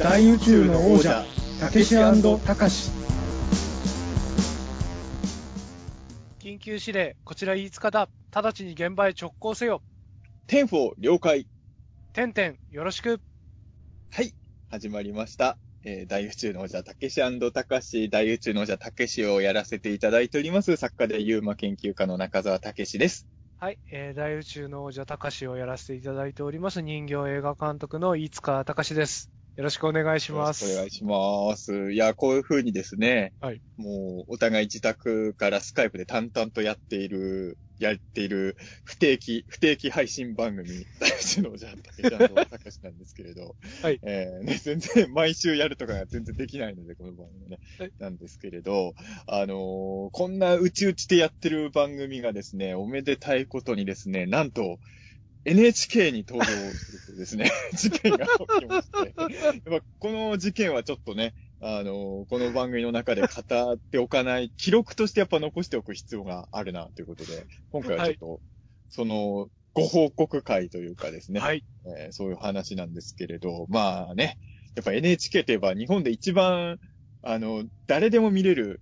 大宇宙の王者たけしたかし緊急指令、こちら飯塚だ。直ちに現場へ直行せよ。テンフォ了解。てんてん、よろしく。はい。始まりました。えー大宇宙の王者、たけしたかし、大宇宙の王者、たけしをやらせていただいております、作家でユーマ研究家の中澤たけしです。はい、えー、大宇宙の王者、たかしをやらせていただいております、人形映画監督の飯塚たかしです。よろしくお願いします。お願いします。いや、こういう風にですね、はいもう、お互い自宅からスカイプで淡々とやっている、やっている不定期、不定期配信番組、大宇宙の王者、たけしたかしなんですけれど、はいえーね、全然、毎週やるとかが全然できないので、この番組ね、はいなんですけれど、あのーこんなうちうちでやってる番組がですね、おめでたいことにですね、なんと、NHK に登場するというですね、事件が起きまして、やっぱこの事件はちょっとね、あのーこの番組の中で語っておかない、記録としてやっぱ残しておく必要があるな、ということで、今回はちょっと、その、ご報告会というかですね、はい。えーそういう話なんですけれど、まあね、やっぱ NHK といえば日本で一番、あの、誰でも見れる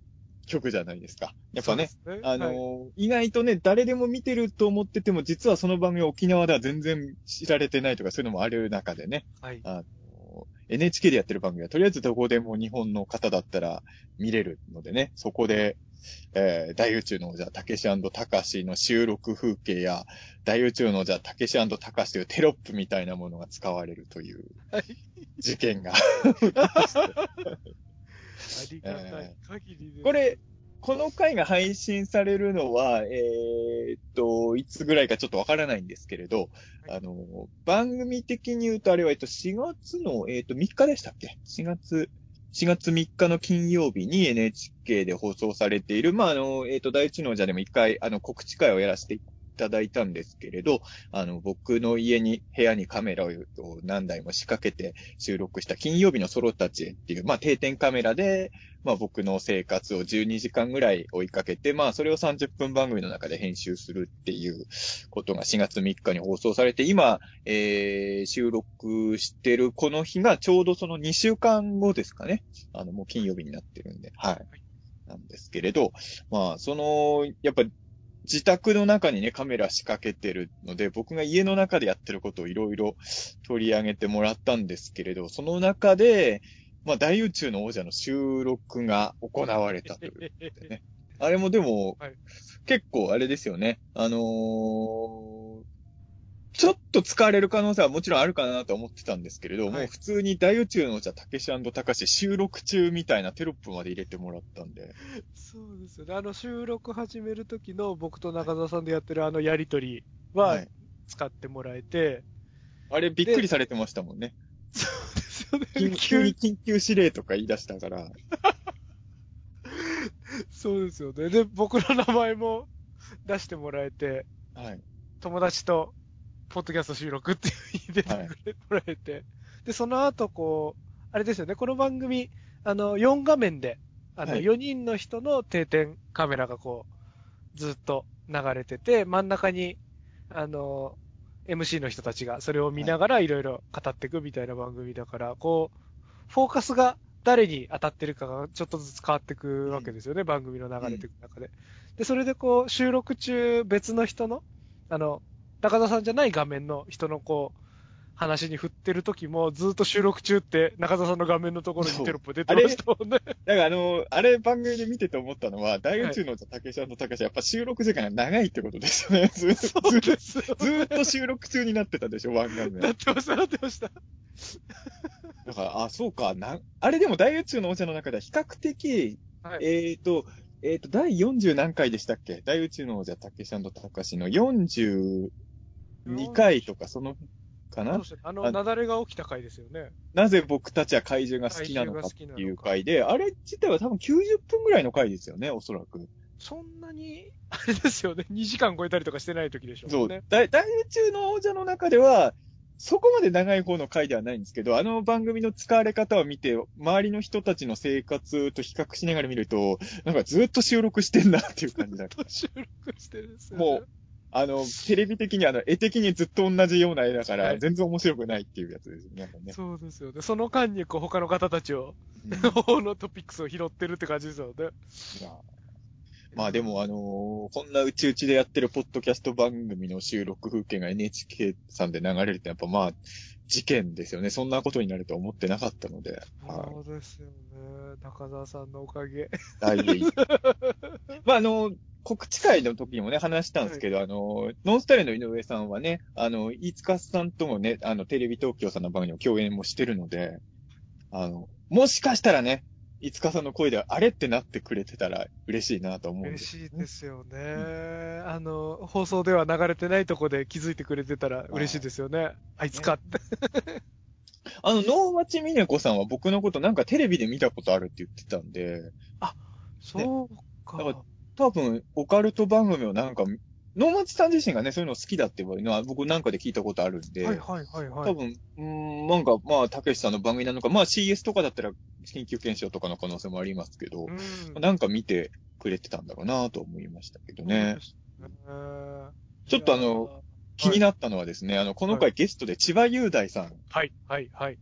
曲じゃないですか。やっぱね、ね、あの、はい意外とね、誰でも見てると思ってても、実はその番組沖縄では全然知られてないとかそういうのもある中でね、はい。あの、NHK でやってる番組は、とりあえずどこでも日本の方だったら見れるのでね、そこで、えー大宇宙の王者、たけしたかしの収録風景や、大宇宙の王者、たけしたかしというテロップみたいなものが使われるというはい事件が。ありがたい限りです。これ、この回が配信されるのは、えーっと、いつぐらいかちょっとわからないんですけれど、はいあの、番組的に言うとあれは、えっと、4月の、えーっと、3日でしたっけ ?4 月、4月3日の金曜日に NHK で放送されている、まあ、あの、えーっと、第一のじゃでも一回、あの、告知会をやらせていただいたんですけれど、あの、僕の家に、部屋にカメラを何台も仕掛けて収録した金曜日のソロたちへっていう、まあ、定点カメラで、まあ僕の生活を12時間ぐらい追いかけて、まあそれを30分番組の中で編集するっていうことが4月3日に放送されて、今、えー、収録してるこの日がちょうどその2週間後ですかね。あの、もう金曜日になってるんで、はい。なんですけれど、まあその、やっぱ自宅の中にね、カメラ仕掛けてるので、僕が家の中でやってることをいろいろ取り上げてもらったんですけれど、その中で、まあ、大宇宙の王者の収録が行われたということでね。あれもでも、はい結構あれですよね。あのーちょっと使われる可能性はもちろんあるかなと思ってたんですけれど、はいもう普通に大宇宙の王者、たけしたかし収録中みたいなテロップまで入れてもらったんで。そうですよね。あの、収録始める時の僕と中澤さんでやってるあのやりとりははい使ってもらえて、あれびっくりされてましたもんね。そうですよね。緊急に緊急指令とか言い出したから。そうですよね。で、僕の名前も出してもらえて、はい。友達と、ポッドキャスト収録っていう入れてはいくれ、もらえて。で、その後、こう、あれですよね、この番組、あの、4画面で、あの、はい。4人の人の定点カメラがこう、ずっと流れてて、真ん中に、あの、MC の人たちがそれを見ながらい。ろいろ語っていくみたいな番組だから、こう、フォーカスが誰に当たってるかがちょっとずつ変わっていくわけですよね、番組の流れていく中で。で、それでこう、収録中別の人の、あの、高田さんじゃない画面の人のこう、話に振ってる時も、ずっと収録中って中田さんの画面のところにテロップ出てましたもんね。だからあの、あれ番組で見てて思ったのは、大宇宙のたけしたかし、やっぱ収録時間が長いってことですよね。ずずそうですよ。ずーっと収録中になってたでしょ、ワン画面。だなってました、なってました。から、あ、そうか、な、あれでも大宇宙の王者の中では比較的、はい。えっ、と、えっ、と、第40何回でしたっけ？大宇宙の王者たけしたかしの42回とか、その、かな？そうですねあの、雪崩が起きた回ですよね。なぜ僕たちは怪獣が好きなのかっていう回で、あれ自体は多分90分ぐらいの回ですよね、おそらく。そんなに、あれですよね、2時間超えたりとかしてない時でしょそううね。。大大宇宙の王者の中では、そこまで長い方の回ではないんですけど、あの番組の使われ方を見て、周りの人たちの生活と比較しながら見ると、なんかずっと収録してんなっていう感じだ。収録してるんですよ、ね。もうあの、テレビ的にあの、絵的にずっと同じような絵だから、はい全然面白くないっていうやつですよね。ねそうですよね。その間にこう他の方たちを、うん 方のトピックスを拾ってるって感じですよね。まあでもあのーこんなうちうちでやってるポッドキャスト番組の収録風景が NHK さんで流れるってやっぱまあ、事件ですよね。そんなことになるとは思ってなかったので。はい。そうですよね。中澤さんのおかげ。大変。まああの、告知会の時にもね、話したんですけど、あの、ノンスタイルの井上さんはね、あの、飯塚さんともね、あの、テレビ東京さんの番組の共演もしてるので、あの、もしかしたらね、飯塚さんの声であれってなってくれてたら嬉しいなと思うんで嬉す。しいですよね。あの、放送では流れてないとこで気づいてくれてたら嬉しいですよね。あいつかって。あの、能町みね子さんは僕のことなんかテレビで見たことあるって言ってたんで、そうか。だか多分、オカルト番組をなんか、能町さん自身がね、そういうの好きだっていうのは僕なんかで聞いたことあるんで、はいはいはいはい。多分、うーん、なんか、まあ、たけしさんの番組なのか、まあ CS とかだったら緊急検証とかの可能性もありますけど、うん。なんか見てくれてたんだろうなと思いましたけどね。ね。ちょっとあの、気になったのはですね、あの、この回ゲストで千葉雄大さん、はいはいはい。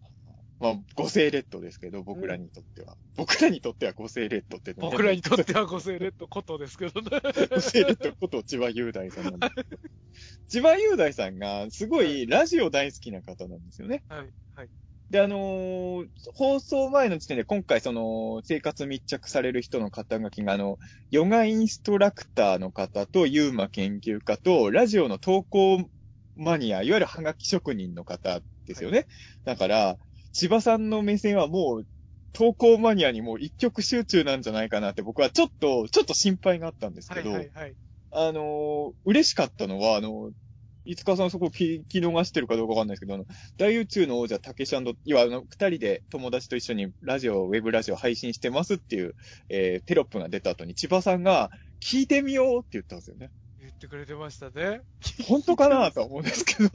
まあ、五星レッドですけど、僕らにとっては。僕らにとっては五星レッドって、僕らにとっては五星レッドことですけどね。五星レッドこと千葉雄大さんなんですけど。千葉雄大さんが、すごいラジオ大好きな方なんですよね。はいはい。で、あのー放送前の時点で今回その、生活密着される人の肩書きが、あの、ヨガインストラクターの方と、ユーマ研究家と、ラジオの投稿マニア、いわゆるハガキ職人の方ですよね。だから、千葉さんの目線はもう、投稿マニアにもう一極集中なんじゃないかなって僕はちょっと、ちょっと心配があったんですはけど、いはいはい。あのー嬉しかったのは、あのー、いつかさんそこ聞聞き逃してるかどうかわかんないですけど、あの、大宇宙の王者、たけし要はあの、二人で友達と一緒にラジオ、ウェブラジオ配信してますっていう、えー、テロップが出た後に千葉さんが、聞いてみようって言ったんですよね。言ってくれてましたね。本当かなとは思うんですけど、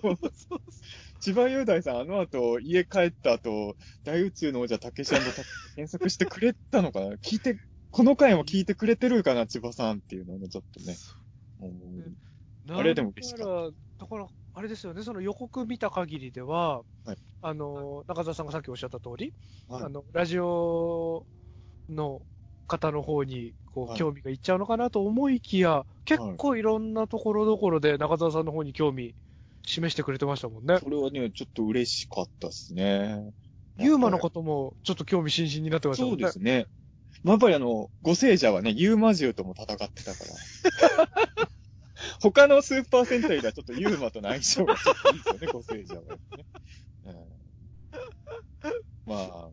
千葉雄大さん、あの後、家帰った後、大宇宙の王者、たけし検索してくれたのかな？聞いて、この回も聞いてくれてるかな、千葉さんっていうのをね、ちょっとね。うんあれでも嬉しかった。だから、あれですよね、その予告見た限りでは、はい。あの、中澤さんがさっきおっしゃった通り、はい。あの、ラジ o の方の方に、こう、はい興味がいっちゃうのかなと思いきや、結構いろんなところどころで中澤さんの方に興味示してくれてましたもんね。それはね、ちょっと嬉しかったですね。ユーマのこともちょっと興味津々になってましたもね。そうんですね。まあ、やっぱりあの、ご聖者はね、ユーマ獣とも戦ってたから。他のスーパー戦隊ではちょっとユーマとの相性がちょっといいですよね、ご聖者は、ねうん。まあ、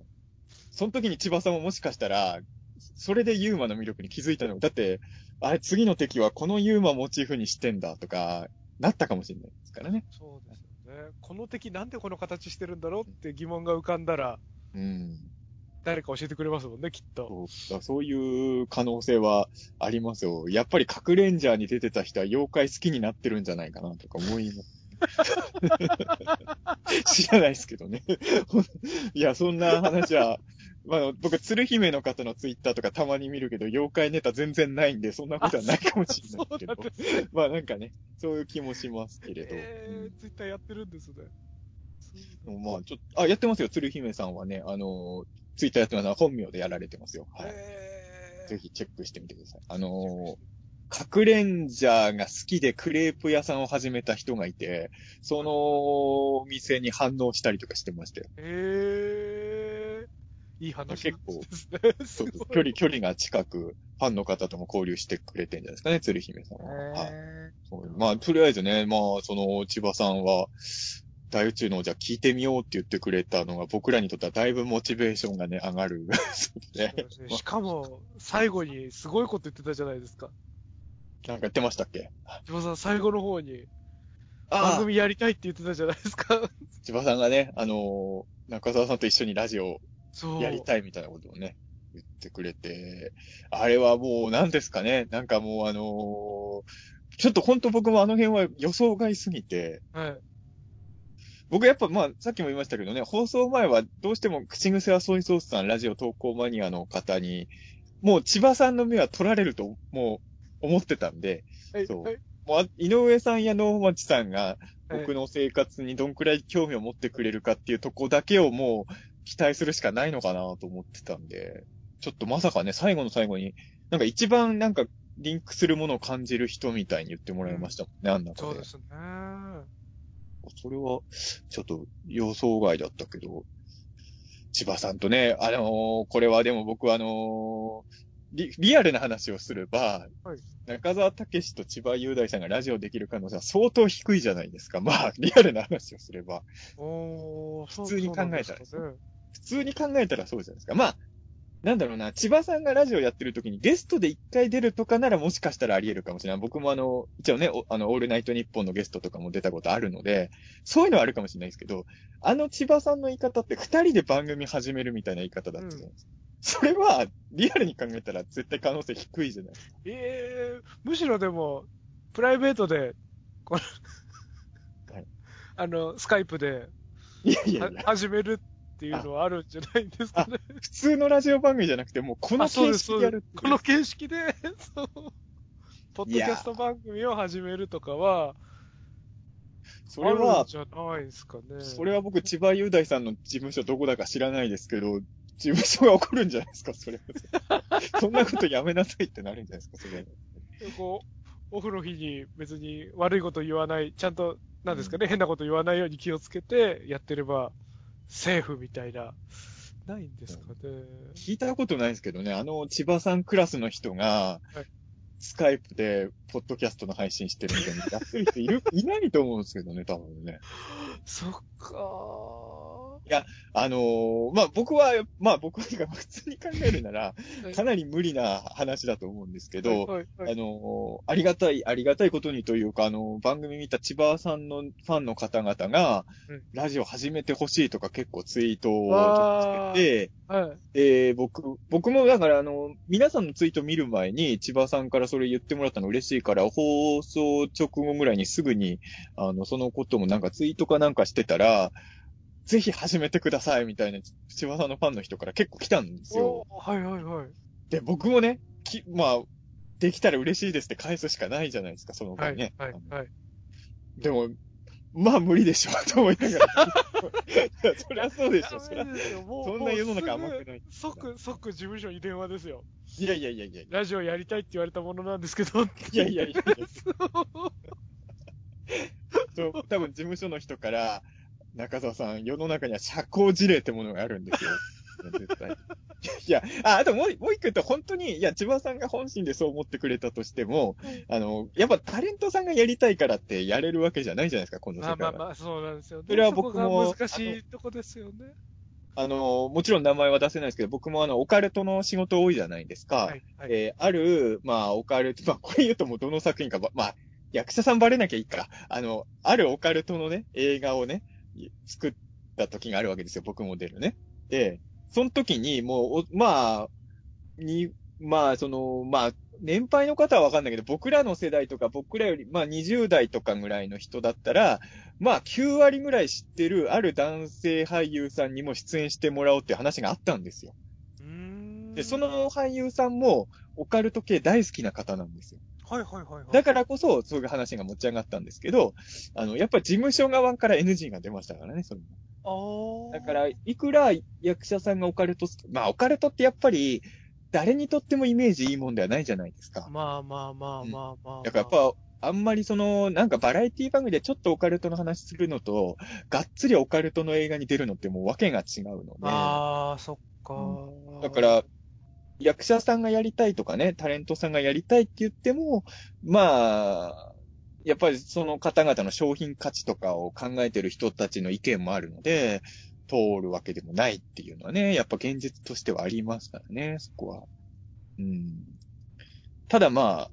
その時に千葉さんももしかしたら、それでユーマの魅力に気づいたの。だって、あれ、次の敵はこのユーマモチーフにしてんだとか、なったかもしれないですからね。そうですよね。この敵なんでこの形してるんだろうって疑問が浮かんだら、うん。誰か教えてくれますもんね、きっと。そうそういう可能性はありますよ。やっぱり核レンジャーに出てた人は妖怪好きになってるんじゃないかなとか思います。知らないですけどね。いや、そんな話は、まあ、僕、鶴姫の方のツイッターとかたまに見るけど、妖怪ネタ全然ないんで、そんなことはないかもしれないけど まあなんかね、そういう気もしますけれど。えー、ツイッターやってるんですね。うんまあちょっと、あ、やってますよ。鶴姫さんはね、あの、ツイッターやってます。本名でやられてますよ。はい。えーぜひチェックしてみてください。あのー、核レンジャーが好きでクレープ屋さんを始めた人がいて、そのお店に反応したりとかしてましたよ。えー、いい話結構ですね。すそうごい距離、距離が近く、ファンの方とも交流してくれてんじゃないですかね、鶴姫さんは。はい。まあ、とりあえずね、まあ、その、千葉さんは、大宇宙のじゃあ聞いてみようって言ってくれたのが、僕らにとってはだいぶモチベーションがね、上がる。ねーしかも、最後にすごいこと言ってたじゃないですか。なんか言ってましたっけ？千葉さん、最後の方に、番組やりたいって言ってたじゃないですか。千葉さんがね、あのー中澤さんと一緒にラジオ。やりたいみたいなことをね、言ってくれて、あれはもう何ですかね、なんかもうあのーちょっと本当僕もあの辺は予想外すぎて、はい。僕やっぱまあさっきも言いましたけどね、放送前はどうしても口癖はソイソースさん、ラジオ投稿マニアの方に、もう千葉さんの目は取られるともう思ってたんで、はい。そうはい。もう、井上さんや能町さんが、はい僕の生活にどんくらい興味を持ってくれるかっていうとこだけをもう、期待するしかないのかなと思ってたんで、ちょっとまさかね、最後の最後に、なんか一番なんか、リンクするものを感じる人みたいに言ってもらいましたもんね、あん中でそうで。すね。それは、ちょっと予想外だったけど、千葉さんとね、あのーこれはでも僕はあのーリリアルな話をすれば、はい中澤武史と千葉雄大さんがラジオできる可能性は相当低いじゃないですか。まあ、リアルな話をすれば。おー、そう普通に考えたら普通に考えたらそうじゃないですか。まあ、なんだろうな、千葉さんがラジオやってる時にゲストで一回出るとかならもしかしたらあり得るかもしれない。僕もあの、一応ね、おあの、オールナイトニッポンのゲストとかも出たことあるので、そういうのはあるかもしれないですけど、あの千葉さんの言い方って二人で番組始めるみたいな言い方だったじゃないですか。それは、リアルに考えたら絶対可能性低いじゃないですか。ええむしろでも、プライベートで、このはいあの、スカイプでいやいやいや、は始めるっていうのはあるんじゃないですかね。普通のラジオ番組じゃなくて、もうこの形式でやるこの形式で、そう、ポッドキャスト番組を始めるとかは、それは、じゃないですかね。それは僕、千葉雄大さんの事務所どこだか知らないですけど、事務所が怒るんじゃないですか、それは。そんなことやめなさいってなるんじゃないですか、それは。こう、オフの日に別に悪いこと言わない、ちゃんと、なんですかね、変なこと言わないように気をつけてやってれば、セーフみたいな、ないんですかね。聞いたことないですけどね、あの、千葉さんクラスの人がはい、スカイプで、ポッドキャストの配信してるみたいにやってる人いる、いないと思うんですけどね、多分ね。そっかあのーまあ、僕は、まあ、僕が普通に考えるならはい、かなり無理な話だと思うんですけど、はいはいあのーありがたい、ありがたいことにというか、あのー番組見た千葉さんのファンの方々がうん、ラジオ始めてほしいとか結構ツイートをつけて、はい。で、僕、僕もだからあの、皆さんのツイート見る前に千葉さんからそれ言ってもらったの嬉しいから、放送直後ぐらいにすぐに、あの、そのこともなんかツイートかなんかしてたら、ぜひ始めてくださいみたいな千葉さんのファンの人から結構来たんですよ。おはいはいはい。で、僕もね、き、まあ、できたら嬉しいですって返すしかないじゃないですか、そのはい、場ね。はい、はい。でも、まあ無理でしょ、と思いながら。そりゃそうでしょ、そりゃそんな世の中甘くない即、即事務所に電話ですよ。いやいやいやいやいや。ラジオやりたいって言われたものなんですけど。いやいやいやいや。そう、多分事務所の人から、中澤さん、世の中には社交辞令ってものがあるんですよ。絶対。いや、あ、あともう、もう一個言うと、本当に、いや、千葉さんが本心でそう思ってくれたとしても、あの、やっぱタレントさんがやりたいからってやれるわけじゃないじゃないですか、この世界は。まあまあまあ、そうなんですよね。それは僕も難しいとこですよね。あの、もちろん名前は出せないですけど、僕もあの、オカルトの仕事多いじゃないですか。はい、はい。えーある、まあ、オカルト、まあ、これ言うともうどの作品かば、まあ、役者さんバレなきゃいいか。あの、あるオカルトのね、映画をね、作った時があるわけですよ、僕も出るね。で、その時に、もう、おまあ、に、まあ、その、まあ、年配の方はわかんないけど、僕らの世代とか、僕らより、まあ、20代とかぐらいの人だったら、まあ、9割ぐらい知ってる、ある男性俳優さんにも出演してもらおうっていう話があったんですよ。で、その、俳優さんも、オカルト系大好きな方なんですよ。はいはいはいはい。だからこそ、そういう話が持ち上がったんですけど、あの、やっぱり事務所側から NG が出ましたからね、それも。あーだから、いくら役者さんがオカルトまあ、オカルトってやっぱり、誰にとってもイメージいいもんではないじゃないですか。まあまあまあまあまあ。だからやっぱ、あんまりその、なんかバラエティ番組でちょっとオカルトの話するのと、がっつりオカルトの映画に出るのってもう訳が違うので。ああ、そっか、だか、ら、役者さんがやりたいとかね、タレントさんがやりたいって言っても、まあ、やっぱりその方々の商品価値とかを考えてる人たちの意見もあるので、通るわけでもないっていうのはね、やっぱ現実としてはありますからね、そこは。うん。ただまあ、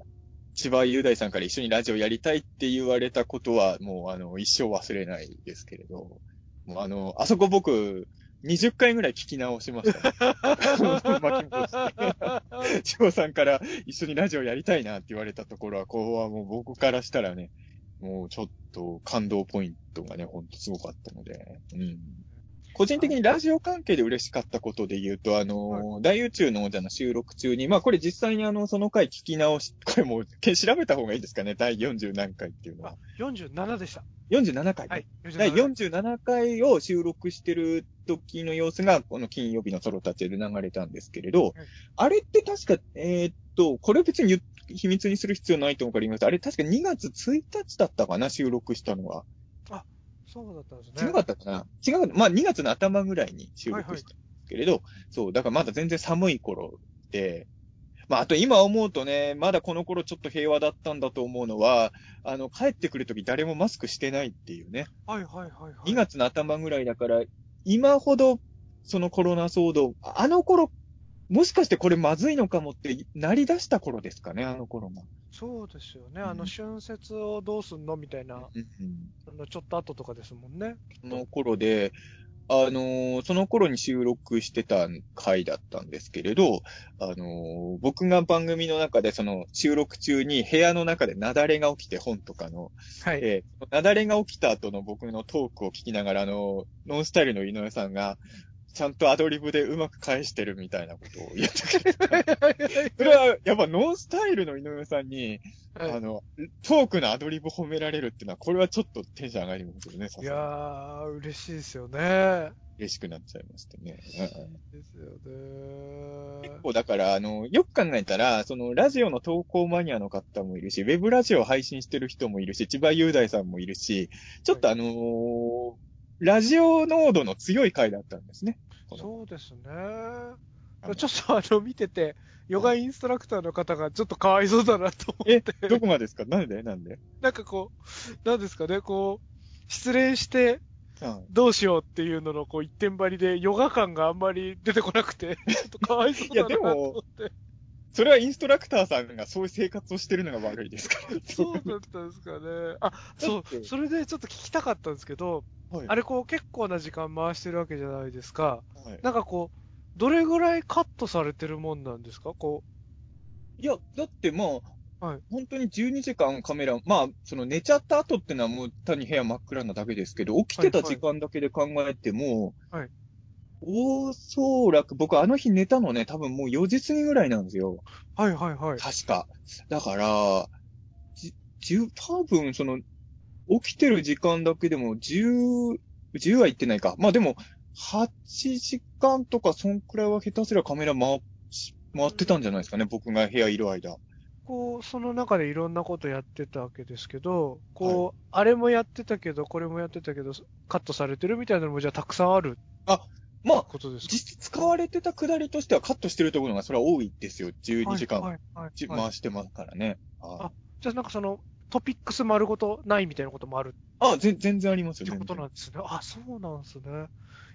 千葉雄大さんから一緒にラジオやりたいって言われたことは、もうあの、一生忘れないですけれど、もうあの、あそこ僕、20回ぐらい聞き直しました、ね。巻き戻して。千葉さんから一緒にラジオやりたいなって言われたところは、ここはもう僕からしたらね、もうちょっと感動ポイントがね、ほんとすごかったので、うん。個人的にラジオ関係で嬉しかったことで言うと、あの、大宇宙の王者の収録中に、まあこれ実際にあの、その回聞き直し、これもうけ調べた方がいいですかね、第40何回っていうのあは。、47でした。47回、はい。第47 47回を収録してる時の様子が、この金曜日のソロタチで流れたんですけれど、あれって確か、えーっと、これ別に秘密にする必要ないと思うから言います。あれ確か2月1日だったかな、収録したのは。そうだったんですね。違かったかな？違かった。まあ2月の頭ぐらいに収録したんですけれど、そう、だからまだ全然寒い頃で、まああと今思うとね、まだこの頃ちょっと平和だったんだと思うのは、あの、帰ってくるとき誰もマスクしてないっていうね。はいはいはいはい。2月の頭ぐらいだから、今ほど、そのコロナ騒動、あの頃、もしかしてこれまずいのかもって、なり出した頃ですかね、あの頃が。そうですよね。うんあの、春節をどうすんのみたいな、うんうんあのちょっと後とかですもんね。その頃で、あのーその頃に収録してた回だったんですけれど、あのー僕が番組の中でその収録中に部屋の中で雪崩が起きて本とかの、はい。えー、雪崩が起きた後の僕のトークを聞きながら、あの、ノンスタイルの井上さんが、ちゃんとアドリブでうまく返してるみたいなことを言ってくれた。それは、やっぱノンスタイルの井上さんに、はいあの、トークのアドリブ褒められるっていうのは、これはちょっとテンション上がりますよね、いやー、嬉しいですよね。嬉しくなっちゃいましたね。ですよね。結構だから、あの、よく考えたら、その、ラジオの投稿マニアの方もいるし、ウェブラジオを配信してる人もいるし、千葉雄大さんもいるし、ちょっとあのーラジオ濃度の強い回だったんですね。そうですね。ちょっとあの、見てて、ヨガインストラクターの方がちょっとかわいそうだなと思えって、どこがですか？なんで？なんで？なんかこう、なんですかね、こう、失恋してうん。どうしようっていうののこう一点張りで、ヨガ感があんまり出てこなくて、ちょっとかわいそうだなと思って。それはインストラクターさんがそういう生活をしてるのが悪いですから。そうだったんですかね。あ、そうそれでちょっと聞きたかったんですけど、はい。あれこう結構な時間回してるわけじゃないですか。はいなんかこう、どれぐらいカットされてるもんなんですか？こいや、だってまあ、はい本当に12時間カメラ、まあ、その寝ちゃった後ってのはもう単に部屋真っ暗なだけですけど、起きてた時間だけで考えても、はいおそらく、僕あの日寝たのね、多分もう4時過ぎぐらいなんですよ。う、はいはいはい。確か。だから、じ、10、多分その、起きてる時間だけでも10、10は言ってないか。まあでも、8時間とかそんくらいは下手すりゃカメラ回し回ってたんじゃないですかね、僕が部屋いる間。こう、その中でいろんなことやってたわけですけど、こう、あれもやってたけど、これもやってたけど、カットされてるみたいなのもじゃあたくさんあるまあ、ことですか？実質使われてたくだりとしてはカットしてるところがそれは多いですよ。12時間、はいはいじはいはい回してますからね。ああじゃあなんかその、トピックス丸ごとないみたいなこともあるあ、ぜ全然ありますよ、ってことなんですね。あ、そうなんですね。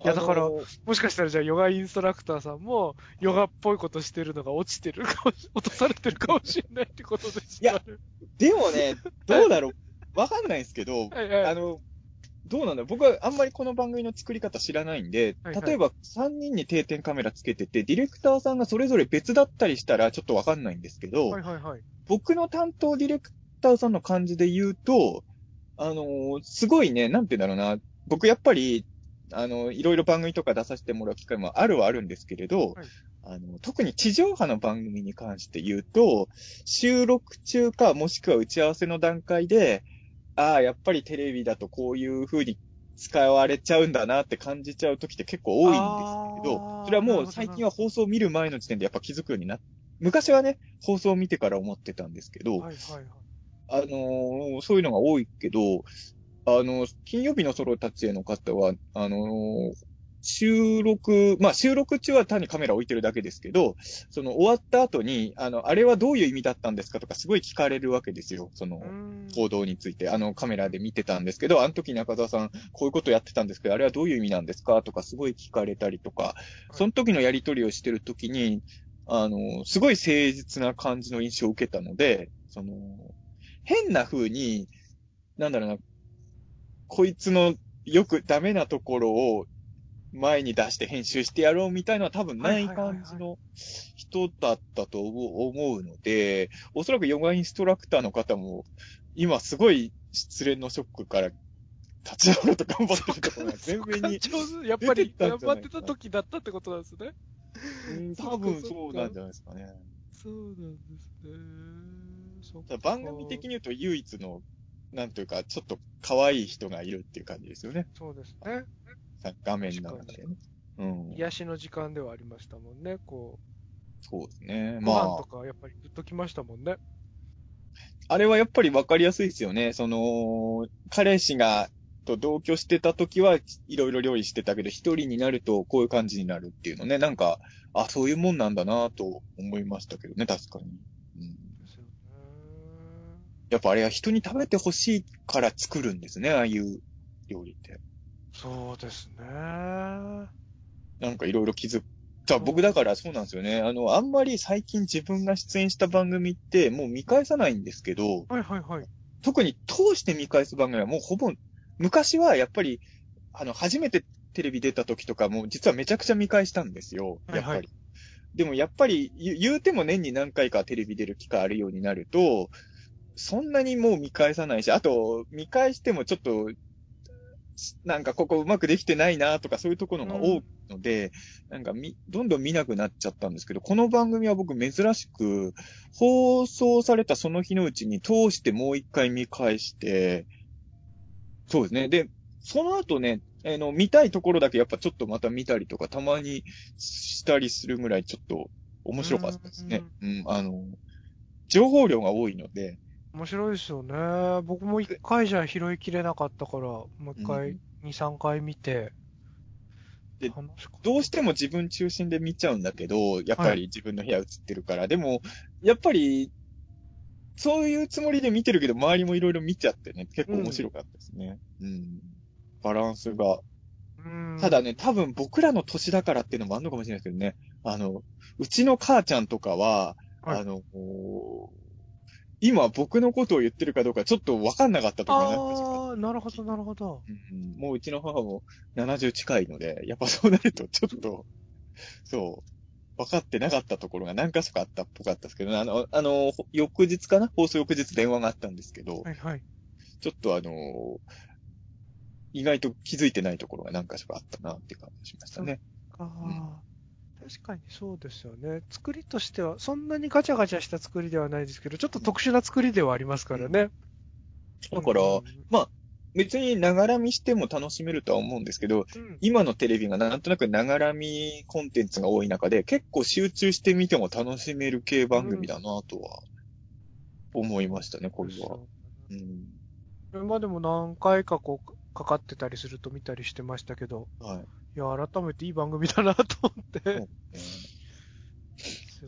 いやだからあのもしかしたらじゃあヨガインストラクターさんも、ヨガっぽいことしてるのが落ちてるかもし、落とされてるかもしれないってことですよね。でもね、どうだろう。わかんないですけど、はいはいあの、どうなんだ僕はあんまりこの番組の作り方知らないんで、例えば3人に定点カメラつけてて、ディレクターさんがそれぞれ別だったりしたらちょっとわかんないんですけど、はいはいはい。僕の担当ディレクターさんの感じで言うと、あのーすごいね、なんて言うんだろうな、僕やっぱり、あの、いろいろ番組とか出させてもらう機会もあるはあるんですけれど、はい。あの、特に地上波の番組に関して言うと、収録中かもしくは打ち合わせの段階で、ああ、やっぱりテレビだとこういう風に使われちゃうんだなって感じちゃう時って結構多いんですけあどー、それはもう最近は放送を見る前の時点でやっぱ気づくようになっ昔はね、放送を見てから思ってたんですけど、はいはいはい。あのーそういうのが多いけど、あの、金曜日のソロたちへの方は、あのー収録、まあ収録中は単にカメラ置いてるだけですけど、その終わった後に、あの、あれはどういう意味だったんですかとかすごい聞かれるわけですよ。そのう、ーん報道について、あのカメラで見てたんですけど、あの時中澤さん、こういうことやってたんですけど、あれはどういう意味なんですかとかすごい聞かれたりとか、その時のやりとりをしてる時に、あの、すごい誠実な感じの印象を受けたので、その、変な風に、なんだろうな、こいつのよくダメなところを前に出して編集してやろうみたいなのは多分ない感じの人だったと思うので、おそらくヨガインストラクターの方も、今すごい失恋のショックから立ち直ろうと頑張ってるところが 全面に、やっぱり頑張ってた時だったってことなんですね。うん多分そうなんじゃないですかね。そうなんですね。番組的に言うと唯一の、なんというか、ちょっと可愛い人がいるっていう感じですよね。そうですね。さ画面の中でね。うん。癒しの時間ではありましたもんね。こそうですね。う、まあと、かやっぱりグッときましたもんね。あれはやっぱり分かりやすいですよね。その、彼氏が、と同居してた時はいろいろ料理してたけど、一人になるとこういう感じになるっていうのね。なんか、あ、そういうもんなんだなと思いましたけどね、確かに。やっぱあれは人に食べてほしいから作るんですね、ああいう料理って。そうですね。なんかいろいろ気づく。じゃあ僕だからそうなんですよね。あの、あんまり最近自分が出演した番組ってもう見返さないんですけど、はいはいはい。特に通して見返す番組はもうほぼ、昔はやっぱり、あの、初めてテレビ出た時とかも実はめちゃくちゃ見返したんですよ。やっぱり。はいはいでもやっぱり言うても年に何回かテレビ出る機会あるようになると、そんなにもう見返さないし、あと、見返してもちょっと、なんかここうまくできてないなとかそういうところが多いので、なんかみ、どんどん見なくなっちゃったんですけど、この番組は僕珍しく、放送されたその日のうちに通してもう一回見返して、そうですね。で、その後ね、あの、見たいところだけやっぱちょっとまた見たりとか、たまにしたりするぐらいちょっと面白かったですね。うん、あの、情報量が多いので、面白いですよね。僕も一回じゃ拾いきれなかったから、もう一回、二、三回見て。でどうしても自分中心で見ちゃうんだけど、やっぱり自分の部屋映ってるから、でも、やっぱり、そういうつもりで見てるけど、周りもいろいろ見ちゃってね、結構面白かったですね。うん。バランスが。うんただね、多分僕らの年だからっていうのもあるのかもしれないですけどね、あの、うちの母ちゃんとかは、はいあの、今僕のことを言ってるかどうかちょっとわかんなかったとかなああ、なるほど、なるほど。うんもううちの母も70近いので、やっぱそうなるとちょっと、そう、分かってなかったところが何か所かあったっぽかったですけど、あの、あの、ほ翌日かな？放送翌日電話があったんですけど、はいはい。ちょっとあの、意外と気づいてないところが何か所かあったなって感じしましたね。ああ、確かにそうですよね。作りとしては、そんなにガチャガチャした作りではないですけど、ちょっと特殊な作りではありますからね。だからうん別にながら見しても楽しめるとは思うんですけど、うん今のテレビがなんとなくながら見コンテンツが多い中で、結構集中して見ても楽しめる系番組だなとは思いましたね、これは。うん。今でも何回かこう、かかってたりすると見たりしてましたけど、はい。いや、改めていい番組だなと思って。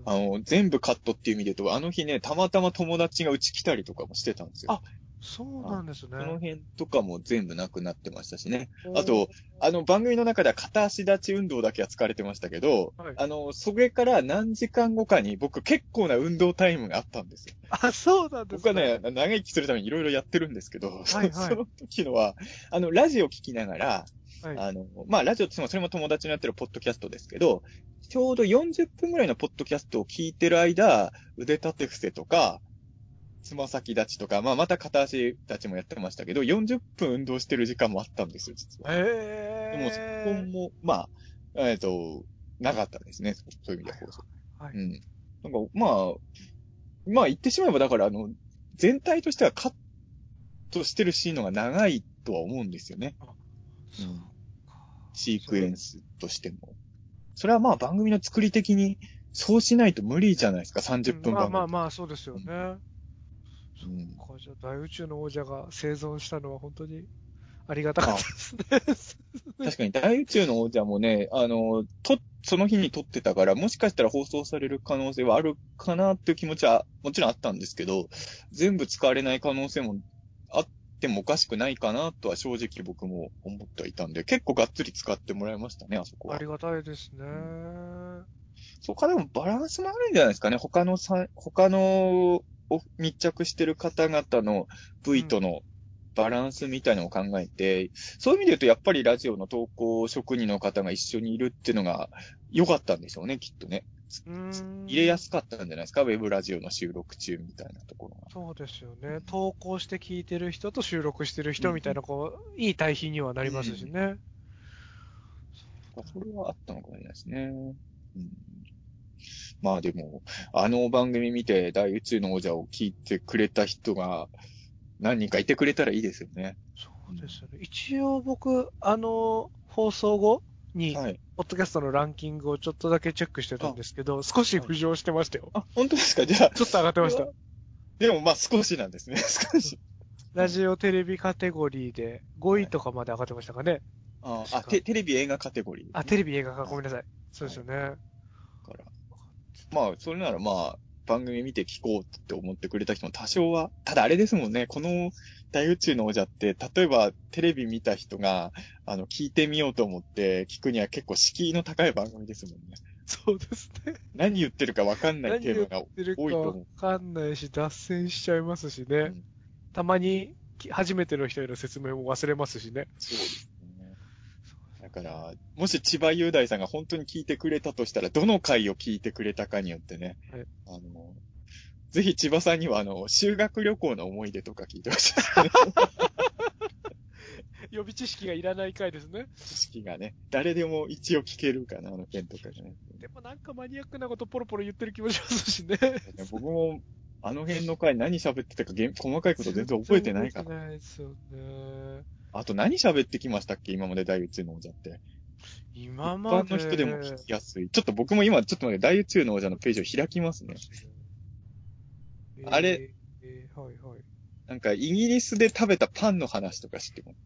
あの、全部カットっていう意味で言うと、あの日ね、たまたま友達がうち来たりとかもしてたんですよ。あそうなんですね。その辺とかも全部なくなってましたしね。あと、あの番組の中では片足立ち運動だけは疲れてましたけど、はいあの、それから何時間後かに僕結構な運動タイムがあったんですよ。あ、そうなんです僕はね、長生きするためにいろいろやってるんですけど、はいはい その時のは、あの、ラジオ聞きながら、はい。あの、まあ、ラジオってもそれも友達のやってるポッドキャストですけど、ちょうど40分ぐらいのポッドキャストを聞いてる間、腕立て伏せとか、つま先立ちとか、まあ、また片足立ちもやってましたけど、40分運動してる時間もあったんですよ、実は。でも、そへこも、まあ、えっ、と、なかったですね、そういう意味で放送。はいうん。なんか、まあ、まあ言ってしまえば、だから、あの、全体としてはカットしてるシーンのが長いとは思うんですよね。そううんシークエンスとしても。それはまあ番組の作り的に、そうしないと無理じゃないですか、30分番組。まあまあまあ、そうですよね。うんそっか、じゃあ大宇宙の王者が生存したのは本当にありがたかったですね。確かに大宇宙の王者もね、あの、と、その日に撮ってたから、もしかしたら放送される可能性はあるかなっていう気持ちはもちろんあったんですけど、全部使われない可能性もあってもおかしくないかなとは正直僕も思ってはいたんで、結構がっつり使ってもらいましたね、あそこはあり。がたいですね。そこはでもバランスもあるんじゃないですかね。他のさ、他のお密着してる方々の V とのバランスみたいなのを考えて、そういう意味で言うとやっぱりラジオの投稿職人の方が一緒にいるっていうのが良かったんでしょうね、きっとね。入れやすかったんじゃないですか、ウェブラジオの収録中みたいなところが。そうですよね。投稿して聞いてる人と収録してる人みたいな、こう、いい対比にはなりますしね。それはあったのかもしれないですね。うん、まあでも、あの番組見て大宇宙の王者を聞いてくれた人が何人かいてくれたらいいですよね。そうですよね。一応僕、あの、放送後に、はい。ポッドキャストのランキングをちょっとだけチェックしてたんですけど、少し浮上してましたよ。あ、本当ですか？じゃあ。ちょっと上がってました。でもまあ少しなんですね。少し。ラジオテレビカテゴリーで5位とかまで上がってましたかね。あ確かテ、テレビ映画カテゴリー、あ、テレビ映画か、ごめんなさい。そうですよね。から。まあ、それならまあ、番組見て聞こうって思ってくれた人も多少は、ただあれですもんね、この大宇宙の王者って、例えばテレビ見た人が、あの、聞いてみようと思って聞くには結構敷居の高い番組ですもんね。そうですね。何言ってるかわかんないテーマが多いと思わかんないし、脱線しちゃいますしね。うんたまに、き初めての人への説明も忘れますしね。そうですね。だから、もし千葉雄大さんが本当に聞いてくれたとしたら、どの回を聞いてくれたかによってね、はいあの、ぜひ千葉さんには、あの、修学旅行の思い出とか聞いてほしい。予備知識がいらない回ですね。知識がね、誰でも一応聞けるかな、あの件とかがね。でもなんかマニアックなことポロポロ言ってる気もしますしね。僕も、あの辺の回何喋ってたか、げん細かいこと全然覚えてないから。覚えてないですよね。あと何喋ってきましたっけ今まで大宇宙の王者って。今一まで。般の人でも聞きやすい。ちょっと僕も今、ちょっと待って、大宇宙の王者のページを開きますね。えーあれ、えーはいはい。なんか、イギリスで食べたパンの話とか知ってます？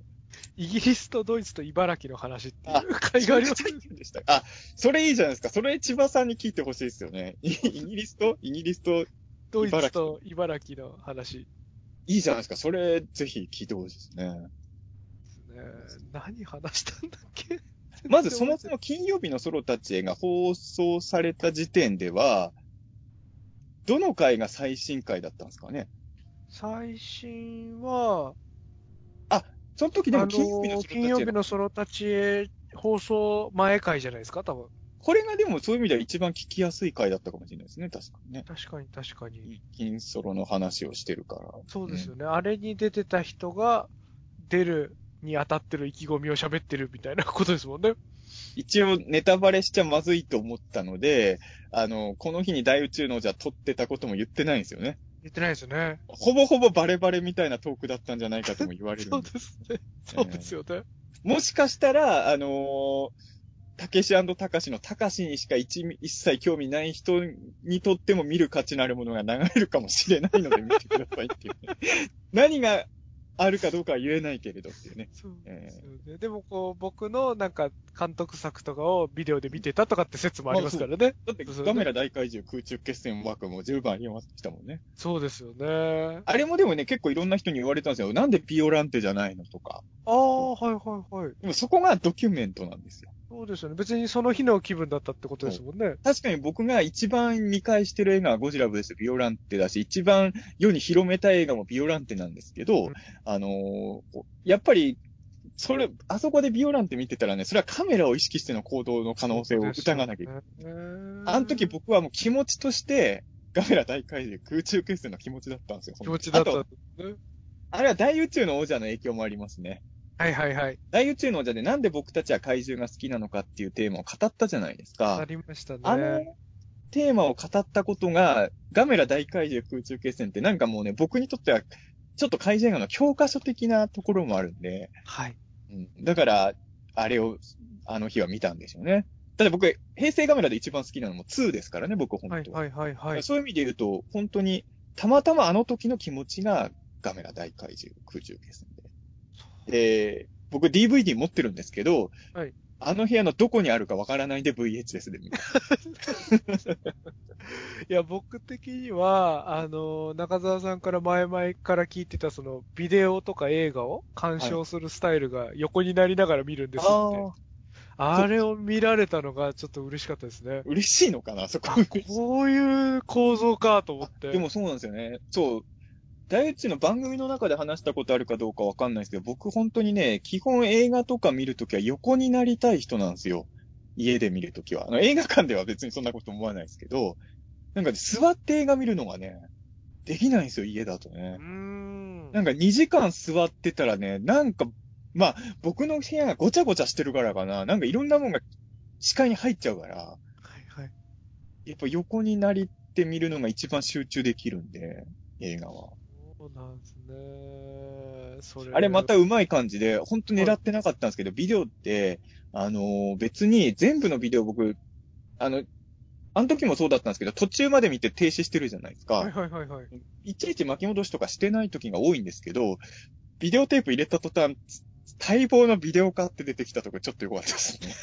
イギリスとドイツと茨城の話っていあう回があります。でしたあ、それいいじゃないですか。それ千葉さんに聞いてほしいですよね。イイギリスとイギリスと、ドイツと茨城の話。いいじゃないですか。それ、ぜひ聞いてほしいですね。ね何話したんだっけ？まず、そもそも金曜日のソロたちへが放送された時点では、どの回が最新回だったんですかね？最新は、その時でも金曜日のソロたちへ金曜日のソロたちへ放送前回じゃないですか、多分。これがでもそういう意味では一番聞きやすい回だったかもしれないですね。確かにね。確かに確かに。金ソロの話をしてるから。そうですよね。あれに出てた人が出るに当たってる意気込みを喋ってるみたいなことですもんね。一応ネタバレしちゃまずいと思ったので、あの、この日に大宇宙のじゃ撮ってたことも言ってないんですよね。言ってないですよね。ほぼほぼバレバレみたいなトークだったんじゃないかとも言われるそ。うですね。そうですよね。もしかしたら、あのーたけしたかしのたかしにしか一一切興味ない人にとっても見る価値のあるものが流れるかもしれないので見てくださいっていう、ね。何 があるかどうかは言えないけれどっていうね。そうですよね。でもこう、僕のなんか監督作とかをビデオで見てたとかって説もありますからね。だってそうガメラ大怪獣空中決戦枠も十分ありましたもんね。そうですよね。あれもでもね、結構いろんな人に言われたんですよ。なんでピオランテじゃないのとか。ああ、はいはいはい。でもそこがドキュメントなんですよ。そうですよね。別にその日の気分だったってことですもんね。確かに僕が一番見返してる映画はゴジラブですビオランテだし、一番世に広めた映画もビオランテなんですけど、うんあのーやっぱり、それ、あそこでビオランテ見てたらね、それはカメラを意識しての行動の可能性を疑わなきゃいけない。あの時僕はもう気持ちとして、ガメラ大怪獣空中決戦の気持ちだったんですよ。気持ちだったね。あれは大宇宙の王者の影響もありますね。はいはいはい。大宇宙の王者でなんで僕たちは怪獣が好きなのかっていうテーマを語ったじゃないですか。ありましたね。あの、テーマを語ったことが、ガメラ大怪獣空中決戦ってなんかもうね、僕にとっては、ちょっと怪獣映画の教科書的なところもあるんで、はい。うん、だから、あれを、あの日は見たんでしょうね。ただ僕、平成ガメラで一番好きなのも2ですからね、僕本当は。はいはいはいはい。そういう意味で言うと、本当に、たまたまあの時の気持ちがガメラ大怪獣空中決戦で。で、僕 DVD 持ってるんですけど、はいあの部屋のどこにあるかわからないんで VHS で見た。いや、僕的には、あの、中澤さんから前々から聞いてた、その、ビデオとか映画を鑑賞するスタイルが横になりながら見るんですって。あれを見られたのがちょっと嬉しかったですね。嬉しいのかなそこ。こういう構造かと思って。でもそうなんですよね。そう。大宇宙の番組の中で話したことあるかどうかわかんないですけど、僕本当にね、基本映画とか見るときは横になりたい人なんですよ。家で見るときは。あの、映画館では別にそんなこと思わないですけど、なんかね、座って映画見るのがね、できないんですよ、家だとねうー。ん。なんか2時間座ってたらね、なんか、まあ、僕の部屋がごちゃごちゃしてるからかな。なんかいろんなもんが視界に入っちゃうから、はいはい。やっぱ横になりって見るのが一番集中できるんで、映画は。そうなんですね。それ。あれまたうまい感じで、本当狙ってなかったんですけど、ビデオって、あのー別に全部のビデオ僕、あの、あの時もそうだったんですけど、途中まで見て停止してるじゃないですか。はいはいはいはい。いちいち巻き戻しとかしてない時が多いんですけど、ビデオテープ入れた途端、待望のビデオ化って出てきたとこちょっと良かったですね。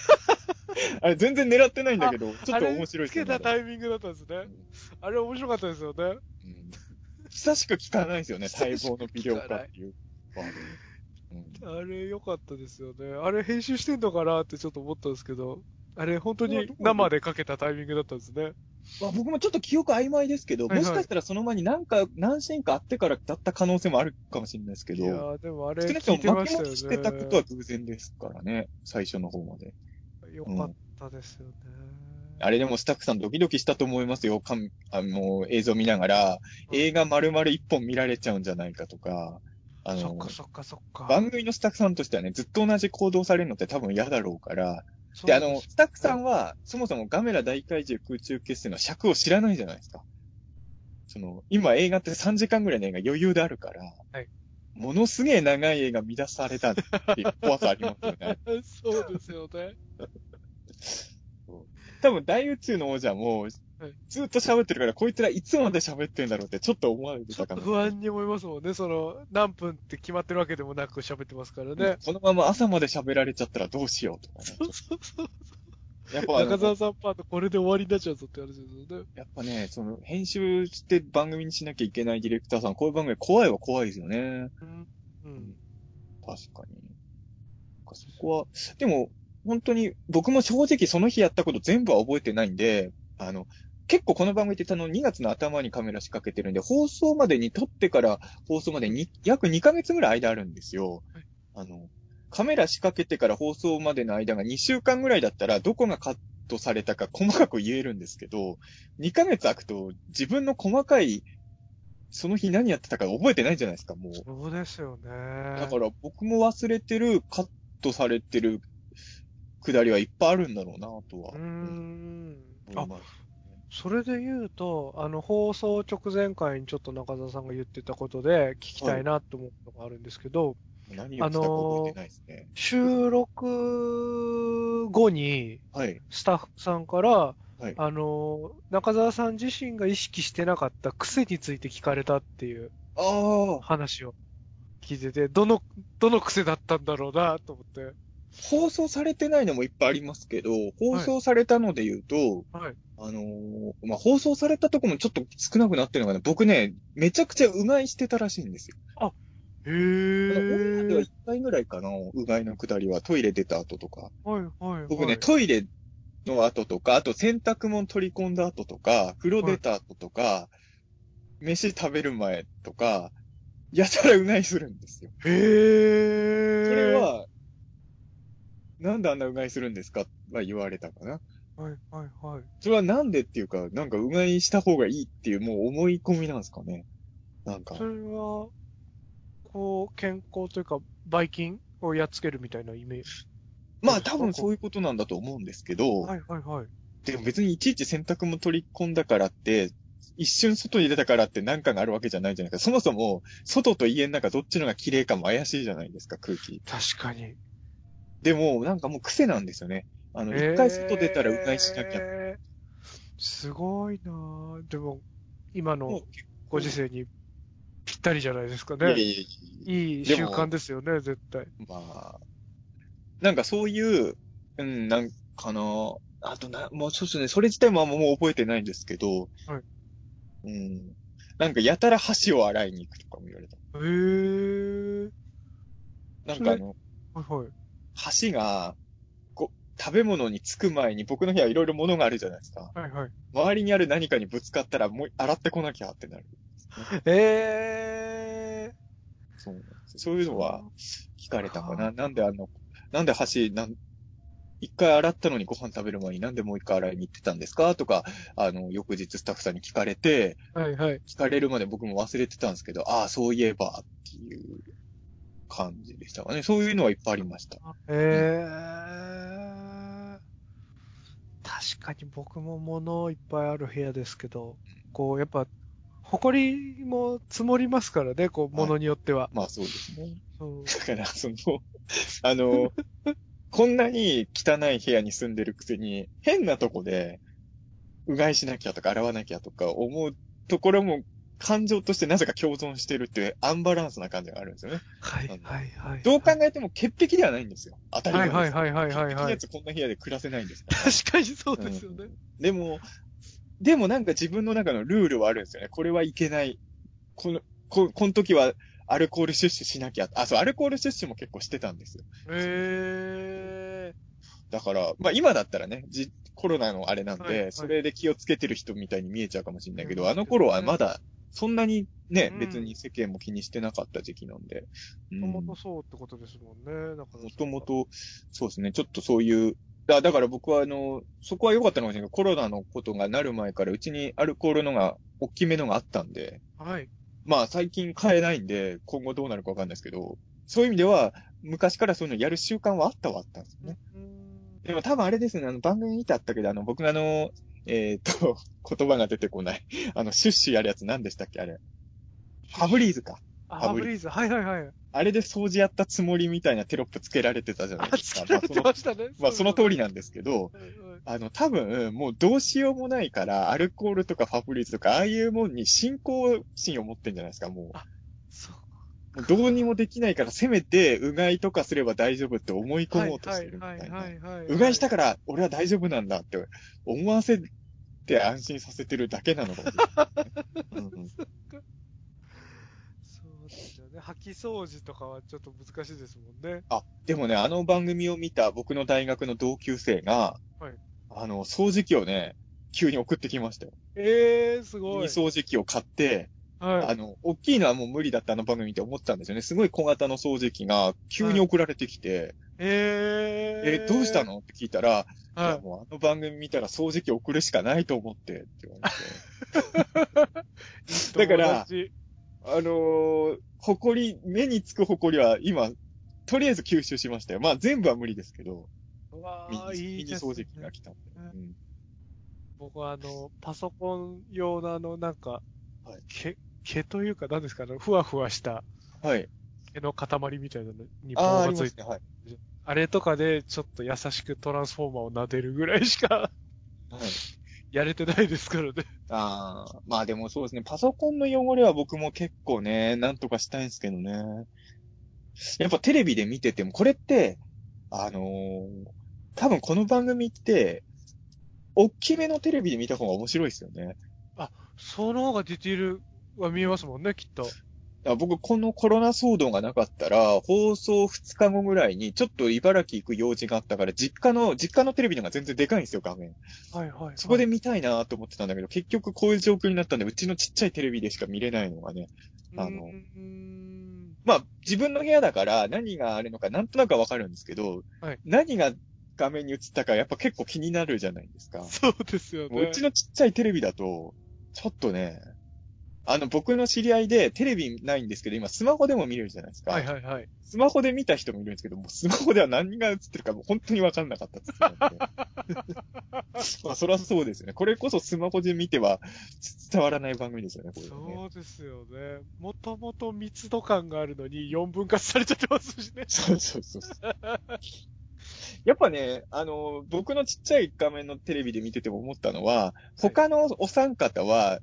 あれ全然狙ってないんだけど、ちょっと面白いですあれつけたよね。タイミングだったんですね。あれ面白かったですよね。うん久しく聞かないですよね、待望のビデオ化っていうあれ良かったですよね。あれ編集してんのかなってちょっと思ったんですけど、あれ本当に生でかけたタイミングだったんですね。まあ、僕もちょっと記憶曖昧ですけど、はいはいもしかしたらその前に何か、何シーンかあってからだった可能性もあるかもしれないですけど、いやーでもあれ少なくと聞いても巻きましたよ戻してたことはね。偶然ですからね、最初の方まで。よかったですよね。あれでもスタッフさんドキドキしたと思いますよ。かんあの、映像見ながら、映画丸々一本見られちゃうんじゃないかとか、あのそっか、そっかそっか。番組のスタッフさんとしてはね、ずっと同じ行動されるのって多分嫌だろうから、そうで、あの、スタッフさんは、そもそもガメラ大怪獣空中決戦の尺を知らないじゃないですか。その、今映画って3時間ぐらいの映画余裕であるから、はいものすげえ長い映画見出されたっていう怖さありますよね。そうですよね。多分大宇宙の王者もはい、ずっと喋ってるから、こいつらいつまで喋ってんだろうってちょっと思われてたかも。っと不安に思いますもんね。その、何分って決まってるわけでもなく喋ってますからね。このまま朝まで喋られちゃったらどうしようとかね。そうそうそう。やっぱ中澤さんパートこれで終わりになっちゃうぞって話ですよね。やっぱね、その、編集して番組にしなきゃいけないディレクターさん、こういう番組怖いは怖いですよね。うん。うん。確かに。そこは、でも、本当に、僕も正直その日やったこと全部は覚えてないんで、あの、結構この番組ってあの2月の頭にカメラ仕掛けてるんで、放送までに撮ってから放送までに約2ヶ月ぐらい間あるんですよはい。あの、カメラ仕掛けてから放送までの間が2週間ぐらいだったら、どこがカットされたか細かく言えるんですけど、2ヶ月空くと自分の細かい、その日何やってたか覚えてないじゃないですか、もう。そうですよね。だから僕も忘れてる、カットされてるくだりはいっぱいあるんだろうな、とは。ん。それで言うと、あの、放送直前回にちょっ後に中澤さんが言ってたことで聞きたいなと思うのがあるんですけど、何をしたか覚えてないですね。収録後にはい。スタッフさんから、はい。あの、中澤さん自身が意識してなかった癖について聞かれたっていうああ、話を聞いてて、どの、どの癖だったんだろうなと思って。放送されてないのもいっぱいありますけど、放送されたので言うと、はい。あのーまあ、放送されたとこもちょっと少なくなってるのがね、僕ね、めちゃくちゃうがいしてたらしいんですよ。へあのオンではー1。回ぐらいかな、うがいのくだりは、トイレ出た後とか。はい、はい。僕ね、はいトイレの後とか、あと洗濯物取り込んだ後とか、風呂出た後とか、飯食べる前とか、やたらうがいするんですよ。へー。それ、は、なんであんなうがいするんですか？は言われたかな。はい、はい、はい。それはなんでっていうか、なんかうがいした方がいいっていうもう思い込みなんですかね？なんかそ。れは、こう、健康というか、ばい菌をやっつけるみたいなイメージ。まあ多分そういうことなんだと思うんですけど、はい、はい、はい。でも別にいちいち洗濯も取り込んだからって、一瞬外に出たからって何かがあるわけじゃないじゃないですか。そもそも、外と家の中どっちのが綺麗かも怪しいじゃないですか、空気。確かに。でも、なんかもう癖なんですよね。あの、一回外出たらうがいしなきゃ。えーすごいなぁ。でも、今のご時世にぴったりじゃないですかね。いやいやいやいい習慣ですよね、絶対。まあ、なんかそういう、うん、なんかな、あとな、もうそうですね、それ自体もあんまもう覚えてないんですけど、はいうん。なんかやたら箸を洗いに行くとかも言われた。へー。なんかあの、はいはい。箸が、こう、食べ物につく前に僕の部屋いろいろ物があるじゃないですか。はいはい。周りにある何かにぶつかったらもう洗ってこなきゃってなる。えそうなんですそういうのは聞かれたかな。なんであの、なんで箸なん、一回洗ったのにご飯食べる前になんでもう一回洗いに行ってたんですか？とか、あの、翌日スタッフさんに聞かれて、はいはい。聞かれるまで僕も忘れてたんですけど、ああ、そういえばっていう感じでしたかね。そういうのはいっぱいありました。えー、確かに僕も物いっぱいある部屋ですけど、こう、やっぱ、埃も積もりますからね、こう、物によっては。まあそうですね。うんだから、その、あの、こんなに汚い部屋に住んでるくせに、変なとこで、うがいしなきゃとか洗わなきゃとか思うところも、感情としてなぜか共存してるっていうアンバランスな感じがあるんですよね。はいはいはい。どう考えても潔癖ではないんですよ。当たり前です。はいはいはいはいはいはい潔癖なやつこんな部屋で暮らせないんですから。確かにそうですよね。でも、でもなんか自分の中のルールはあるんですよね。これはいけない。この、こ、この時はアルコール摂取しなきゃ。あ、そう、アルコール摂取も結構してたんですよ。えだから、まあ今だったらね、じコロナのあれなんで、はいはいそれで気をつけてる人みたいに見えちゃうかもしれないけど、うんあの頃はまだ、そんなにね、うん別に世間も気にしてなかった時期なんで。ー、もともとそうってことですもんね。もともと、そうですね、ちょっとそういう、だだから僕はあの、そこは良かったのかもしれないけど、コロナのことがなる前からうちにアルコールのが、大きめのがあったんで、はい。まあ最近買えないんで、今後どうなるかわかんないですけど、そういう意味では、昔からそういうのやる習慣はあったはあったんですよね。うんでも多分あれですね、あの番組見てあったけど、あの僕があの、えっ、と、言葉が出てこない。あの、シュッシュやるやつ何でしたっけ？あれ。ファブリーズか。あ、ファブリーズ。はいはいはい。あれで掃除やったつもりみたいなテロップつけられてたじゃないあ、ですか。つけられてましたね。まあその通りな。なんですけど、あの、多分、もうどうしようもないから、アルコールとかファブリーズとか、ああいうもんに信仰心を持ってんじゃないですか。もうどうにもできないから、せめて、うがいとかすれば大丈夫って思い込もうとしてるみたいな。うがいしたから、俺は大丈夫なんだって思わせて安心させてるだけなのかもしれない。うんうん そうですよね。掃き掃除とかはちょっと難しいですもんね。あ、でもね、あの番組を見た僕の大学の同級生が、はいあの、掃除機をね、急に送ってきましたよ。ええー、すごい。掃除機を買って、はい。あの、大きいのはもう無理だったあの番組って思ってたんですよね。すごい小型の掃除機が急に送られてきて、えー。え、どうしたの？って聞いたら、はもうあの番組見たら掃除機送るしかないと思ってって言われて。い。だからあのー、埃、目につく埃は今、とりあえず吸収しましたよ。まあ全部は無理ですけど、うわミニーいいですミニ掃除機ねが来たんで。うん僕はあの、パソコン用のあの、なんか、はい毛、毛というか何ですかね、ふわふわしたはい。毛の塊みたいなのにああ、棒がついすね。はい。あれとかでちょっと優しくトランスフォーマーを撫でるぐらいしかはい。やれてないですからね。ああ、まあでもそうですね。パソコンの汚れは僕も結構ね、なんとかしたいんですけどね。やっぱテレビで見てても、これって、あのー多分この番組って、大きめのテレビで見た方が面白いですよね。その方がディティールは見えますもんね、きっと。僕、このコロナ騒動がなかったら、放送2日後ぐらいに、ちょっと茨城行く用事があったから、実家の、実家のテレビの方が全然でかいんですよ、画面。はいはい、はい。そこで見たいなと思ってたんだけど、結局こういう状況になったんで、うちのちっちゃいテレビでしか見れないのがね。あのまあ、自分の部屋だから何があるのかなんとなくはわかるんですけど、はい何が画面に映ったかやっぱ結構気になるじゃないですか。そうですよね。うちのちっちゃいテレビだと、ちょっとね、あの、僕の知り合いでテレビないんですけど、今スマホでも見れるじゃないですか。はいはいはい。スマホで見た人もいるんですけど、もうスマホでは何が映ってるかもう本当にわかんなかったっっ。まあ、そりゃそうですよね。これこそスマホで見ては伝わらない番組ですよね、これね。そうですよね。もともと密度感があるのに4分割されちゃってますしね。そうそうそうそう。やっぱね、あの、僕のちっちゃい画面のテレビで見てても思ったのは、他のお三方は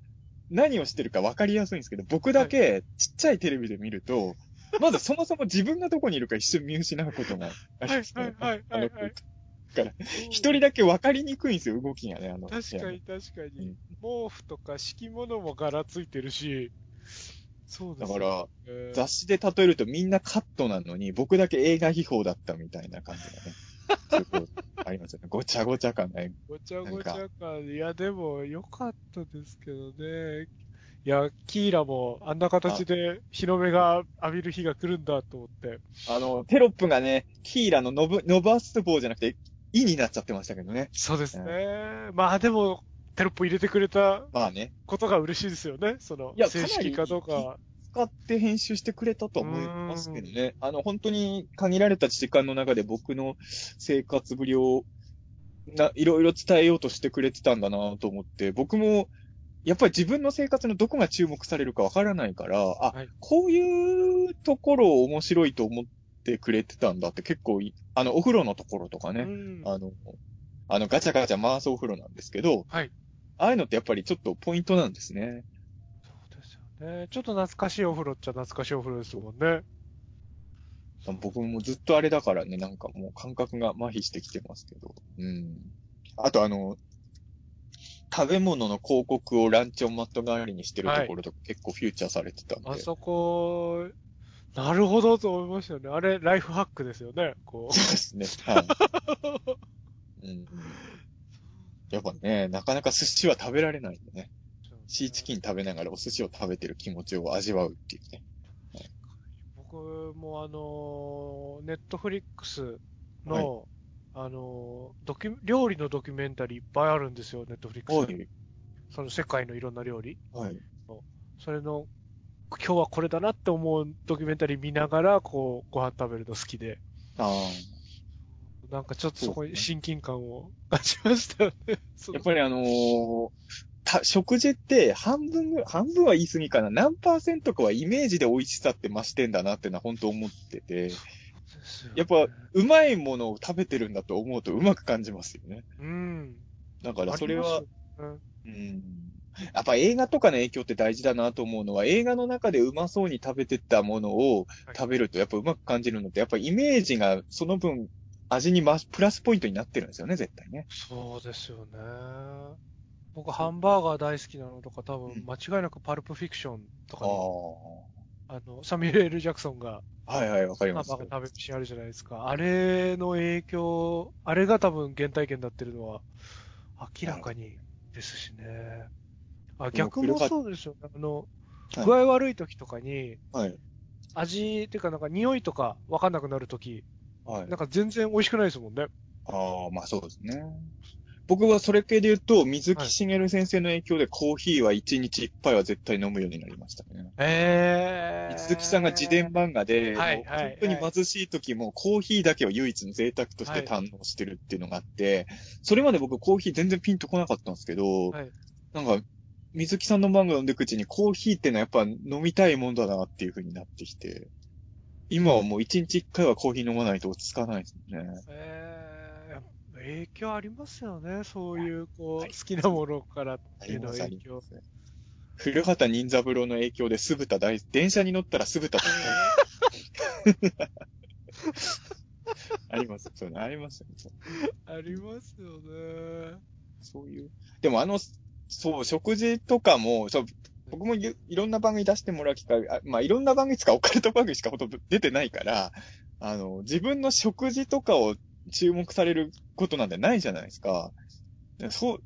何をしてるか分かりやすいんですけど、僕だけちっちゃいテレビで見ると、まずそもそも自分がどこにいるか一瞬見失うことがありますね。はいはいはいはいはいあの一人だけ分かりにくいんですよ、動きがね、あの。確かに確かに。うん毛布とか敷物も柄ついてるし、そうですだから、よね。雑誌で例えるとみんなカットなのに、僕だけ映画秘宝だったみたいな感じがね。ありますよね。ごちゃごちゃ感ね。ごちゃごちゃ感。いや、でも、良かったですけどね。いや、キーラもあんな形で日の目が浴びる日が来るんだと思って。あの、テロップがね、キーラの伸ぶ伸ばす棒じゃなくて、いになっちゃってましたけどね。そうですね。まあでも、テロップ入れてくれたまあね。ことが嬉しいですよね。その正式かどうかは。使って編集してくれたと思いますけどね。あの、本当に限られた時間の中で僕の生活ぶりを、な、いろいろ伝えようとしてくれてたんだなと思って、僕も、やっぱり自分の生活のどこが注目されるかわからないから、あ、はいこういうところを面白いと思ってくれてたんだって結構い、あの、お風呂のところとかね、うんあの、あの、ガチャガチャ回すお風呂なんですけど、はい。ああいうのってやっぱりちょっとポイントなんですね。ね。ちょっと懐かしいお風呂っちゃ懐かしいお風呂ですもんね。僕もずっとあれだからね、なんかもう感覚が麻痺してきてますけど。うん。あとあの、食べ物の広告をランチョンマット代わりにしてるところとか結構フューチャーされてたんで。あそこ、なるほどと思いましたよね。あれ、ライフハックですよね。こそうですね。はい。うん。やっぱね、なかなか寿司は食べられないんでね。う。シーチキン食べながらお寿司を食べてる気持ちを味わうっていうね。僕もあの、ネットフリックスの、あの、ドキュ、料理のドキュメンタリーいっぱいあるんですよ、ネットフリックス。はい。その世界のいろんな料理。はい。それの、今日はこれだなって思うドキュメンタリー見ながら、こう、ご飯食べるの好きで。あなんかちょっとそこに親近感を感じましたよね。あ。やっぱりあのーた食事って半分ぐ、半分は言い過ぎかな。何パーセントかはイメージで美味しさって増してんだなってのは本当思ってて、やっぱうまいものを食べてるんだと思うとうまく感じますよね。うん。だからそれはねうん。やっぱ映画とかの影響って大事だなと思うのは、映画の中でうまそうに食べてたものをはい食べるとやっぱうまく感じるのって、やっぱイメージがその分味にマプラスポイントになってるんですよね、絶対ね。そうですよね。僕、ハンバーガー大好きなのとか、多分、間違いなくパルプフィクションとかの、あの、サミュエル・ジャクソンが、はいはい、わかりハンますバーガー食べるシーンあるじゃないですか。あれの影響、あれが多分原体験になってるのは、明らかにですしね。あ、逆もそうですよね。あの、はい具合悪い時とかに、はい。味っていうかなんか匂いとかわかんなくなる時、はいなん。か全然美味しくないですもんね。ああ、まあそうですね。僕はそれ系で言うと、水木しげる先生の影響でコーヒーは1日1杯は絶対飲むようになりましたね。えー。水木さんが自伝漫画で、はいもうはい本当に貧しい時もコーヒーだけを唯一の贅沢として堪能してるっていうのがあって、それまで僕コーヒー全然ピンとこなかったんですけど、はいなんか、水木さんの漫画読んでいくうちにコーヒーってのはやっぱ飲みたいもんだなっていう風になってきて、今はもう1日1回はコーヒー飲まないと落ち着かないですね。えー、影響ありますよね。そういう、こう、はい好きなものからっあていうの影響。古畑任三郎の影響で酢豚大、電車に乗ったら酢豚とか あります。そうね、ありますよね。ありますよね。そういう。でもあの、そう、食事とかも、そう、僕もいいろんな番組出してもらう機会、あまあいろんな番組つかオカルト番組しかほとんど出てないから、あの、自分の食事とかを注目されることなんてないじゃないですか。でそう、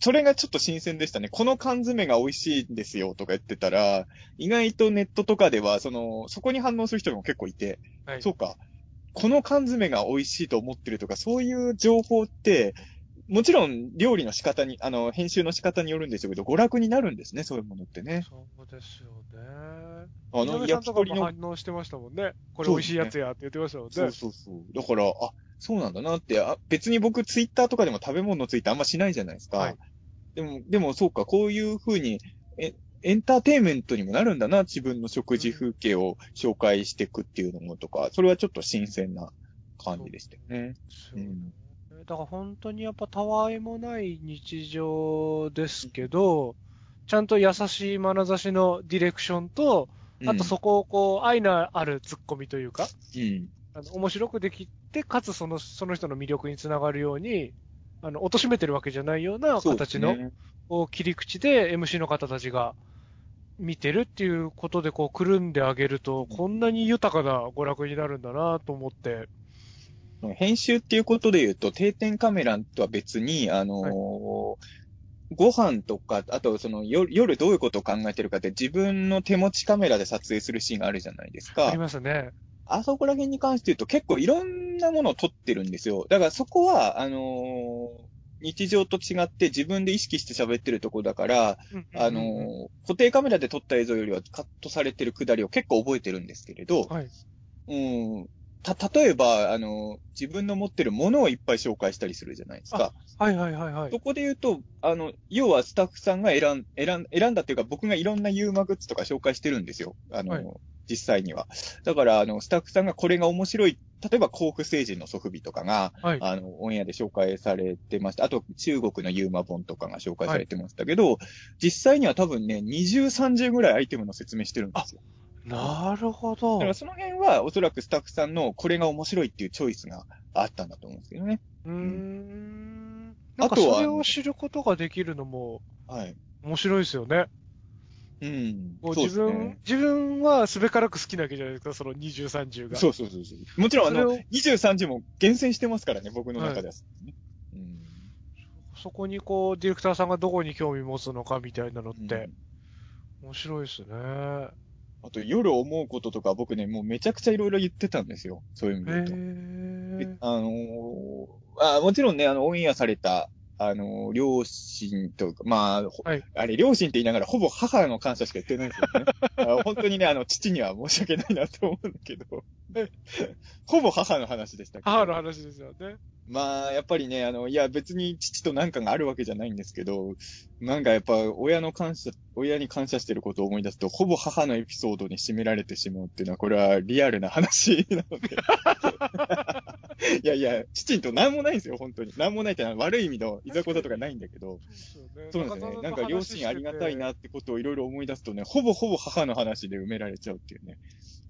それがちょっと新鮮でしたね。この缶詰が美味しいんですよとか言ってたら、意外とネットとかでは、その、そこに反応する人も結構いて、はい。そうか。この缶詰が美味しいと思ってるとか、そういう情報って、もちろん料理の仕方に、あの、編集の仕方によるんでしょうけど、娯楽になるんですね、そういうものってね。そうですよね。あの、焼き鳥の、とかも反応してましたもんね。これ美味しいやつやって言ってましたもんね。そうそうそう。だから、あ、そうなんだなって、あ別に僕ツイッターとかでも食べ物のツイーあんましないじゃないですか。はいでも、でもそうか、こういう風に、え、エンターテインメントにもなるんだな、自分の食事風景を紹介していくっていうのもとか、それはちょっと新鮮な感じでしたよね。ですよねだから本当にやっぱたわいもない日常ですけど、ちゃんと優しい眼差しのディレクションと、あとそこをこう、愛のある突っ込みというか、うん。あの面白くできて、かつその、その人の魅力につながるように、あの、貶めてるわけじゃないような形の、ね切り口で MC の方たちが見てるっていうことで、こう、くるんであげると、こんなに豊かな娯楽になるんだなと思って、編集っていうことで言うと、定点カメラとは別に、あのーご飯とか、あとその夜夜どういうことを考えてるかって自分の手持ちカメラで撮影するシーンがあるじゃないですかあり。ますね。あそこら辺に関して言うと結構いろんなものを撮ってるんですよ。だからそこは、あのー日常と違って自分で意識して喋ってるとこだから、あのー固定カメラで撮った映像よりはカットされてるくだりを結構覚えてるんですけれど、はい。うん。た、例えば、あの、自分の持ってるものをいっぱい紹介したりするじゃないですか。はいはいはいはい。そこで言うと、あの、要はスタッフさんが選ん、選ん、選んだっていうか、僕がいろんなユーマグッズとか紹介してるんですよ。あの、はい実際には。だから、あの、スタッフさんがこれが面白い、例えば、甲府星人のソフビとかが、はい。あの、オンエアで紹介されてました。あと、中国のユーマ本とかが紹介されてましたけど、実際には多分ね、20、30ぐらいアイテムの説明してるんですよ。なるほど。だからその辺は、おそらくスタッフさんのこれが面白いっていうチョイスがあったんだと思うんですけどね。うーん。なんかあとはそれを知ることができるのもはい。面白いですよね。うん。もう自分、ね。自分はすべからく好きなわけじゃないですか、その20、30が。そうそうそうそう。もちろん、あのそれを、23時も厳選してますからね、僕の中では、ねうん。そこにこう、ディレクターさんがどこに興味持つのかみたいなのっうんて、面白いですね。あと、夜思うこととか、僕ね、もうめちゃくちゃいろいろ言ってたんですよ。そういう意味へで言うと。ー。あのーあ、もちろんね、あの、オンエアされた、あのー両親とか、まあ、ほはいあれ、両親って言いながら、ほぼ母の感謝しか言ってないんですよね。あ本当にね、あの、父には申し訳ないなと思うんだけど、ほぼ母の話でしたけど。母の話ですよね。まあ、やっぱりね、あの、いや、別に父と何かがあるわけじゃないんですけど、なんかやっぱ、親の感謝、親に感謝してることを思い出すと、ほぼ母のエピソードに占められてしまうっていうのは、これはリアルな話なので。いやいや、父と何もないんですよ、本当に。何もないってのは悪い意味のいざこざとかないんだけど、そうなんですよね。なんか両親ありがたいなってことをいろいろ思い出すとね、ほぼほぼ母の話で埋められちゃうっていうね。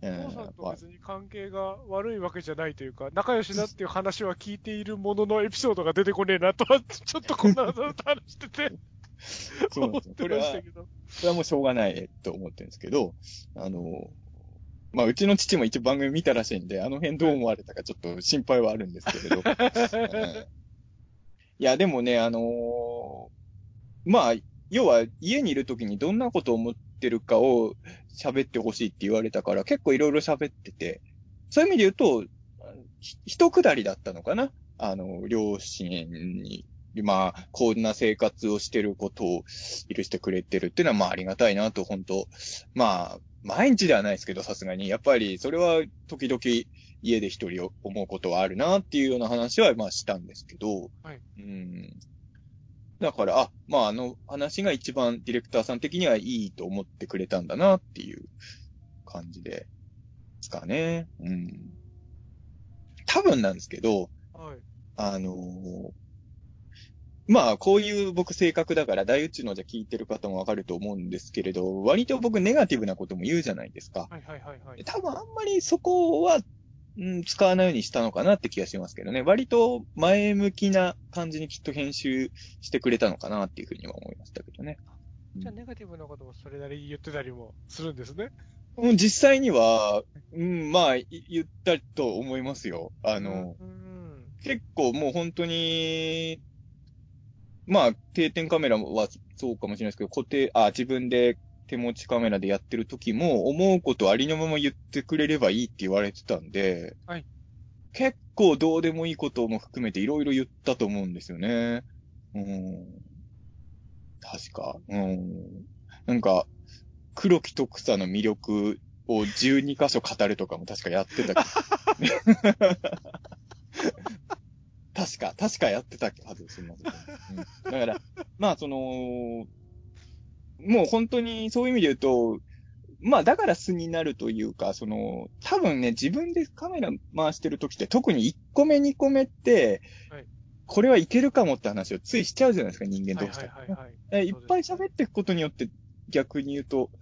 うんお父さんと別に関係が悪いわけじゃないというか、仲良しだっていう話は聞いているもののエピソードが出てこねえなとは、ちょっとこんな話してて、そうってました、けど。それはもうしょうがないと思ってるんですけど、あの、まあ、うちの父も一応番組見たらしいんで、あの辺どう思われたかちょっと心配はあるんですけれど。う んいや、でもね、あのーまあ、要は家にいる時にどんなことを思ってるかを喋ってほしいって言われたから、結構いろいろ喋ってて、そういう意味で言うと、ひ一くだりだったのかな？あの、両親に、まあ、こんな生活をしてることを許してくれてるっていうのは、まあ、ありがたいなと、本当まあ、毎日ではないですけど、さすがに。やっぱり、それは、時々、家で一人思うことはあるなっていうような話は、まあ、したんですけど、はいうん。だから、あ、まあ、あの話が一番ディレクターさん的にはいいと思ってくれたんだなっていう感じで、ですかね。うん。多分なんですけど、はい。あのーまあ、こういう僕性格だから、大宇宙のじゃ聞いてる方もわかると思うんですけれど、割と僕ネガティブなことも言うじゃないですか。はいはいはいはい。多分あんまりそこは、うん、使わないようにしたのかなって気がしますけどね。割と前向きな感じにきっと編集してくれたのかなっていうふうには思いましたけどね。じゃあネガティブなこともそれなりに言ってたりもするんですね。うん、実際には、うん、まあ、い言ったと思いますよ。あの、うん。結構もう本当に、まあ、定点カメラはそうかもしれないですけど、固定、あ、自分で手持ちカメラでやってる時も、思うことありのまま言ってくれればいいって言われてたんで、はい結構どうでもいいことも含めていろいろ言ったと思うんですよね。うん。確か。うん。なんか、黒木徳さんの魅力を12箇所語るとかも確かやってたけど。確か、確かやってたはず、すみません。うん、だから、まあ、その、もう本当にそういう意味で言うと、まあ、だから素になるというか、その、多分ね、自分でカメラ回してる時って、特に1個目、2個目って、はいこれはいけるかもって話をついしちゃうじゃないですか、人間はいどうしてもはいはいはい。えいっぱい喋っていくことによって、逆に言うと、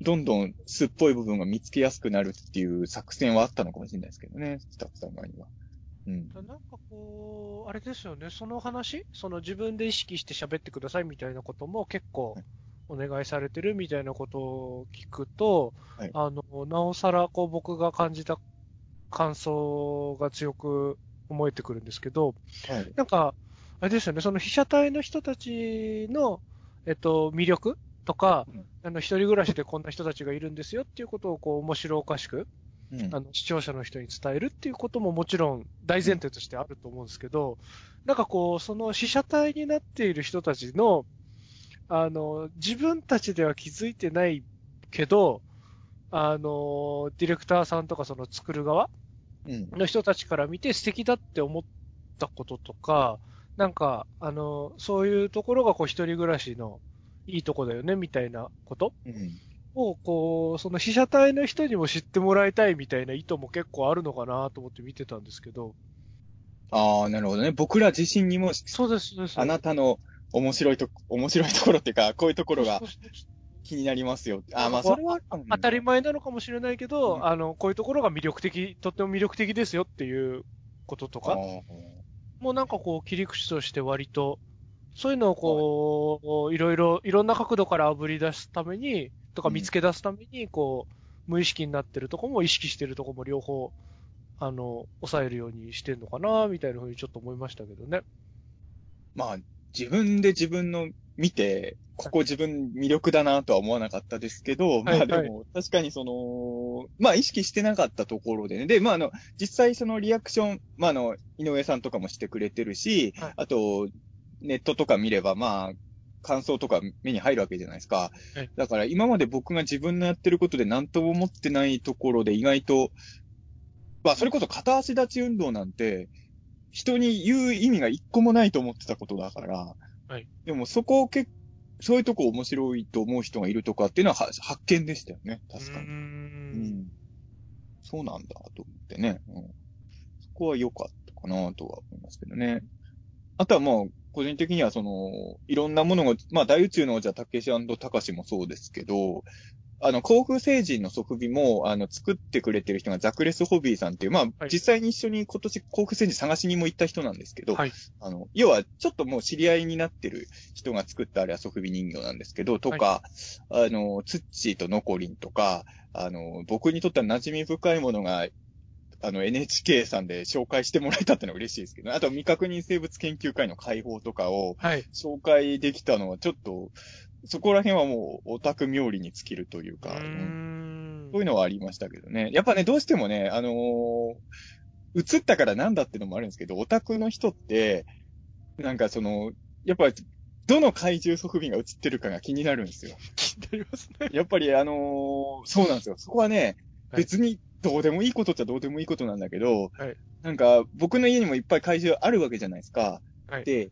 どんどん素っぽい部分が見つけやすくなるっていう作戦はあったのかもしれないですけどね、スタッフさん側には。うん。なんかこう、あれですよね、その話、その自分で意識して喋ってくださいみたいなことも結構お願いされてるみたいなことを聞くと、はい。あの、なおさらこう僕が感じた感想が強く思えてくるんですけど、はい。なんか、あれですよね、その被写体の人たちの、えっと、魅力とか、うん。あの、一人暮らしでこんな人たちがいるんですよっていうことをこう面白おかしく、うんあの、視聴者の人に伝えるっていうことももちろん大前提としてあると思うんですけど、なんかこう、その被写体になっている人たちの、あの、自分たちでは気づいてないけど、あの、ディレクターさんとかその作る側うん。の人たちから見て素敵だって思ったこととか、なんか、あの、そういうところがこう一人暮らしのいいとこだよね、みたいなことうん。を、こう、その被写体の人にも知ってもらいたいみたいな意図も結構あるのかなと思って見てたんですけど。ああ、なるほどね。僕ら自身にも、そうです、そうです。あなたの面白いと、面白いところっていうか、こういうところが気になりますよ。ああ、まあ、それは当たり前なのかもしれないけど、うんあの、こういうところが魅力的、とっても魅力的ですよっていうこととか、もうなんかこう切り口として割と、そういうのをこう、いろいろ、いろんな角度から炙り出すために、とかうん見つけ出すために、こう、無意識になってるとこも意識してるとこも両方、あの、抑えるようにしてんのかな、みたいなふうにちょっと思いましたけどね。まあ、自分で自分の見て、ここ自分魅力だなとは思わなかったですけど、まはいあでも、確かにその、まあ意識してなかったところでね。で、まああの、実際そのリアクション、まああの、井上さんとかもしてくれてるし、はいあと、ネットとか見れば、まあ、感想とか目に入るわけじゃないですか。はいだから今まで僕が自分のやってることで何とも思ってないところで意外と、まあそれこそ片足立ち運動なんて、人に言う意味が一個もないと思ってたことだから、はいでもそこをけそういうとこ面白いと思う人がいるとかっていうのはは発見でしたよね。確かに。うー。うんん。そうなんだと思ってね。うん、そこは良かったかなとは思いますけどね。あとはまあ、個人的にはその、いろんなものが、まあ大宇宙のじゃあ、たけしたかしもそうですけど、あの、航空星人の即備も、あの、作ってくれてる人がザクレス・ホビーさんっていう、まあ、はい実際に一緒に今年航空星人探しにも行った人なんですけど、はい。あの、要は、ちょっともう知り合いになってる人が作ったあれはソフビ人形なんですけど、とか、あの、ツッチーとノコリンとか、あの、僕にとっては馴染み深いものが、あの、NHK さんで紹介してもらえたってのは嬉しいですけど、あと未確認生物研究会の解放とかをはい。紹介できたのはちょっと、そこら辺はもうオタク冥利に尽きるというか、うんんそういうのはありましたけどね。やっぱね、どうしてもね、あのー映ったからなんだってのもあるんですけど、オタクの人って、なんかその、やっぱ、どの怪獣ソフビが映ってるかが気になるんですよ。気になりますね。やっぱりあのーそうなんですよ。そこはね、はい別にどうでもいいことっちゃどうでもいいことなんだけど、はいなんか僕の家にもいっぱい怪獣あるわけじゃないですか。はいで、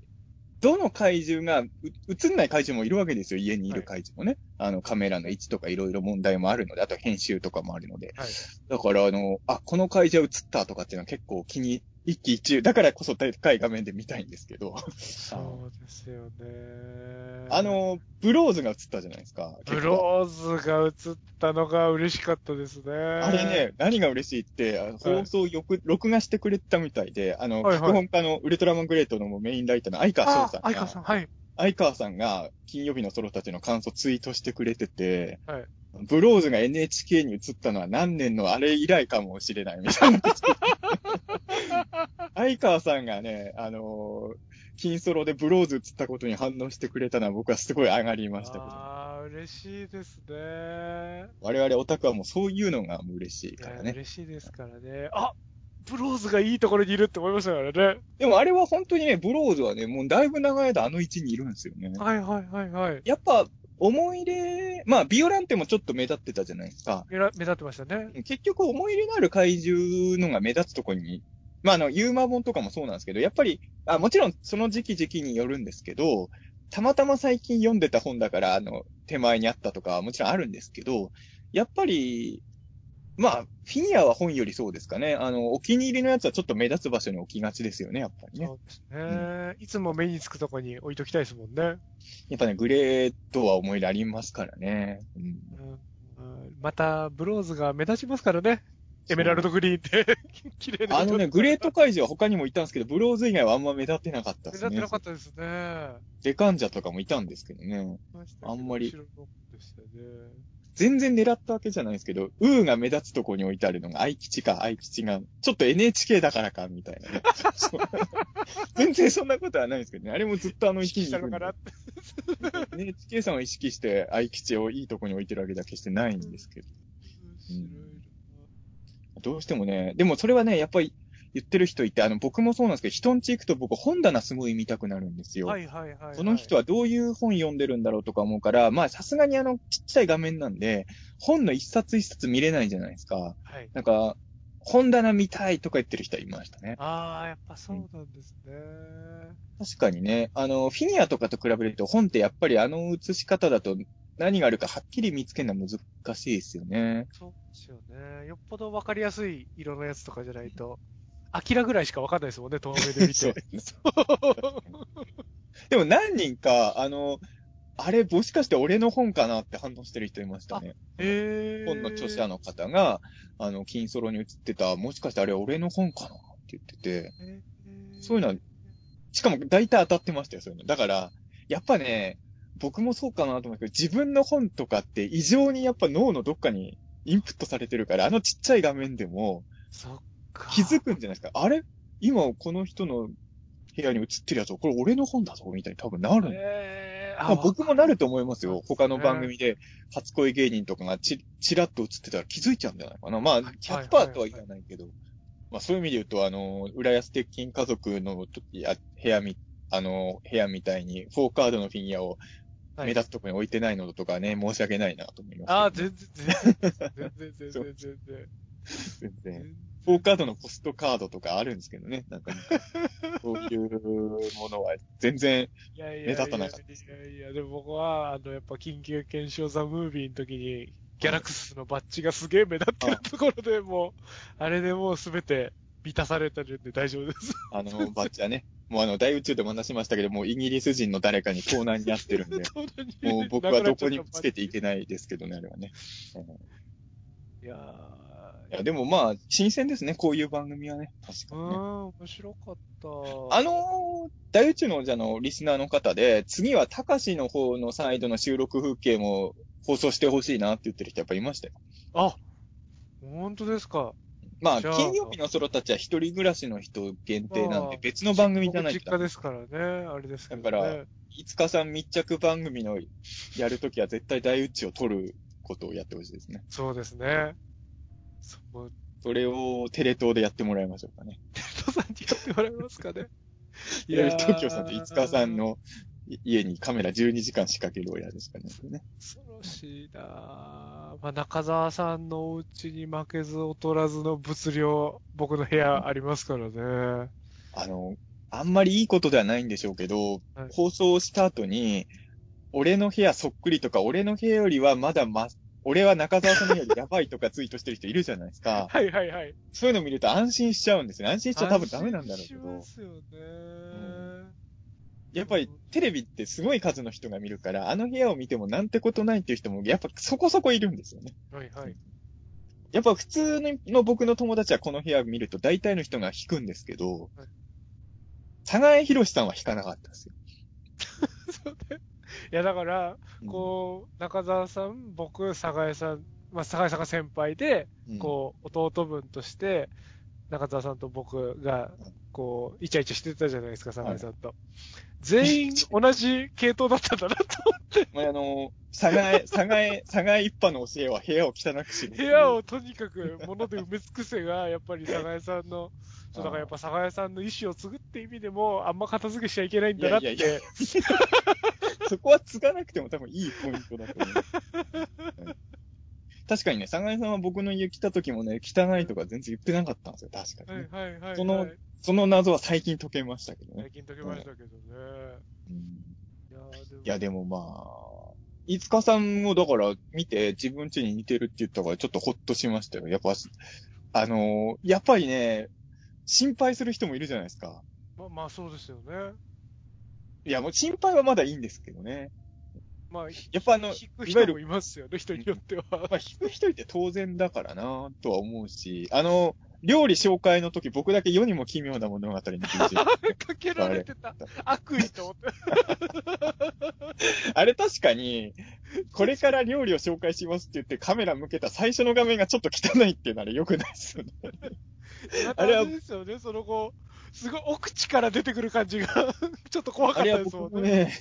どの怪獣が、う映んない怪獣もいるわけですよ。家にいる怪獣もね。あのカメラの位置とかいろいろ問題もあるので、あと編集とかもあるので。はい。だからあの、あ、この怪獣映ったとかっていうのは結構気に、一喜一憂。だからこそでかい画面で見たいんですけど。そうですよね。あ、の、ブローズが映ったじゃないですか。ブローズが映ったのが嬉しかったですね。あれね、何が嬉しいって、放送よく、録画してくれてたみたいで、あの、はいはい脚本家のウルトラマングレートのメインライターの相川翔さんが、あ、相川さん、はい。相川さんが金曜日のソロたちの感想ツイートしてくれてて、はいブローズが NHK に移ったのは何年のあれ以来かもしれないみたいな。相川さんがね、あのー金ソロでブローズ映ったことに反応してくれたのは僕はすごい上がりましたけど、ああ、嬉しいですね。我々オタクはもうそういうのが嬉しいからね。嬉しいですからね。あブローズがいいところにいるって思いましたからね。でもあれは本当にね、ブローズはね、もうだいぶ長い間あの位置にいるんですよね。はいはいはいはい。やっぱ、思い入れ、まあ、ビオランテもちょっと目立ってたじゃないですか。目立ってましたね。結局、思い入れのある怪獣のが目立つところに、まあ、あの、ユーマ本とかもそうなんですけど、やっぱり、あ、もちろんその時期時期によるんですけど、たまたま最近読んでた本だから、あの、手前にあったとかはもちろんあるんですけど、やっぱり、まあ、フィギュアは本よりそうですかね。あの、お気に入りのやつはちょっと目立つ場所に置きがちですよね、やっぱりね。そうですね、いつも目につくとこに置いときたいですもんね。やっぱね、グレーとは思い入れありますからね。うんうんうんまた、ブローズが目立ちますからね。エメラルドグリーンって、綺麗な。あのね、グレート怪獣は他にもいたんですけど、ブローズ以外はあんま目立ってなかったですね。目立ってなかったですね。デカンジャとかもいたんですけどね。あんまり後ろの方でしたね。全然狙ったわけじゃないですけど、ウーが目立つとこに置いてあるのが、愛吉か、愛吉が、ちょっと NHK だからか、みたいなね。そ う全然そんなことはないですけどね。あれもずっとあの位置にいるんでしたのかなって。NHK さんを意識して愛吉をいいとこに置いてるわけじゃ決してないんですけど。面白いなどうしてもね、でもそれはね、やっぱり言ってる人いて、あの、僕もそうなんですけど、人んち行くと僕本棚すごい見たくなるんですよ。はいはいはい、はい。その人はどういう本読んでるんだろうとか思うから、まあさすがにあのちっちゃい画面なんで、本の一冊一冊見れないじゃないですか。はい。なんか、本棚見たいとか言ってる人はいましたね。ああ、やっぱそうなんですね。確かにね、あの、フィギュアとかと比べると本ってやっぱりあの写し方だと何があるかはっきり見つけるのは難しいですよね。そうですよね。よっぽどわかりやすい色のやつとかじゃないと、アキラぐらいしかわかんないですもんね、遠目で見 そうて。でも何人か、あの、あれ、もしかして俺の本かなって反応してる人いましたね。へえ。本の著者の方が、あの、金ソロに映ってた、もしかしてあれ俺の本かなって言ってて、へーそういうのは、しかも大体当たってましたよ、そういうの。だから、やっぱね、僕もそうかなと思うけど、自分の本とかって異常にやっぱ脳のどっかにインプットされてるから、あのちっちゃい画面でもそっか。気づくんじゃないですか。あれ？今この人の部屋に映ってるやつは、これ俺の本だぞ、みたいに多分なるえー、まあ、僕もなると思いますよ。他の番組で、初恋芸人とかがち、ちらっと映ってたら気づいちゃうんじゃないかな。まあ、はい100%とは言わないけど。まあ、そういう意味で言うと、あの、浦安鉄筋家族の時や、部屋み、あの、部屋みたいに、4カードのフィギュアをはい目立つところに置いてないのとかね、申し訳ないなと思いますね、ああ、全然、全然、全然、全然、全然。全然。全4カードのポストカードとかあるんですけどね。なんか、そういうものは全然、いやいやいや目立たなかったいやいや、でも僕は、あの、やっぱ緊急検証ザ・ムービーの時に、ギャラクスのバッジがすげえ目立ってるところでもう、あれでもうすべて満たされてるんで大丈夫です。あの、バッジはね、もうあの、大宇宙でも話しましたけど、もうイギリス人の誰かに盗難にあってるんで、もう僕はどこにもつけていけないですけどね、あれはね。いやいや、でもまあ、新鮮ですね、こういう番組はね。確ー、かにね。うーん、面白かった。あのー、大宇宙のじゃのリスナーの方で、次は高しの方のサイドの収録風景も放送してほしいなって言ってる人やっぱいましたよ。あ、本当ですか。まあ、金曜日のソロたちは一人暮らしの人限定なんまあで、別の番組じゃない僕実家ですからね、あれですけどね。だからいつかさん密着番組のやるときは絶対大宇宙を撮ることをやってほしいですね。そうですね。そう、それをテレ東でやってもらいましょうかね。テトさんにやってもらえますかね？テレビ東京さんと五日さんのい家にカメラ12時間仕掛ける親ですかね。恐ろしいなぁ。まあ、中澤さんのお家に負けず劣らずの物量、僕の部屋ありますからね。あの、あんまりいいことではないんでしょうけど、はい放送した後に、俺の部屋そっくりとか、俺の部屋よりはまだま、俺は中澤さんのよりやばいとかツイートしてる人いるじゃないですか。はいはいはい。そういうの見ると安心しちゃうんですよね。安心しちゃ多分ダメなんだろうけど安心し。ますよね。やっぱりテレビってすごい数の人が見るから、あの部屋を見てもなんてことないっていう人もやっぱそこそこいるんですよね。はいはい。やっぱ普通の僕の友達はこの部屋を見ると大体の人が引くんですけどはい、佐賀江博さんは引かなかったんですよ。そうね。いやだから、うんこう、中澤さん、僕、佐賀江さん、まあ、佐賀江さんが先輩で、うんこう、弟分として、中澤さんと僕が、こう、イチャイチャしてたじゃないですか、佐賀江さんと。全員同じ系統だったんだなと思って、まあ、あの、佐賀江、佐賀江、佐賀江一派の教えは部屋を汚くしる。部屋をとにかく物で埋め尽くせが、やっぱり佐賀江さんの、そうだからやっぱ佐賀江さんの意思を継ぐって意味でも、あんま片付けしちゃいけないんだなって。いやいやい そこは継がなくても多分いいポイントだと思う。うん確かにね、佐賀江さんは僕の家来た時もね、汚いとか全然言ってなかったんですよ、確かにね、はいはいはい、はい。そのその謎は最近解けましたけどね最。近解けましたけどね。うんいやーでもまあ、いつかさんをだから見て自分家に似てるって言ったからちょっとほっとしましたよ。やっぱ、あのーやっぱりね、心配する人もいるじゃないですか。まあ、まあそうですよね。いや、もう心配はまだいいんですけどね。まあ、やっぱあの、引くいわゆる人もいますよね、人によっては。まあ、引く人いて当然だからなとは思うし、あの、料理紹介の時僕だけ世にも奇妙な物語に かけられてた。悪意と思って。あれ確かに、これから料理を紹介しますって言ってカメラ向けた最初の画面がちょっと汚いっていうのは良くないですよね。あれですよね、その後、すごい奥地から出てくる感じが、ちょっと怖かったですもんね。ね、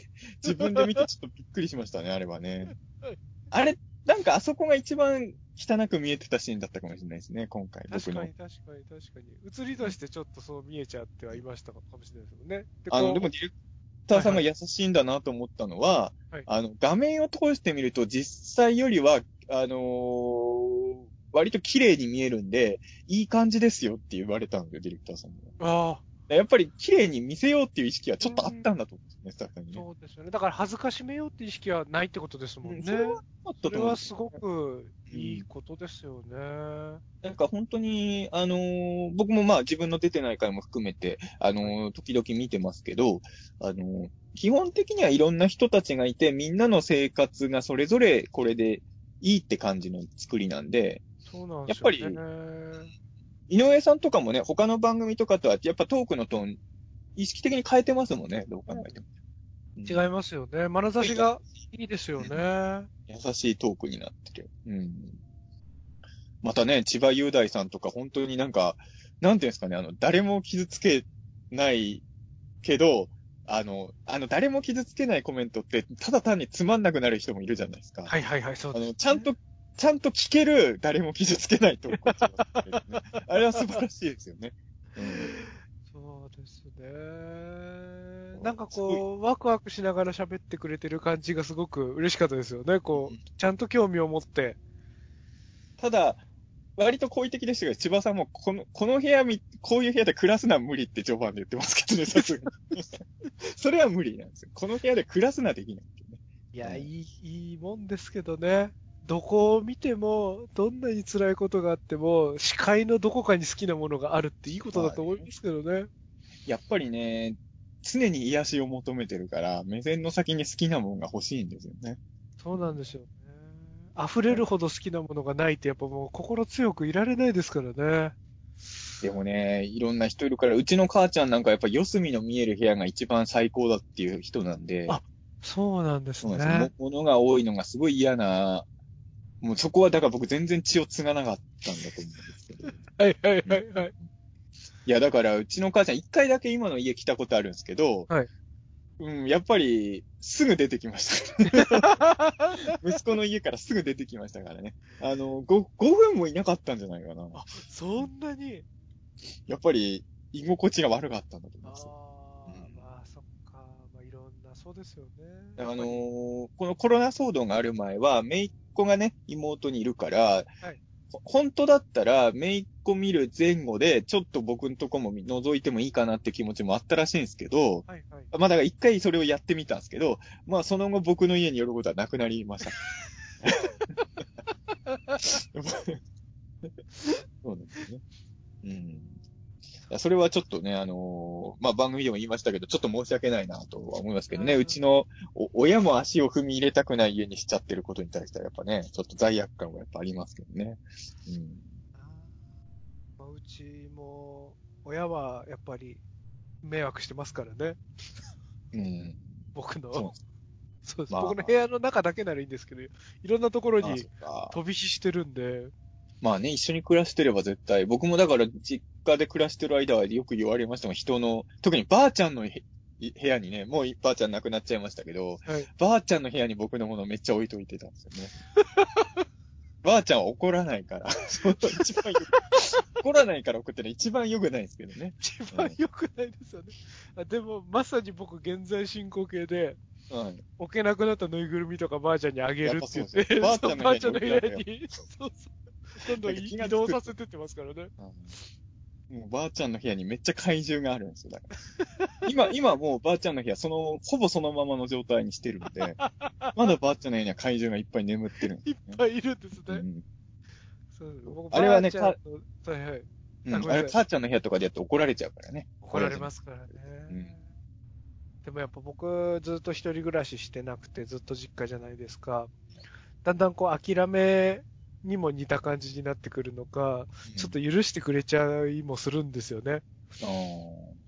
自分で見てちょっとびっくりしましたね、あれはねはい。あれ、なんかあそこが一番汚く見えてたシーンだったかもしれないですね、今回、僕の確か。に確かに確かに。映りとしてちょっとそう見えちゃってはいましたかもしれないですもんね。であの、でもディレクターさんが優しいんだなと思ったのは、はいあの、画面を通してみると実際よりは、あのー割と綺麗に見えるんで、いい感じですよって言われたんですよ、ディレクターさんには。あやっぱり綺麗に見せようっていう意識はちょっとあったんだと思うんですね、スタッフにあ、ね。そうですよね。だから恥ずかしめようって意識はないってことですもんね。うんそれはあったそれと思うんですよはすごくいいことですよね。なんか本当に、あのー僕もまあ自分の出てない回も含めて、あのー時々見てますけど、あのー基本的にはいろんな人たちがいて、みんなの生活がそれぞれこれでいいって感じの作りなんで、そうなんですよね。やっぱ井上さんとかもね、他の番組とかとは、やっぱトークのトーン、意識的に変えてますもんね、どう考えても。うん違いますよね。眼差しがいいですよね。優しいトークになってる。うん。またね、千葉雄大さんとか本当になんか、なんていうんですかね、あの、誰も傷つけないけど、あの、あの、誰も傷つけないコメントって、ただ単につまんなくなる人もいるじゃないですか。はいはいはい、そうです、あの、ちゃんと、ちゃんと聞ける、誰も傷つけないトークをしてますけどねあれは素晴らしいですよね。うんそうですね。なんかこう、ワクワクしながら喋ってくれてる感じがすごく嬉しかったですよね。こうちゃんと興味を持って。ただ、割と好意的でしたけど、千葉さんも、この、この部屋み、こういう部屋で暮らすのは無理って序盤で言ってますけどね、さすがに。それは無理なんですよ。この部屋で暮らすのはできないね。いや、うんいい、いいもんですけどね。どこを見ても、どんなに辛いことがあっても、視界のどこかに好きなものがあるっていいことだと思いますけどね。やっぱりね、常に癒しを求めてるから、目線の先に好きなものが欲しいんですよね。そうなんですよね。溢れるほど好きなものがないってやっぱもう心強くいられないですからね。でもね、いろんな人いるから、うちの母ちゃんなんかやっぱ四隅の見える部屋が一番最高だっていう人なんで、あそうなんですね。そうなんですよ。も物が多いのがすごい嫌な、もうそこはだから僕全然血を継がなかったんだと思うんですけど。はいはいはいはい。いや、だから、うちの母ちゃん一回だけ今の家来たことあるんですけど、はい。うん、やっぱり、すぐ出てきました。息子の家からすぐ出てきましたからね。あの、5、5分もいなかったんじゃないかな。あ、そんなに？やっぱり、居心地が悪かったんだと思いあます。あ、うんまあそっか。まあいろんな、そうですよね。あのーこのコロナ騒動がある前は、姪っ子がね、妹にいるから、ほ本当だったら、姪っ子見る前後で、ちょっと僕のとこも覗いてもいいかなって気持ちもあったらしいんですけど、はいはい。まあだから一回それをやってみたんですけど、まあその後僕の家に寄ることはなくなりました。そうなんですね。うん。それはちょっとね、あのーまあ番組でも言いましたけど、ちょっと申し訳ないなとは思いますけどね、うんうちのお親も足を踏み入れたくない家にしちゃってることに対してはやっぱね、ちょっと罪悪感はやっぱありますけどね。うん。まあ、うちも、親はやっぱり迷惑してますからね。うん。僕の。そうそうです。まあ僕の部屋の中だけならいいんですけど、いろんなところあに飛び火してるんで、まあね、一緒に暮らしてれば絶対、僕もだから実家で暮らしてる間はよく言われましたもん、人の、特にばあちゃんのへ部屋にね、もうばあちゃん亡くなっちゃいましたけど、はい。ばあちゃんの部屋に僕のものめっちゃ置いといてたんですよね。ばあちゃんは怒らないから、一番よく、怒らないから送ってのは一番良くないですけどね。一番良くないですよね。あでも、まさに僕、現在進行形で、はい。置けなくなったぬいぐるみとかばあちゃんにあげるって言って、ばあちゃんの部屋に、そうそう。どんどん移動させてってますからね。もうばあちゃんの部屋にめっちゃ怪獣があるんですよ、だから。今、今もうばあちゃんの部屋、その、ほぼそのままの状態にしてるんで、まだばあちゃんの部屋には怪獣がいっぱい眠ってるんですいっぱいいるんですね。うんそう僕あれはねばあちゃんのはいはい。うん、あれ、母ちゃんの部屋とかでやって怒られちゃうからね。怒られますからね。うんでもやっぱ僕、ずっと一人暮らししてなくて、ずっと実家じゃないですか。だんだんこう、諦めにも似た感じになってくるのか、ちょっと許してくれちゃいもするんですよね。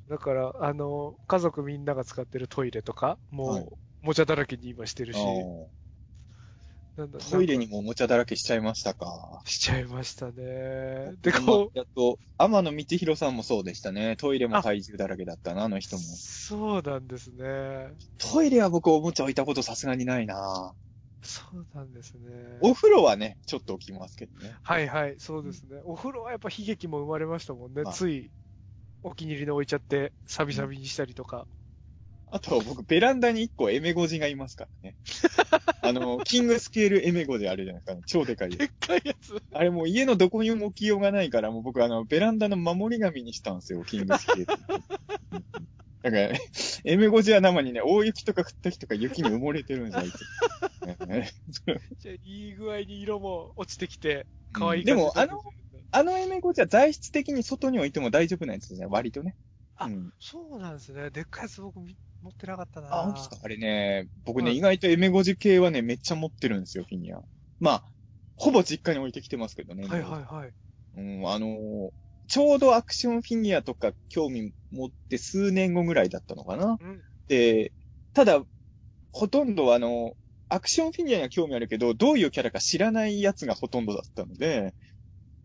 だから、あの、家族みんなが使ってるトイレとか、もう、はいもちゃだらけに今してるーし、あなんだートイレにもおもちゃだらけしちゃいましたか。しちゃいましたね。で、まあこう、やっと、天野道弘さんもそうでしたね。トイレも怪獣だらけだったな、あの人も。そうなんですね。トイレは僕おもちゃ置いたことさすがにないなそうなんですね。お風呂はね、ちょっと置きますけどね。はいはい、そうですね。お風呂はやっぱ悲劇も生まれましたもんね。まあつい、お気に入りの置いちゃって、サビサビにしたりとか。あと、僕、ベランダに1個エメゴジがいますからね。あの、キングスケールエメゴジあるじゃないですか、超でかいやつでっかいやつ。あれもう家のどこにも置きようがないから、もう僕あの、ベランダの守り神にしたんですよ、キングスケール。だから、エメゴジは生にね、大雪とか降った日とか雪に埋もれてるんですよ、あいつ。ね じゃあ、いい具合に色も落ちてきて、可愛いでも感じになってあのエメゴジは材質的に外に置いても大丈夫なんですよね、割とね。あうんそうなんですね。でっかいやつ僕み持ってなかったなあ、本当ですか？あれね、僕ね、はい意外とエメゴジ系はね、めっちゃ持ってるんですよ、フィギュア。まあ、ほぼ実家に置いてきてますけどね。はいはいはい。うん、あのーちょうどアクションフィギュアとか興味持って数年後ぐらいだったのかな。うん。で、ただ、ほとんどあの、アクションフィギュアには興味あるけど、どういうキャラか知らないやつがほとんどだったので、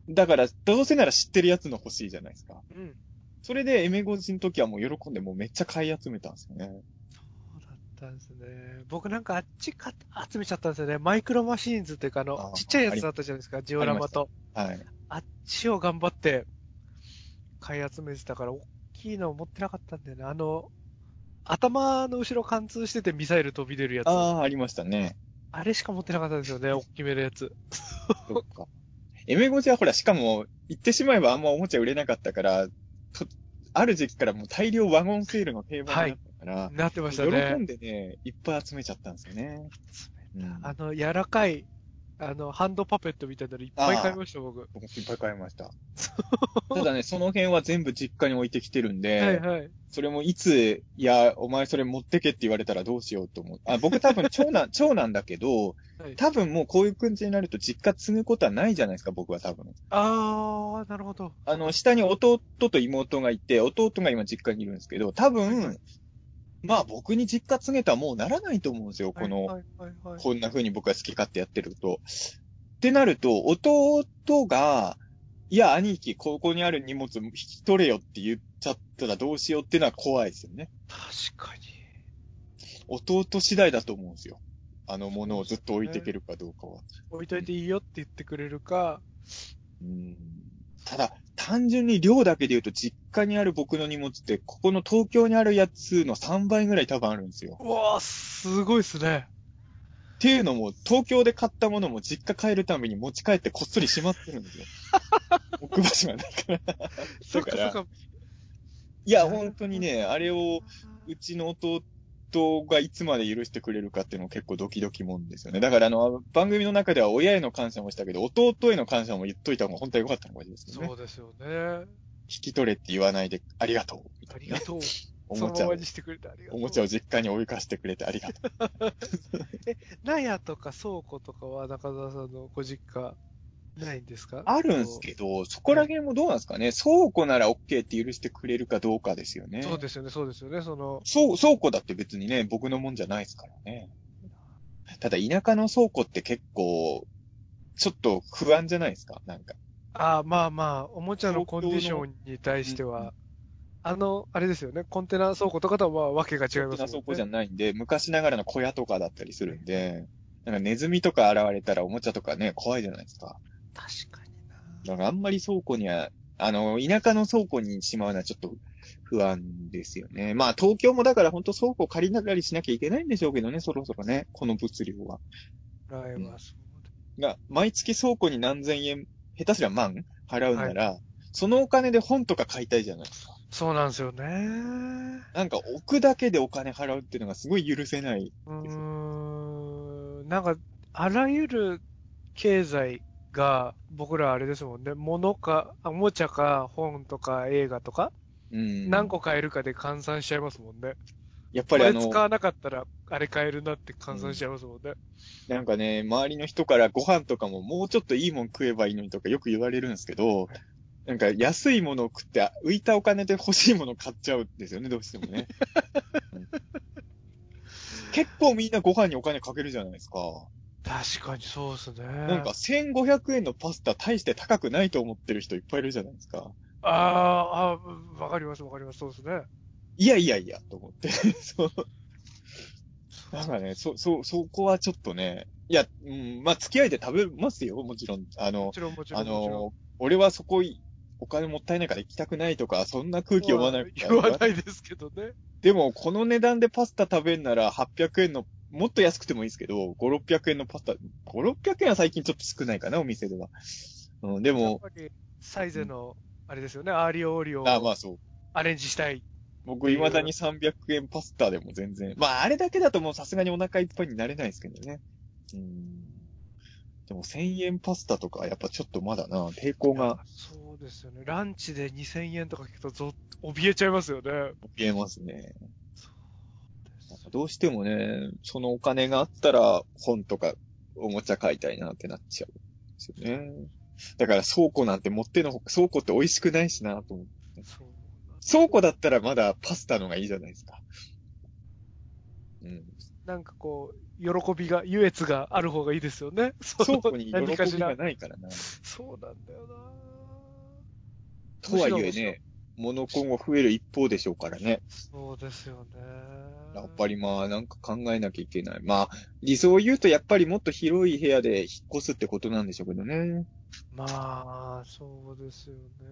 だから、どうせなら知ってるやつの欲しいじゃないですか。うん。それで、エメゴジの時はもう喜んでもうめっちゃ買い集めたんですよね。そうだったんですね。僕なんかあっちか集めちゃったんですよね。マイクロマシーンズっていうかあのちっちゃいやつだったじゃないですか、ジオラマと。はい。あっちを頑張って買い集めてたから、大きいの持ってなかったんだよね。あの、頭の後ろ貫通しててミサイル飛び出るやつ。あああ、ありましたね。れしか持ってなかったんですよね、大きめのやつ。そっか。エメゴジはほら、しかも、言ってしまえばあんまおもちゃ売れなかったから、とある時期からもう大量ワゴンセールの定番になったから、なってました喜ね。んでね、いっぱい集めちゃったんですよね。うんあの、柔らかい、あの、ハンドパペットみたいなのいっぱい買いました、僕。僕いっぱい買いました。ただね、その辺は全部実家に置いてきてるんで、はいはい。それもいつ、いや、お前それ持ってけって言われたらどうしようと思う。あ僕多分 長男、長男だけど、はい、多分もうこういう感じになると実家継ぐことはないじゃないですか、僕は多分。あー、なるほど。あの、下に弟と妹がいて、弟が今実家にいるんですけど、多分、まあ僕に実家継げとはもうならないと思うんですよ、この、はいはいはいはい、こんな風に僕が好き勝手やってると。ってなると、弟が、いや、兄貴、ここにある荷物引き取れよって言っちゃったらどうしようっていうのは怖いですよね。確かに。弟次第だと思うんですよ。あのものをずっと置いていけるかどうかは。置いといていいよって言ってくれるか、うんただ、単純に量だけで言うと、実家にある僕の荷物って、ここの東京にあるやつの3倍ぐらい多分あるんですよ。うわー、すごいっすね。っていうのも、東京で買ったものも実家帰るたびに持ち帰ってこっそりしまってるんですよ。置く場所がないから。そっかそっか。いや、本当にね、あれを、うちの弟がいつまで許してくれるかっていうの結構ドキドキもんですよね。だからあの、番組の中では親への感謝もしたけど、弟への感謝も言っといた方が本当は良かったのかもしれないですよね。そうですよね。引き取れって言わないで、ありがとう。ありがとう。おもちゃを。おもちゃを実家に追いかしてくれてありがとう。納屋とか倉庫とかは中澤さんのご実家ないんですか？あるんすけど、そこら辺もどうなんですかね？倉庫なら OK って許してくれるかどうかですよね。そうですよね、そうですよね。その、そう、倉庫だって別にね、僕のもんじゃないですからね。ただ田舎の倉庫って結構、ちょっと不安じゃないですか？なんか。ああ、まあまあ、おもちゃのコンディションに対しては、あの、あれですよね、コンテナ倉庫とかとはまあわけが違いますもんね。倉庫じゃないんで、昔ながらの小屋とかだったりするんで、なんかネズミとか現れたらおもちゃとかね、怖いじゃないですか。確かにな。だからあんまり倉庫には、あの、田舎の倉庫にしまうのはちょっと不安ですよね。まあ東京もだから本当倉庫借りながりしなきゃいけないんでしょうけどね、そろそろね、この物量は。ライブはそうが、毎月倉庫に何千円、下手すりゃ万払うなら、そのお金で本とか買いたいじゃないですか。そうなんですよね。なんか置くだけでお金払うっていうのがすごい許せない。うーん。なんか、あらゆる経済が、僕らあれですもんね。物か、おもちゃか、本とか映画とか、うん。何個買えるかで換算しちゃいますもんね。やっぱりあの使、わなかったら、あれ買えるなって換算しちゃいますもんね。なんかね、周りの人からご飯とかももうちょっといいもん食えばいいのにとかよく言われるんですけど、なんか安いものを食って浮いたお金で欲しいものを買っちゃうんですよね、どうしてもね。うん結構みんなご飯にお金かけるじゃないですか。確かにそうですね。なんか1500円のパスタ大して高くないと思ってる人いっぱいいるじゃないですか。あーあー、わかりますわかります。そうですね。いやいやいや、と思って。そう。そなんかね、そ、そ、そこはちょっとね、いや、うん、まあ、付き合いで食べますよ、もちろん。あのも、ちろんもちろんあ。の、俺はそこい、お金もったいないから行きたくないとか、そんな空気読まない。言わないですけどね。でも、この値段でパスタ食べんなら800円の、もっと安くてもいいですけど、5、600円のパスタ、5、600円は最近ちょっと少ないかな、お店では。うん、でも、サイゼの、あれですよね、アーリオオーリオをあまあそう。アレンジしたい。僕、未だに300円パスタでも全然。まあ、あれだけだともうさすがにお腹いっぱいになれないですけどね。うん。でも、1000円パスタとか、やっぱちょっとまだな、抵抗がそうですよね。ランチで2000円とか聞くと、ぞ、怯えちゃいますよね。見えますね。どうしてもね、そのお金があったら、本とか、おもちゃ買いたいなってなっちゃうんですよね。だから倉庫なんて持ってのほか、倉庫って美味しくないしなと思って。倉庫だったらまだパスタのがいいじゃないですか。うん。なんかこう、喜びが、優越がある方がいいですよね。倉庫に喜びがないからな。そうなんだよなとはいえむ物今後増える一方でしょうからね。そうですよね。やっぱりまあなんか考えなきゃいけない。まあ理想を言うとやっぱりもっと広い部屋で引っ越すってことなんでしょうけどね。まあ、そうですよね。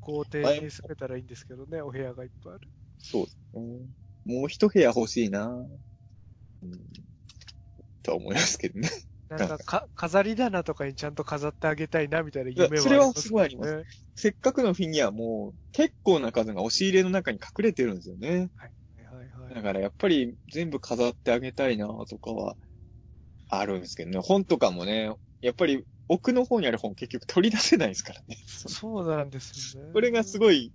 豪邸に住めたらいいんですけどね、お部屋がいっぱいある。そうですね。もう一部屋欲しいな。うん。とは思いますけどね。なんかか、飾り棚とかにちゃんと飾ってあげたいな、みたいな夢はいやそれはすごいありますね。せっかくのフィギュアも結構な数が押し入れの中に隠れてるんですよね。はいはいはい。だからやっぱり全部飾ってあげたいなとかはあるんですけどね。本とかもね、やっぱり奥の方にある本結局取り出せないですからね。そうなんですよね。これがすごい、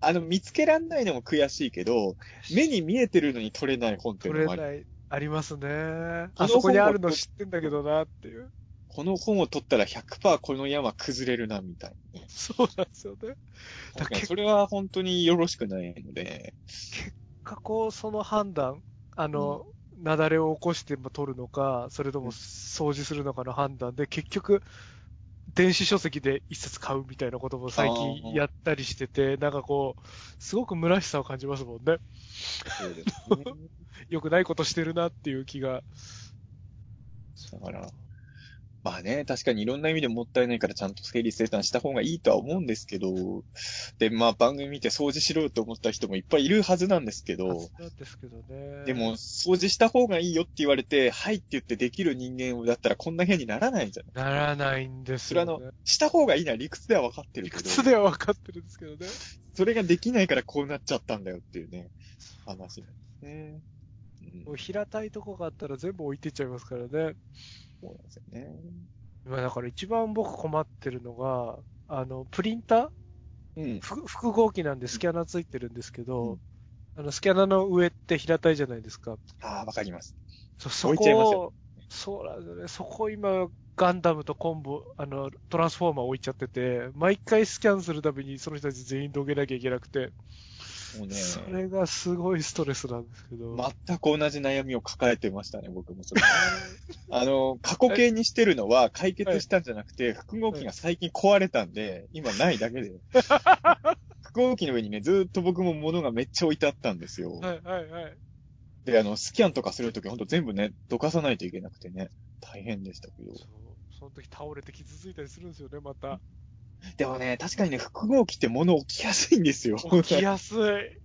あの、見つけらんないのも悔しいけど、目に見えてるのに取れない本っていうのもあり、取れない、ありますね。あそこにあるの知ってんだけどなっていう。この本を取ったら100%この山崩れるな、みたいなね。そうなんですよね。だ確かにそれは本当によろしくないので、かこう、その判断、あの、雪崩を起こしても取るのか、それとも掃除するのかの判断で、結局、電子書籍で一冊買うみたいなことも最近やったりしてて、なんかこう、すごく虚しさを感じますもんね。そうですね。良くないことしてるなっていう気が。だから、まあね、確かにいろんな意味でもったいないからちゃんと整理整頓した方がいいとは思うんですけど、で、まあ番組見て掃除しろよと思った人もいっぱいいるはずなんですけど、なんですけどね。でも、掃除した方がいいよって言われて、はいって言ってできる人間だったらこんな部屋にならないんじゃないならないんですそれはあよね。の、した方がいいのは理屈では分かってる理けど、屈では分かってるんですけどね。それができないからこうなっちゃったんだよっていうね、話なんですね。うんもう平たいとこがあったら全部置いてっちゃいますからね。そうなんですよね。今だから一番僕困ってるのが、あの、プリンター？うん。複複合機なんでスキャナーついてるんですけど、うんあの、スキャナーの上って平たいじゃないですか。ああ、わかります。そ、そ置いちゃいますこ、そうなんですよね。そこ今、ガンダムとコンボ、あの、トランスフォーマー置いちゃってて、毎回スキャンするたびにその人たち全員どけなきゃいけなくて、もうね、それがすごいストレスなんですけど。全く同じ悩みを抱えてましたね、僕もそれ。あの、過去形にしてるのは解決したんじゃなくて、複合機が最近壊れたんで、今ないだけで。複合機の上にね、ずーっと僕も物がめっちゃ置いてあったんですよ。はいはいはい。で、あの、スキャンとかするときほんと全部ね、どかさないといけなくてね、大変でしたけど。そう。その時倒れて傷ついたりするんですよね、また。でもね、確かにね、複合機って物置きやすいんですよ。置きやすい。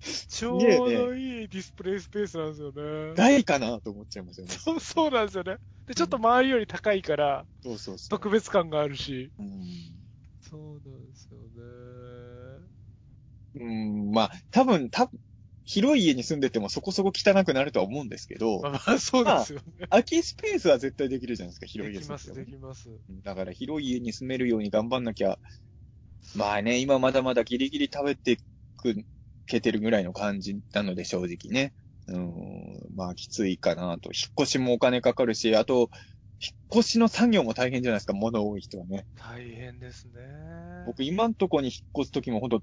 ちょうどいいディスプレイスペースなんですよね。大かなと思っちゃいますよね。そう、そうなんですよね。で、ちょっと周りより高いから、そうそうそう。特別感があるし。うんそうなんですよね。うん、まあ、多分、多分、広い家に住んでてもそこそこ汚くなるとは思うんですけど、まあ、まあ、そうですよね。空きスペースは絶対できるじゃないですか、広い家できます、できます。だから広い家に住めるように頑張んなきゃ、まあね、今まだまだギリギリ食べてくけてるぐらいの感じなので正直ね。うん、まあきついかなと。引っ越しもお金かかるし、あと、引っ越しの作業も大変じゃないですか、物多い人はね。大変ですね。僕今んとこに引っ越すときもほんと、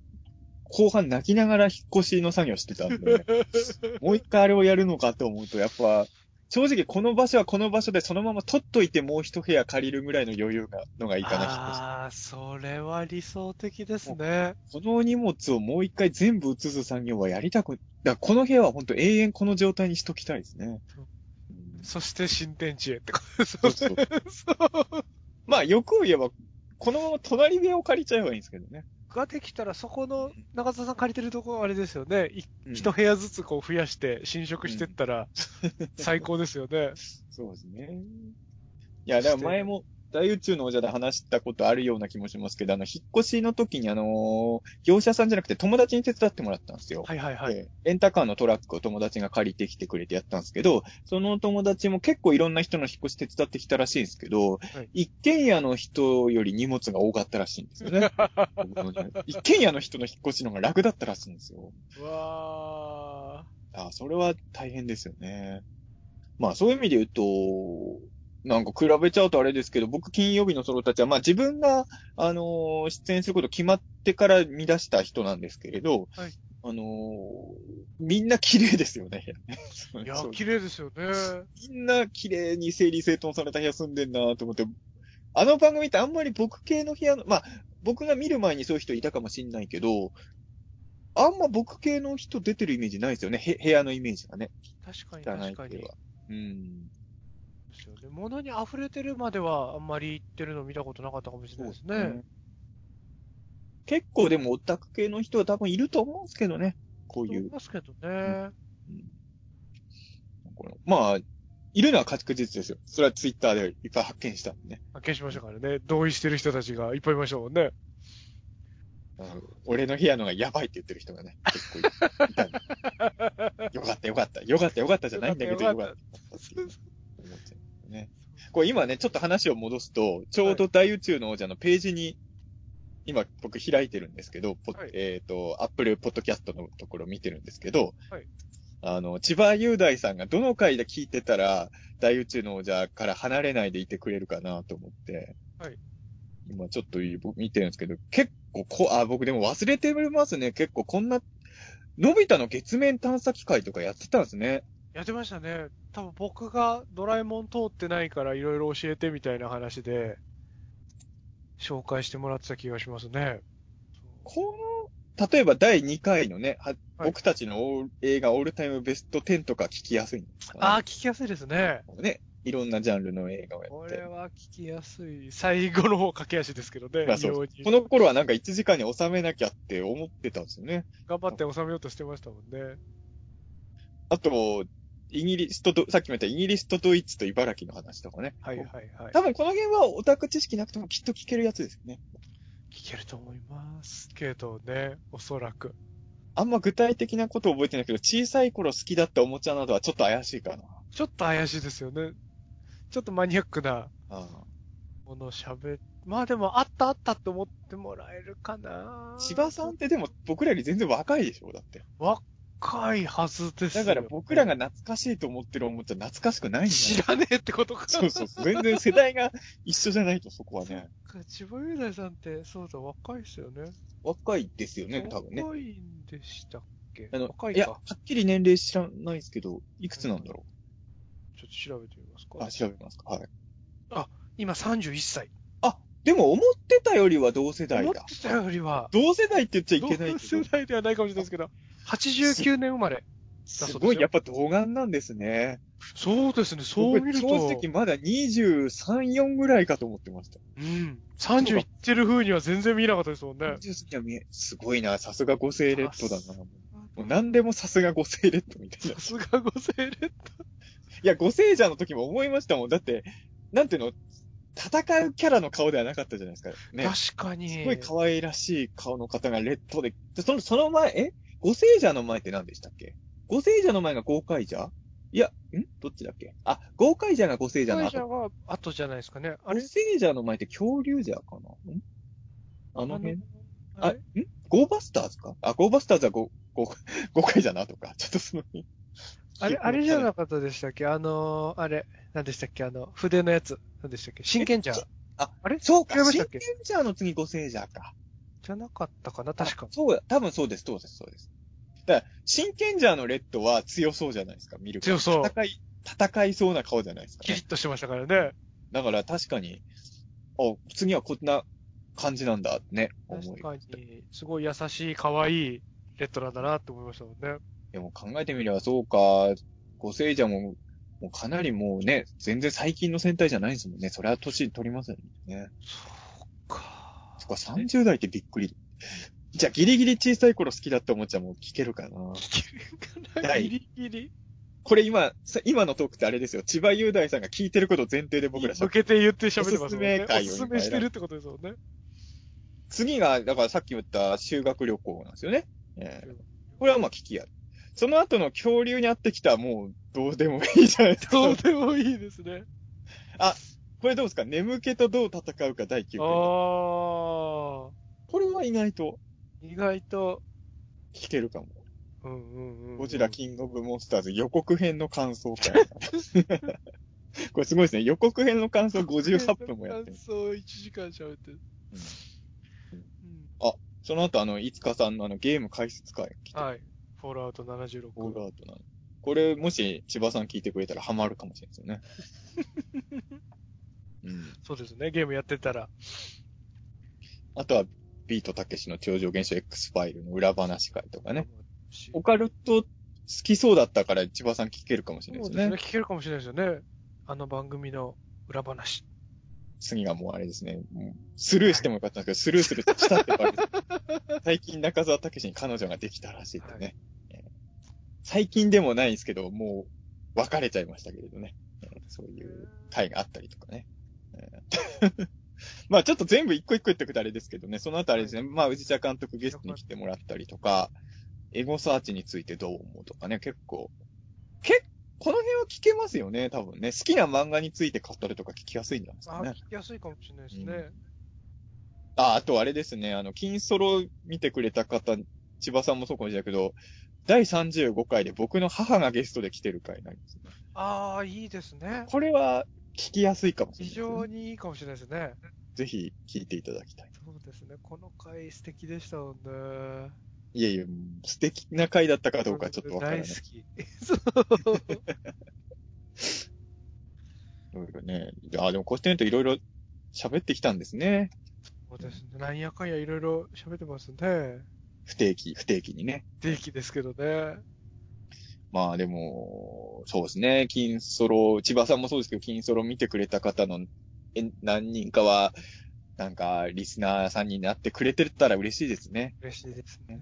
後半泣きながら引っ越しの作業してたんで、もう一回あれをやるのかと思うと、やっぱ、正直この場所はこの場所でそのまま取っといてもう一部屋借りるぐらいの余裕がのがいいかな、ああ、それは理想的ですね。この荷物をもう一回全部移す作業はやりたく、だこの部屋は本当永遠この状態にしときたいですね。うんそして新天地へってことですよそうね。そうそう。まあ、欲を言えば、このまま隣部屋を借りちゃえばいいんですけどね。ができたら、そこの、中田さん借りてるところあれですよね。いうん一部屋ずつこう増やして、侵食してったら、最高ですよね。そうですね。いや、だから前も、大宇宙の王者で話したことあるような気もしますけど、あの、引っ越しの時にあのー業者さんじゃなくて友達に手伝ってもらったんですよ。はいはいはい。でレンタカーのトラックを友達が借りてきてくれてやったんですけど、その友達も結構いろんな人の引っ越し手伝ってきたらしいんですけど、い一軒家の人より荷物が多かったらしいんですよね。一軒家の人の引っ越しの方が楽だったらしいんですよ。うわあそれは大変ですよね。まあそういう意味で言うと、なんか比べちゃうとあれですけど、僕金曜日のソロたちは、まあ自分が、あのー出演すること決まってから見出した人なんですけれど、はいあのーみんな綺麗ですよね。ーいやそう、綺麗ですよね。みんな綺麗に整理整頓された部屋住んでんなと思って、あの番組ってあんまり僕系の部屋の、まあ、僕が見る前にそういう人いたかもしんないけど、あんま僕系の人出てるイメージないですよね。へ部屋のイメージがね。確かに汚い確かに。系は。うん。よね。物に溢れてるまではあんまり言ってるの見たことなかったかもしれないですね。結構でもオタク系の人は多分いると思うんですけどね。こう思いう。いますけどね。うん。まあ、いるのは確実ですよ。それはツイッターでいっぱい発見したん。でね。発見しましたからね。同意してる人たちがいっぱいいましたもん。ね。俺の部屋のがやばいって言ってる人がね、結構いいたん。でよかったよかった。よかったよかったじゃないん。だけど、よかったこれ今ね、ちょっと話を戻すと、ちょうど大宇宙の王者のページに、今僕開いてるんですけど、ポはいえっ、と、アップルポッドキャストのところ見てるんですけど、はいあの、千葉雄大さんがどの回で聞いてたら、大宇宙の王者から離れないでいてくれるかなと思って、はい今ちょっと見てるんですけど、結構こ、あ、僕でも忘れてますね。結構こんな、のび太の月面探査機会とかやってたんですね。やってましたね。多分僕がドラえもん通ってないからいろいろ教えてみたいな話で、紹介してもらってた気がしますね。この、例えば第2回のね、ははい僕たちの映画オールタイムベスト10とか聞きやすいんですか？ね。ああ、聞きやすいですね。ね。いろんなジャンルの映画をやって。これは聞きやすい。最後の方駆け足ですけどね。まあそう異様にこの頃はなんか1時間に収めなきゃって思ってたんですよね。頑張って収めようとしてましたもんね。あと、イギリスとど、さっきも言ったイギリスとドイツと茨城の話とかね。はいはいはい。多分この辺はオタク知識なくてもきっと聞けるやつですよね。聞けると思いますけどね、おそらく。あんま具体的なこと覚えてないけど、小さい頃好きだったおもちゃなどはちょっと怪しいかな。ちょっと怪しいですよね。ちょっとマニアックなあものを喋っ、まあでもあったあったって思ってもらえるかなあ千葉さんってでも僕らより全然若いでしょだって。若いはずですよ。だから僕らが懐かしいと思ってるおもちゃ懐かしくないんだよ。知らねえってことか。そうそう。全然世代が一緒じゃないとそこはね。そっか千葉雄大さんって、そうだ、若いですよね。若いですよね、多分ね。若いんでしたっけ？あの若、いいや、かは。っきり年齢知らないですけど、いくつなんだろちょっと調べてみますう。かあ、。調べますか。はい。今31歳。でも思ってたよりは同世代だ。思ってたよりは、同世代って言っちゃいけない同けど世。代ではないかもしれないですけど、89年生まれ。すごい、やっぱ童顔なんですね。そうですね、そう見ると。僕正直まだ23、4ぐらいかと思ってました。うん。30いってる風には全然見えなかったですもんね。20には見え、すごいな、さすが五星レッドだな。もう何でもさすが五星レッドみたいなさ。すがごセレッいや、五星者の時も思いましたもん。だって、なんていうの、戦うキャラの顔ではなかったじゃないですか。ね。確かに。すごい可愛らしい顔の方がレッドで、でその、その前、え？五星者の前って何でしたっけ？五星者の前が豪快者いや、ん？どっちだっけ？あ、豪快者が五星者の会社後。が後じゃないですかね。あ五れ星者の前って恐竜者かな？ん？あの辺？あ、あん？ゴーバスターズか？あ、ゴーバスターズはご、ご、誤解だなとか、ちょっとその、あれ、あれじゃなかったでしたっけ？あのー、あれ、何でしたっけ？あの、筆のやつ。何でしたっけ？真剣じゃ。あ、あれ？そうか、真剣者の次五星者か。じゃなかったかな？確かあ。そうや、多分そうです、そうです、そうです。だから、真剣者のレッドは強そうじゃないですか、見る強そう戦い、戦いそうな顔じゃないですかねキリッ。としてましたからね。だから確かに、あ、次はこんな感じなんだってね、思い確かに、すごい優しい、可愛いレッドなんだなって思いましたもんね。でも考えてみればそうか、ご聖者も、もうかなりもうね、全然最近の戦隊じゃないですもんね。それは年取りますよね。そうか。そっか、30代ってびっくり。じゃあギリギリ小さい頃好きだったおもちゃも聞けるかな。聞けるかな？はいギリギリ？これ今、さ今のトークってあれですよ。千葉雄大さんが聞いてることを前提で僕ら喋向けて言って喋ってますもんね。おすすめ会をおすすめしてるってことですもんね。次が、だからさっき言った修学旅行なんですよね。えーこれはまあ聞きや。その後の恐竜に会ってきたらもうどうでもいいじゃないですか。どうでもいいですね。これどうですか？眠気とどう戦うか第9あ回。あ。これは意外と意外と、聞けるかも。うんうんうん。ゴジラキングオブモンスターズ予告編の感想会。これすごいですね。予告編の感想58分もやってる。そう、1時間喋ってる。うんうんその後あの、いつかさんのあのゲーム解説会来て、はい。フォールアウト76。オールアウトなの。これもし千葉さん聞いてくれたらハマるかもしれないですよね。うん。そうですね。ゲームやってたら。あとは、ビートたけしの超常現象 X ファイルの裏話会とかね。しオカルト好きそうだったから千葉さん聞けるかもしれないですね。そうですね。聞けるかもしれないですよね。あの番組の裏話。次がもうあれですね。スルーしてもよかったんですけど、スルーするとしたってばれです。最近中澤武史に彼女ができたらしいってね。えー最近でもないですけど、もう別れちゃいましたけれどね。えーそういう会があったりとかね。えー まあちょっと全部一個一個言ってくとあれですけどね、その後あれですね、まあ宇治茶監督ゲストに来てもらったりとか、エゴサーチについてどう思うとかね、結構、結この辺は聞けますよね、多分ね。好きな漫画について語るとか聞きやすいんじゃないですあ、かね。聞きやすいかもしれないですね。うんあ、あとあれですね、あの、金ソロ見てくれた方、千葉さんもそうかもしれないけど、第35回で僕の母がゲストで来てる回なんですね。ああ、いいですね。これは聞きやすいかもしれ非ないですね、常にいいかもしれないですね。ぜひ聞いていただきたい。そうですね。この回素敵でしたもんね。いやいや、素敵な回だったかどうかちょっとわからない。大好き。そう。いろいろね。あ、でもこうしてみるといろいろ喋ってきたんですね。そうですね。なんやかんやいろいろ喋ってますね。不定期、不定期にね。定期ですけどね。まあでも、そうですね。金ソロ、千葉さんもそうですけど、金ソロ見てくれた方のえ何人かは、なんか、リスナーさんになってくれてたら嬉しいですね。嬉しいですね。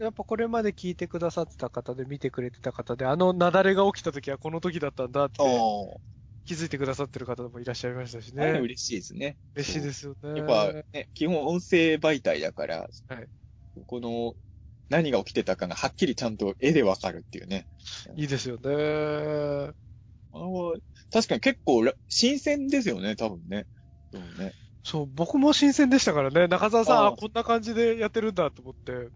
うやっぱこれまで聞いてくださってた方で見てくれてた方で、あの雪崩が起きた時はこの時だったんだってお気づいてくださってる方もいらっしゃいましたしね、ね。嬉しいですね。嬉しいですよね。やっぱね、基本音声媒体だから、はいこの、何が起きてたかがはっきりちゃんと絵でわかるっていうね。いいですよね。あの確かに結構ら新鮮ですよね、多分ね。でもね。そう、僕も新鮮でしたからね。中澤さん、こんな感じでやってるんだと思って。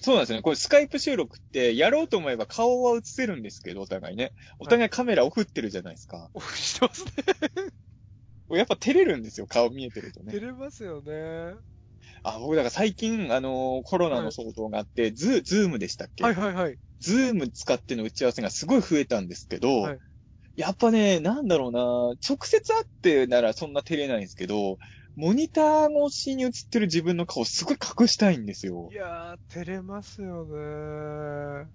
そうなんですよね。これスカイプ収録って、やろうと思えば顔は映せるんですけど、お互いね。お互いカメラオフってるじゃないですか。オフしてますね。やっぱ照れるんですよ、顔見えてるとね照。れますよね。あ、僕だから最近、あのーコロナの騒動があって、ズー、 Zoom でしたっけ？はいはいはい。 Zoom 使っての打ち合わせがすごい増えたんですけど、はいやっぱね、なんだろうな、直接会ってならそんな照れないんですけど、モニター越しに映ってる自分の顔すごい隠したいんですよい。やー、照れますよね。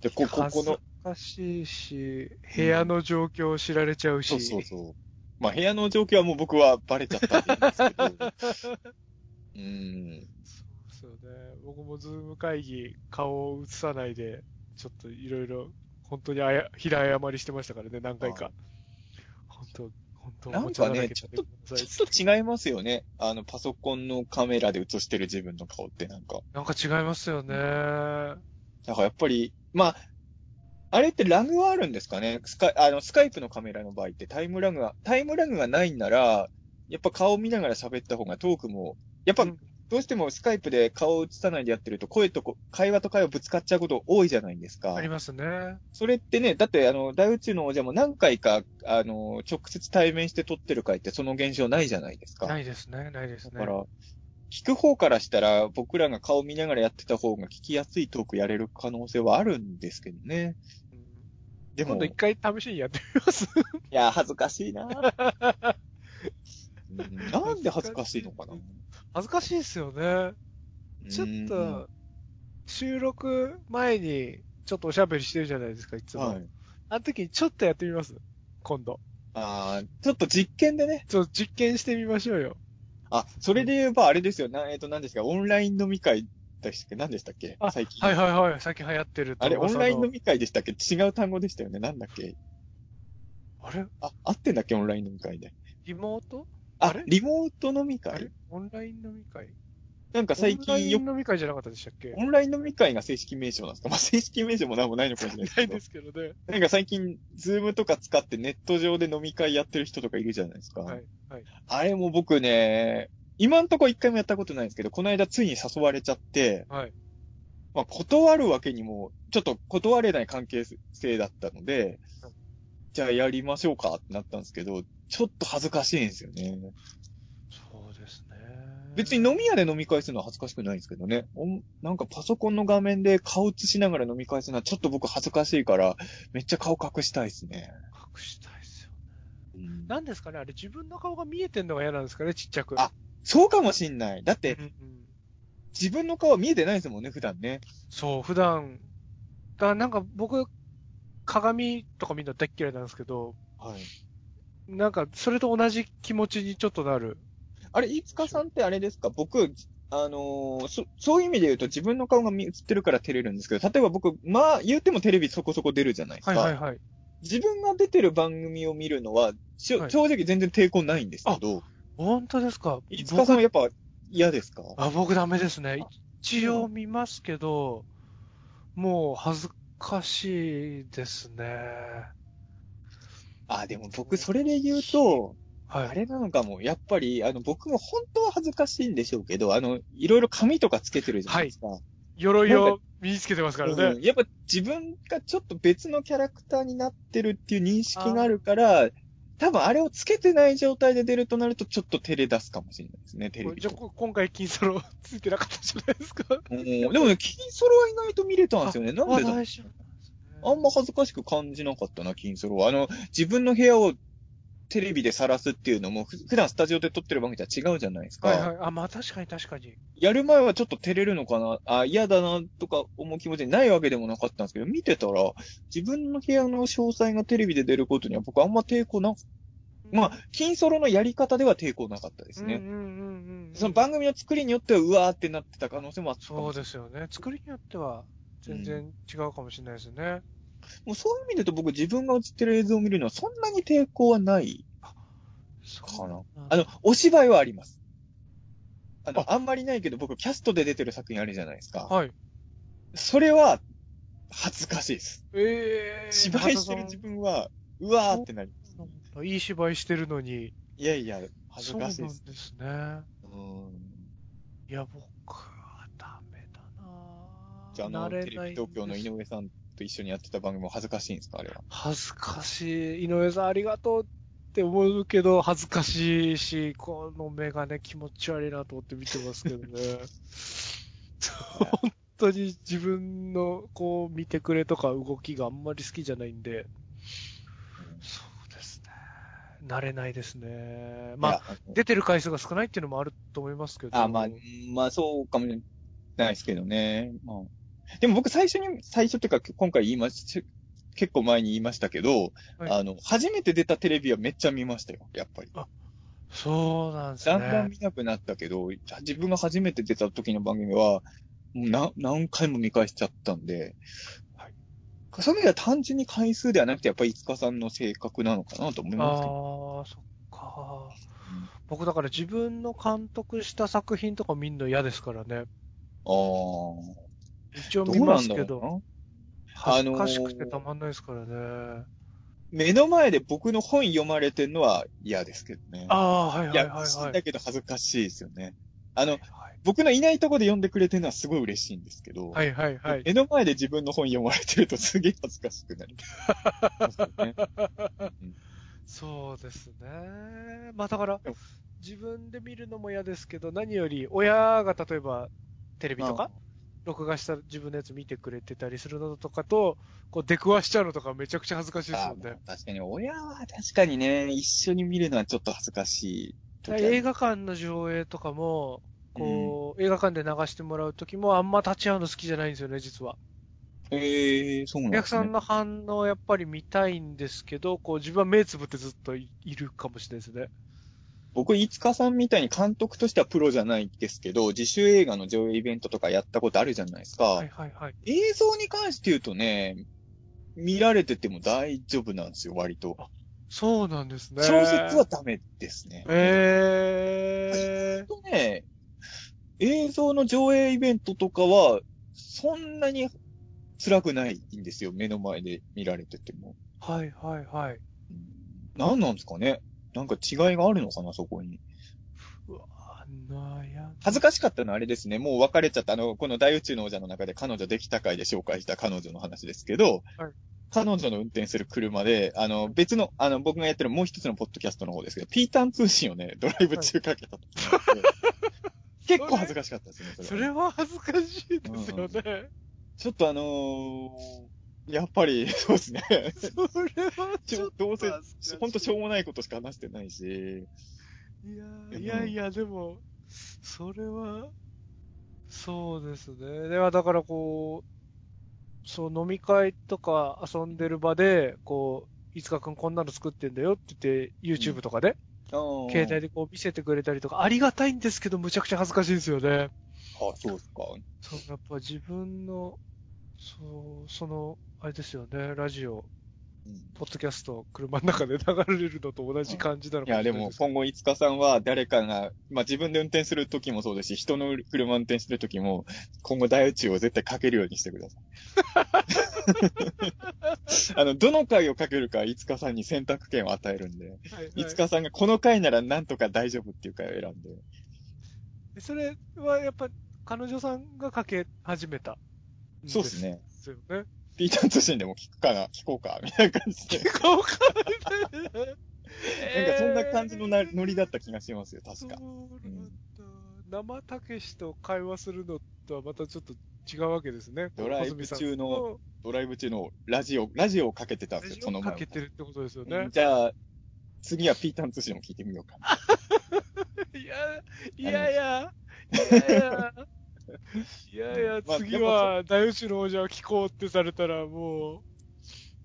で、こ、ここの恥ず、かしいし、部屋の状況を知られちゃうし。そうそうそう。まあ部屋の状況はもう僕はバレちゃったんですけど、うーん。そうですよね。僕もズーム会議、顔を映さないで、ちょっといろいろ、本当にあや、平謝りしてましたからね、何回か。本当、本当、なんかね、ちょっと、ちょっと違いますよね。あの、パソコンのカメラで映してる自分の顔ってなんか。なんか違いますよね。だからやっぱり、まあ、あれってラグはあるんですかねスカイ、あの、スカイプのカメラの場合ってタイムラグが、タイムラグがないんなら、やっぱ顔見ながら喋った方がトークも、やっぱうんどうしてもスカイプで顔を映さないでやってると声とこ会話と会話ぶつかっちゃうこと多いじゃないですか。ありますね。それってね、だってあの、大宇宙の王者も何回か、あの、直接対面して撮ってる回ってその現象ないじゃないですか。ないですね、ないですね。だから、聞く方からしたら、僕らが顔見ながらやってた方が聞きやすいトークやれる可能性はあるんですけどね。うんでも、い今度一回試しにやってみます？や、恥ずかしいな うんなんで恥ずかしいのかな恥ずかしいですよね。ちょっうんと、収録前に、ちょっとおしゃべりしてるじゃないですか、いつも。はい。あの時にちょっとやってみます？今度。ああ、ちょっと実験でね。ちょっと実験してみましょうよ。あ、それで言えばあれですよ。な、えっ、と、何ですか、オンライン飲み会でしたっけ？何でしたっけ？あ最近。はいはいはい。最近流行ってるとあれ、オンライン飲み。み会でしたっけ？違う単語でしたよね。なんだっけ？あれ？あ、合ってんだっけ？オンライン飲み会で。リモートああれリモート飲み会？オンライン飲み会？なんか最オンライ近よン飲み会じゃなかったでしたっけ？オンライン飲み会が正式名称なんですか？まあ、正式名称もなんもないのかもしれないですけどないで。すけどね。なんか最近、ズームとか使ってネット上で飲み会やってる人とかいるじゃないですか。はい。はい。あれも僕ね、今んとこ一回もやったことないんですけど、この間ついに誘われちゃって、はい。まあ、断るわけにも、ちょっと断れない関係性だったのではい、じゃあやりましょうかってなったんですけど、ちょっと恥ずかしいんですよね。そうですね。別に飲み屋で飲み会するのは恥ずかしくないんですけどね。おんなんかパソコンの画面で顔映しながら飲み会するのはちょっと僕恥ずかしいから、めっちゃ顔隠したいですね。隠したいですよね。うんなんですかねあれ自分の顔が見えてんのが嫌なんですかねちっちゃく。あそうかもしんない。だってうんうん自分の顔見えてないですもんね、普段ね。そう、普段、だなんか僕、鏡とか見るの大っ嫌いなんですけど、はい。なんか、それと同じ気持ちにちょっとなる。あれ、飯塚さんってあれですか？僕、あのーそ、そういう意味で言うと自分の顔が見映ってるから照れるんですけど、例えば僕、まあ、言ってもテレビそこそこ出るじゃないですか。はいはいはい。自分が出てる番組を見るのは、しょはい正直全然抵抗ないんですけど、本当ですか？飯塚さんはやっぱ嫌ですか？あ、僕ダメですね。一応見ますけど、もう恥ずかしいですね。あ、でも僕それで言うと、はい。あれなのかも。やっぱり、あの、僕も本当は恥ずかしいんでしょうけど、あの、いろいろ紙とかつけてるじゃないですか。鎧を身につけてますからね。うんやっぱ自分がちょっと別のキャラクターになってるっていう認識があるから、多分あれをつけてない状態で出るとなるとちょっと照れ出すかもしれないですね、テレビじゃ今回金ソロついてなかったじゃないですか。うんでもね、金ソロは意外と見れたんですよね。なんでだあんま恥ずかしく感じなかったな、金ソロは。あの、自分の部屋をテレビで晒すっていうのも、ふ普段スタジオで撮ってる番組とは違うじゃないですか。はいはい。あ、まあ確かに確かに。やる前はちょっと照れるのかな、あ、嫌だな、とか思う気持ちにないわけでもなかったんですけど、見てたら、自分の部屋の詳細がテレビで出ることには僕あんま抵抗な、まあ、金ソロのやり方では抵抗なかったですね。うんうんうんうん。その番組の作りによっては、うわーってなってた可能性もあったそうですよね。作りによっては全然違うかもしれないですよね。もうそういう意味で言うと僕自分が映ってる映像を見るのはそんなに抵抗はないかな。あの、お芝居はあります。あの、あんまりないけど僕キャストで出てる作品あるじゃないですか。はい。それは、恥ずかしいです。ええー。芝居してる自分は、うわーってなります。いい芝居してるのに。いやいや、恥ずかしいです。ですね。うん。いや、僕はダメだなじゃあ、あの、テレビ東京の井上さんと一緒にやってた番組も恥ずかしいんですかあれは？恥ずかしい。井上さんありがとうって思うけど、恥ずかしいし、この目がね、気持ち悪いなと思って見てますけどね。本当に自分の、こう、見てくれとか動きがあんまり好きじゃないんで、そうですね。慣れないですね。まあ、出てる回数が少ないっていうのもあると思いますけど。あ、まあ、まあ、そうかもしれないですけどね。まあ、でも僕最初に、最初っていうか今回言いまし結構前に言いましたけど、はいあの、初めて出たテレビはめっちゃ見ましたよ、やっぱり。そうなんですね。だんだん見なくなったけど、自分が初めて出た時の番組は、もうな何回も見返しちゃったんで、はいそういう意味では単純に回数ではなくて、やっぱり五日さんの性格なのかなと思いますけど。ああ、そっか。僕だから自分の監督した作品とか見るの嫌ですからね。ああ。一応見どうなんますけど、だろうな。恥ずかしくてたまんないですからね。目の前で僕の本読まれてるのは嫌ですけどね。ああ、はいはいはいはい。だけど恥ずかしいですよね。あの、はい僕のいないとこで読んでくれてるのはすごい嬉しいんですけど、はいはいはい。目の前で自分の本読まれてるとすげえ恥ずかしくなる。ね そうですね。まあだから自分で見るのも嫌ですけど、何より親が例えばテレビとか録画した自分のやつ見てくれてたりするのとかと、こう出くわしちゃうのとかめちゃくちゃ恥ずかしいですあもんね。確かに、親は確かにね、一緒に見るのはちょっと恥ずかしい。映画館の上映とかも、こう、映画館で流してもらうときもあんま立ち会うの好きじゃないんですよね、実は。ええそうなんおですね。客さんの反応をやっぱり見たいんですけど、こう自分は目つぶってずっといいるかもしれないですね。僕、いつかさんみたいに監督としてはプロじゃないですけど、自主映画の上映イベントとかやったことあるじゃないですか。はいはいはい。映像に関して言うとね、見られてても大丈夫なんですよ、割と。そうなんですね。小説はダメですね。えとね、映像の上映イベントとかは、そんなに辛くないんですよ、目の前で見られてても。ー。はいはいはい。何なんですかねなんか違いがあるのかな、そこに。うわ恥ずかしかったのはあれですね。もう別れちゃった。あの、この大宇宙の王者の中で彼女できた回で紹介した彼女の話ですけど、はい彼女の運転する車で、あの、別の、あの、僕がやってるもう一つのポッドキャストの方ですけど、ピータン通信をね、ドライブ中かけた時があって、結構恥ずかしかったですね、それは恥ずかしいですよね。ちょっとあのーやっぱり、そうですね。それはちょっとどうせ恥ずかしい、ほんとしょうもないことしか話してないし、いやーいやいや、でも、それは、そうですね。では、だからこう、そう、飲み会とか遊んでる場で、こう、いつかくんこんなの作ってんだよって言って、YouTube とかで、携帯でこう見せてくれたりとか、ありがたいんですけど、むちゃくちゃ恥ずかしいんですよね。あ、そうですか。そう、やっぱ自分の、そう、その、あれですよね、ラジオ、うんポッドキャスト、車の中で流れるのと同じ感じなのいや、でも、今後、いつかさんは誰かが、まあ自分で運転するときもそうですし、人の車運転するときも、今後大宇宙を絶対かけるようにしてください。あの、どの回をかけるか、いつかさんに選択権を与えるんで、はいはいいつかさんがこの回ならなんとか大丈夫っていう回を選んで、それはやっぱ、彼女さんがかけ始めた。そうです。ね。ですよね。ピーターン通信でも聞くかな、聞こうか、みたいな感じで。聞こうかなんかそんな感じのなノリだった気がしますよ、確か。そうなんだ。生たけしと会話するのとはまたちょっと違うわけですね。ドライブ中のドライブ中のラジオ、ラジオをかけてたんですよ、その前かけてるってことですようんね。じゃあ、次はピーターン通信も聞いてみようかな。いや、いやいや、いやいや、いやいや、まあ次は大宇宙の王者を聞こうってされたらもう、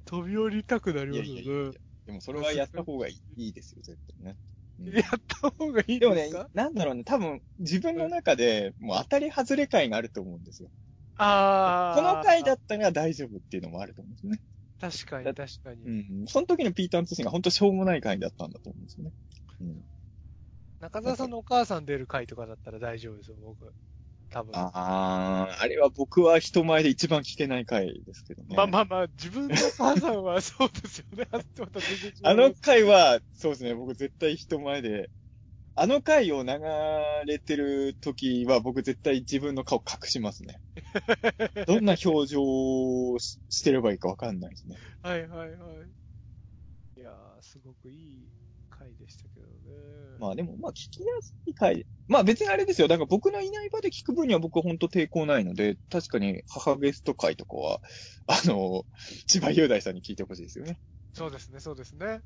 飛び降りたくなりますよいやいやいやいやね。でもそれはやった方がいいいいですよ、絶対ね。うんやった方がいいでもねですか、なんだろうね、多分自分の中でもう当たり外れ回があると思うんですよ。ああ。この回だったら大丈夫っていうのもあると思うんですよね。確かにだ確かに。うん。その時のピーターン通信が本当しょうもない回だったんだと思うんですよね。うん。中澤さんのお母さん出る回とかだったら大丈夫ですよ、僕。多分。あー、あれは僕は人前で一番聞けない回ですけどね。まあまあまあ、自分のお母さんはそうですよね。あの回は、そうですね、僕絶対人前で、あの回を流れてる時は僕絶対自分の顔隠しますね。どんな表情をししてればいいかわかんないですね。はいはいはい。いやー、すごくいい回でしたけどね。まあでも、まあ聞きやすい回。まあ別にあれですよ。だから僕のいない場で聞く分には僕は本当抵抗ないので、確かに母ゲスト回とかは、あの、千葉雄大さんに聞いてほしいですよね。そうですね、そうですね。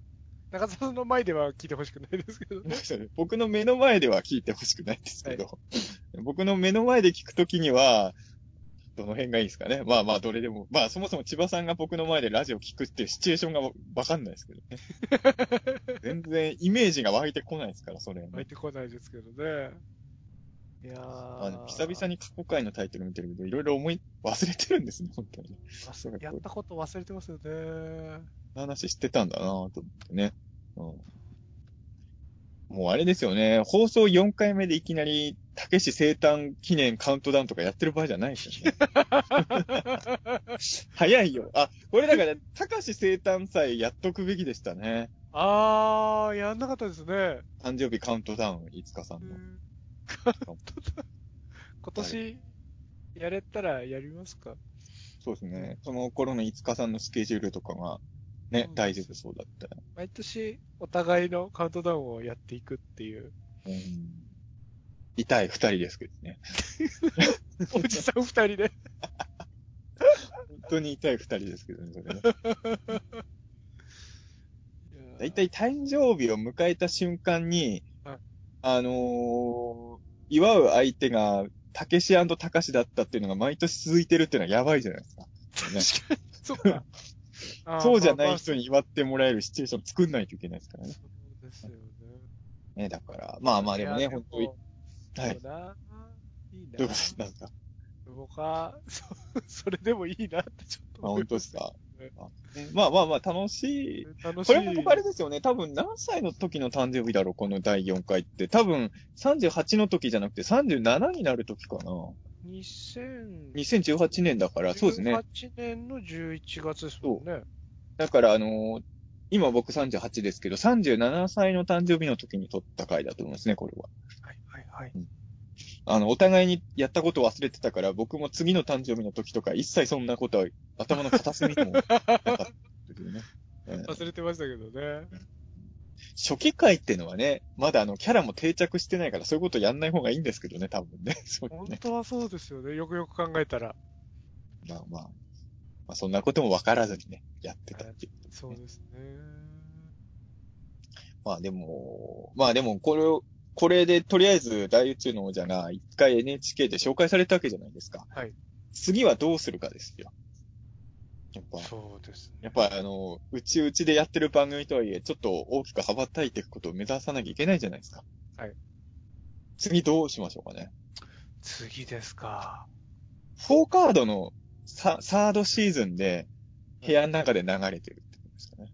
中澤さんの前では聞いてほしくないですけどね。僕の目の前では聞いてほしくないんですけど、僕の目の前で聞くときには、どの辺がいいですかね。まあまあ、どれでも。まあ、そもそも千葉さんが僕の前でラジオ聞くっていうシチュエーションがわわかんないですけどね。全然イメージが湧いてこないですから、それ、入ってこないですけどね。いやー。あの久々に過去回のタイトル見てるけど、いろいろ思い、忘れてるんですね、本当に。忘れやったこと忘れてますよね。話知ってたんだなと思ってね。うん。もうあれですよね。放送4回目でいきなり、たけし生誕記念カウントダウンとかやってる場合じゃないですよね。早いよ。あ、これだから、たかし生誕祭やっとくべきでしたね。あー、やんなかったですね。誕生日カウントダウン、いつかさんの。今年、やれたらやりますか？そうですね。その頃のいつかさんのスケジュールとかが、ねう、ん大丈夫そうだったら。毎年、お互いのカウントダウンをやっていくっていう。うん。痛い二人ですけどね。おじさん二人で。本当に痛い二人ですけどね、それね。だいたい誕生日を迎えた瞬間に、はいあのー祝う相手が、たけしたかしだったっていうのが毎年続いてるっていうのはやばいじゃないですか。ね確かに。そうか。そうじゃない人に祝ってもらえるシチュエーション作んないといけないですからね。そうですよね。ね、だから、まあまあでもね、本当に。。はい。どういうことなんですか？僕は、そ、それでもいいなってちょっとあ、本当ですか？まあまあまあ、楽しい。楽しい。これも僕あれですよね。多分何歳の時の誕生日だろう、この第4回って。多分38の時じゃなくて37になる時かな。2018 2018年だから、そうですね。年の11月ですもんね。だから、あのー今僕38ですけど、37歳の誕生日の時に撮った回だと思いますね、これは。はい、はい、はい。あの、お互いにやったことを忘れてたから、僕も次の誕生日の時とか、一切そんなことは頭の片隅にもなかったけどね。うん忘れてましたけどね。初期回ってのはね、まだあの、キャラも定着してないから、そういうことやんない方がいいんですけどね、多分ね。そうね。本当はそうですよね。よくよく考えたら。まあまあ。まあ、そんなことも分からずにね、やってたっていう。そうですね。まあでも、まあでも、これを、これでとりあえず大宇宙の王者が一回 NHK で紹介されたわけじゃないですか。はい。次はどうするかですよ。やっぱ、そうですね。やっぱあの、うちうちでやってる番組とはいえ、ちょっと大きく羽ばたいていくことを目指さなきゃいけないじゃないですか。はい。次どうしましょうかね。次ですか。4カードのササードシーズンで部屋の中で流れてるってことですかね。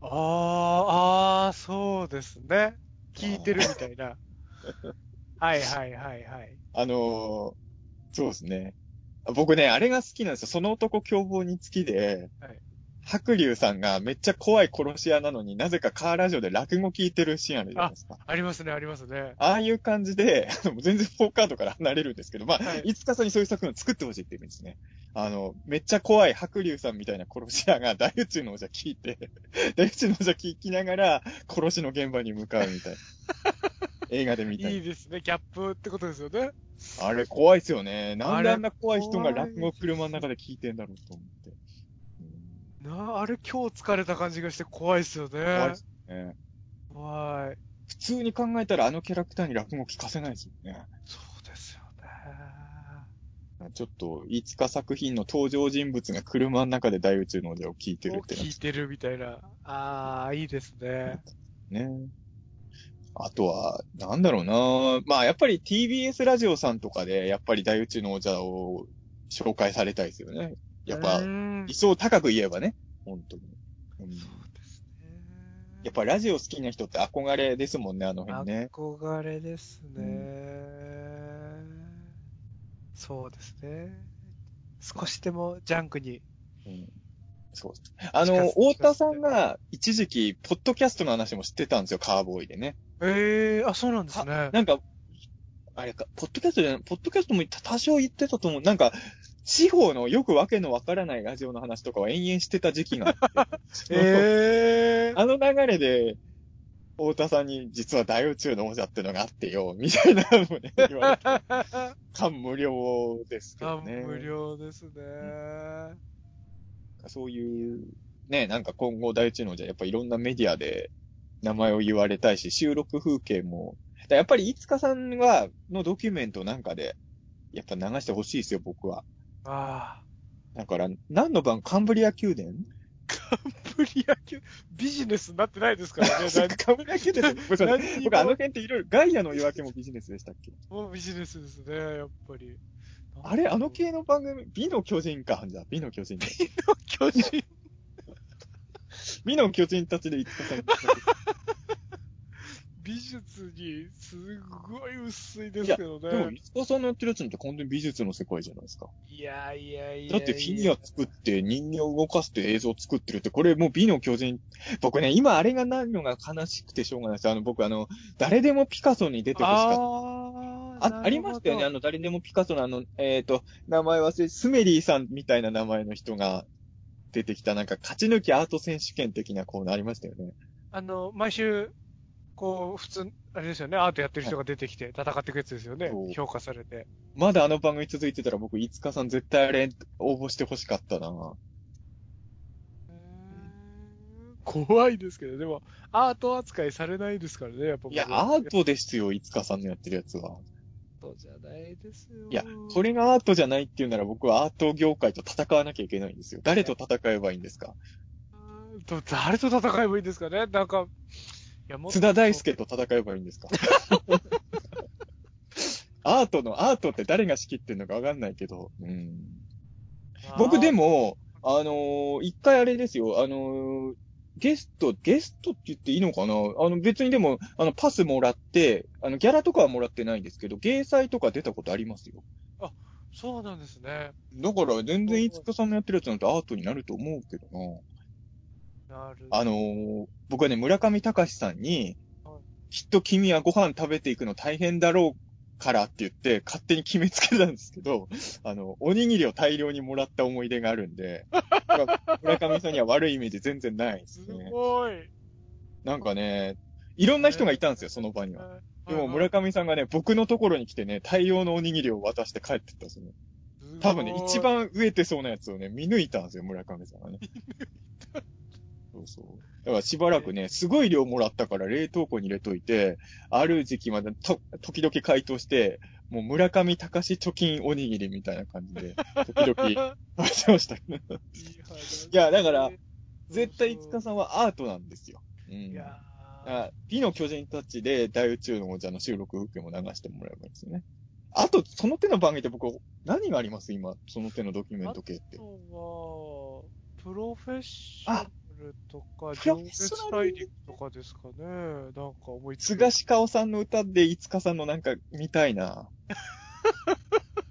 ああ、ああ、そうですね。聞いてるみたいな。はいはいはいはい。あのーそうですね。僕ね、あれが好きなんですよ。その男凶暴につきで、はい白龍さんがめっちゃ怖い殺し屋なのになぜかカーラジオで落語聞いてるシーンあるじゃないですか。ありますね、ありますね。ああいう感じで、全然4カードから離れるんですけど、まあ、はいい、つかさんにそういう作品を作ってほしいって言うんですね。あの、めっちゃ怖い白龍さんみたいな殺し屋が大宇宙の王者聞いて、大宇宙の王者聞きながら殺しの現場に向かうみたいな。映画で見たい。いいですね。ギャップってことですよね。あれ怖いですよね。なんであんな怖い人が落語車の中で聞いてんだろうと思って。うんなあ、あれ今日疲れた感じがして怖いですよね。怖いですね。怖い。普通に考えたらあのキャラクターに落語聞かせないですよね。そうですよね。ちょっと、いつか作品の登場人物が車の中で大宇宙の王者を聞いてるって聞いてるみたいな。ああ、いいですね。ね。あとは、なんだろうなまあ、やっぱり TBS ラジオさんとかで、やっぱり大宇宙の王者を紹介されたいですよね。やっぱ理想高く言えばね。本当に。うん、そうですね。やっぱラジオ好きな人って憧れですもんね、あの辺ね。憧れですね。そうですね。少しでもジャンクに。うんそうです。あの太田さんが一時期、ポッドキャストの話も知ってたんですよ、カーボーイでね。ええあ、そうなんですね。なんか、あれか、ポッドキャストじゃない、ポッドキャストも多少言ってたと思う。なんか、地方のよくわけのわからないラジオの話とかは延々してた時期があって。ええ あの流れで、太田さんに実は大宇宙の王者ってのがあってよ、みたいなのもね、言われて、感無量ですけど感ね。無量ですね。そういう、ね、なんか今後大宇宙の王者、やっぱいろんなメディアで名前を言われたいし、収録風景も、だやっぱりいつかさんは、のドキュメントなんかで、やっぱ流してほしいですよ、僕は。ああ。だから、何の番カンブリア宮殿？プリア級、ビジネスになってないですからね。何カンブリア宮殿僕僕あの辺っていろいろ、ガイアの夜明けもビジネスでしたっけ？もうビジネスですね、やっぱり。あれあの系の番組、美の巨人か、じゃあ、美の巨人だ。巨人。美の巨人たちでいつかさん。美術にすごい薄いですけどでも、ね。いつかさんのやってるやつなんて完全に美術の世界じゃないですか。いやいやいやだってフィギュア作って人形を動かして映像作ってるって、これもう美の巨人。僕ね、今あれがないのが悲しくてしょうがないです。あの、僕あの、誰でもピカソに出てほしかった。ああ、ありましたよね。あの、誰でもピカソのあの、えっ、と、名前忘れ、スメリーさんみたいな名前の人が出てきた、なんか、勝ち抜きアート選手権的なコーナーありましたよね。あの、毎週こう、普通、あれですよね、アートやってる人が出てきて戦っていくやつですよねそう。評価されて。まだあの番組続いてたら僕、いつかさん絶対あれ応募してほしかったな。怖いですけど、でも、アート扱いされないですからね、やっぱ。いや、アートですよ、いつかさんのやってるやつは。トじゃないですよ。いや、これがアートじゃないっていうなら僕はアート業界と戦わなきゃいけないんですよ。誰と戦えばいいんですか？と誰と戦えばいいんですかね？なんか、いや、も津田大介と戦えばいいんですか？アートの、アートって誰が仕切ってんのかわかんないけど。うん。僕で、も、あのー一回あれですよ、あのーゲスト、ゲストって言っていいのかな？あの別にでも、あのパスもらって、あのギャラとかはもらってないんですけど、芸祭とか出たことありますよ。そうなんですね。だから全然いつかさんのやってるやつなんてアートになると思うけどな。なるあのー僕はね、村上隆さんにはい、きっと君はご飯食べていくの大変だろうからって言って、勝手に決めつけたんですけど、あの、おにぎりを大量にもらった思い出があるんで、村上さんには悪いイメージ全然ないですすね。ごい。なんかね、いろんな人がいたんですよ、その場には。でも村上さんがね、僕のところに来てね、大量のおにぎりを渡して帰ってったんですよね。多分ね、一。番飢えてそうなやつをね、見抜いたんですよ、村上さんがね。そうそう。だからしばらくね、すごい量もらったから冷凍庫に入れといて、ある時期までと、時々解凍して、もう村上隆貯金おにぎりみたいな感じで、時々いい食べてましたけど。話いやだから、絶対、いつかさんはアートなんですよ。うん。いやあ美の巨人たちで大宇宙の王者の収録風景も流してもらえばいいですよね。あと、その手の番組って僕、何があります？今、その手のドキュメント系ってあ。とは、プロフェッショナルとか、プ情ロフェッシ熱ョナル大陸とかですかね。なんか思いつく。菅氏顔さんの歌で、いつかさんのなんか見たいな。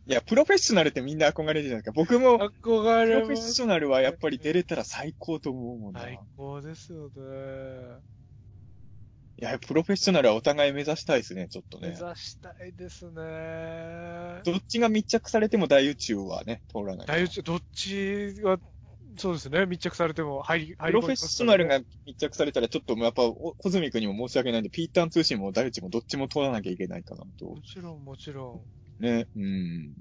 いや、プロフェッショナルってみんな憧れるじゃないですか。僕も、憧プれロフェッ。ショナルはやっぱり出れたら最高と思うもんな。最高ですよね。いや、プロフェッショナルはお互い目指したいですね、ちょっと目ね。指したいですね。どっちが密着されても大宇宙はね、通らない。大宇宙、どっちが、そうですね、密着されても入り、入りプロフェッショナルが密着されたら、ちょっとやっぱ、小泉君にも申し訳ないんで、ピーターン通信も大宇宙もどっちも通らなきゃいけないかなとも。ちろん、もちろん。ね。うん。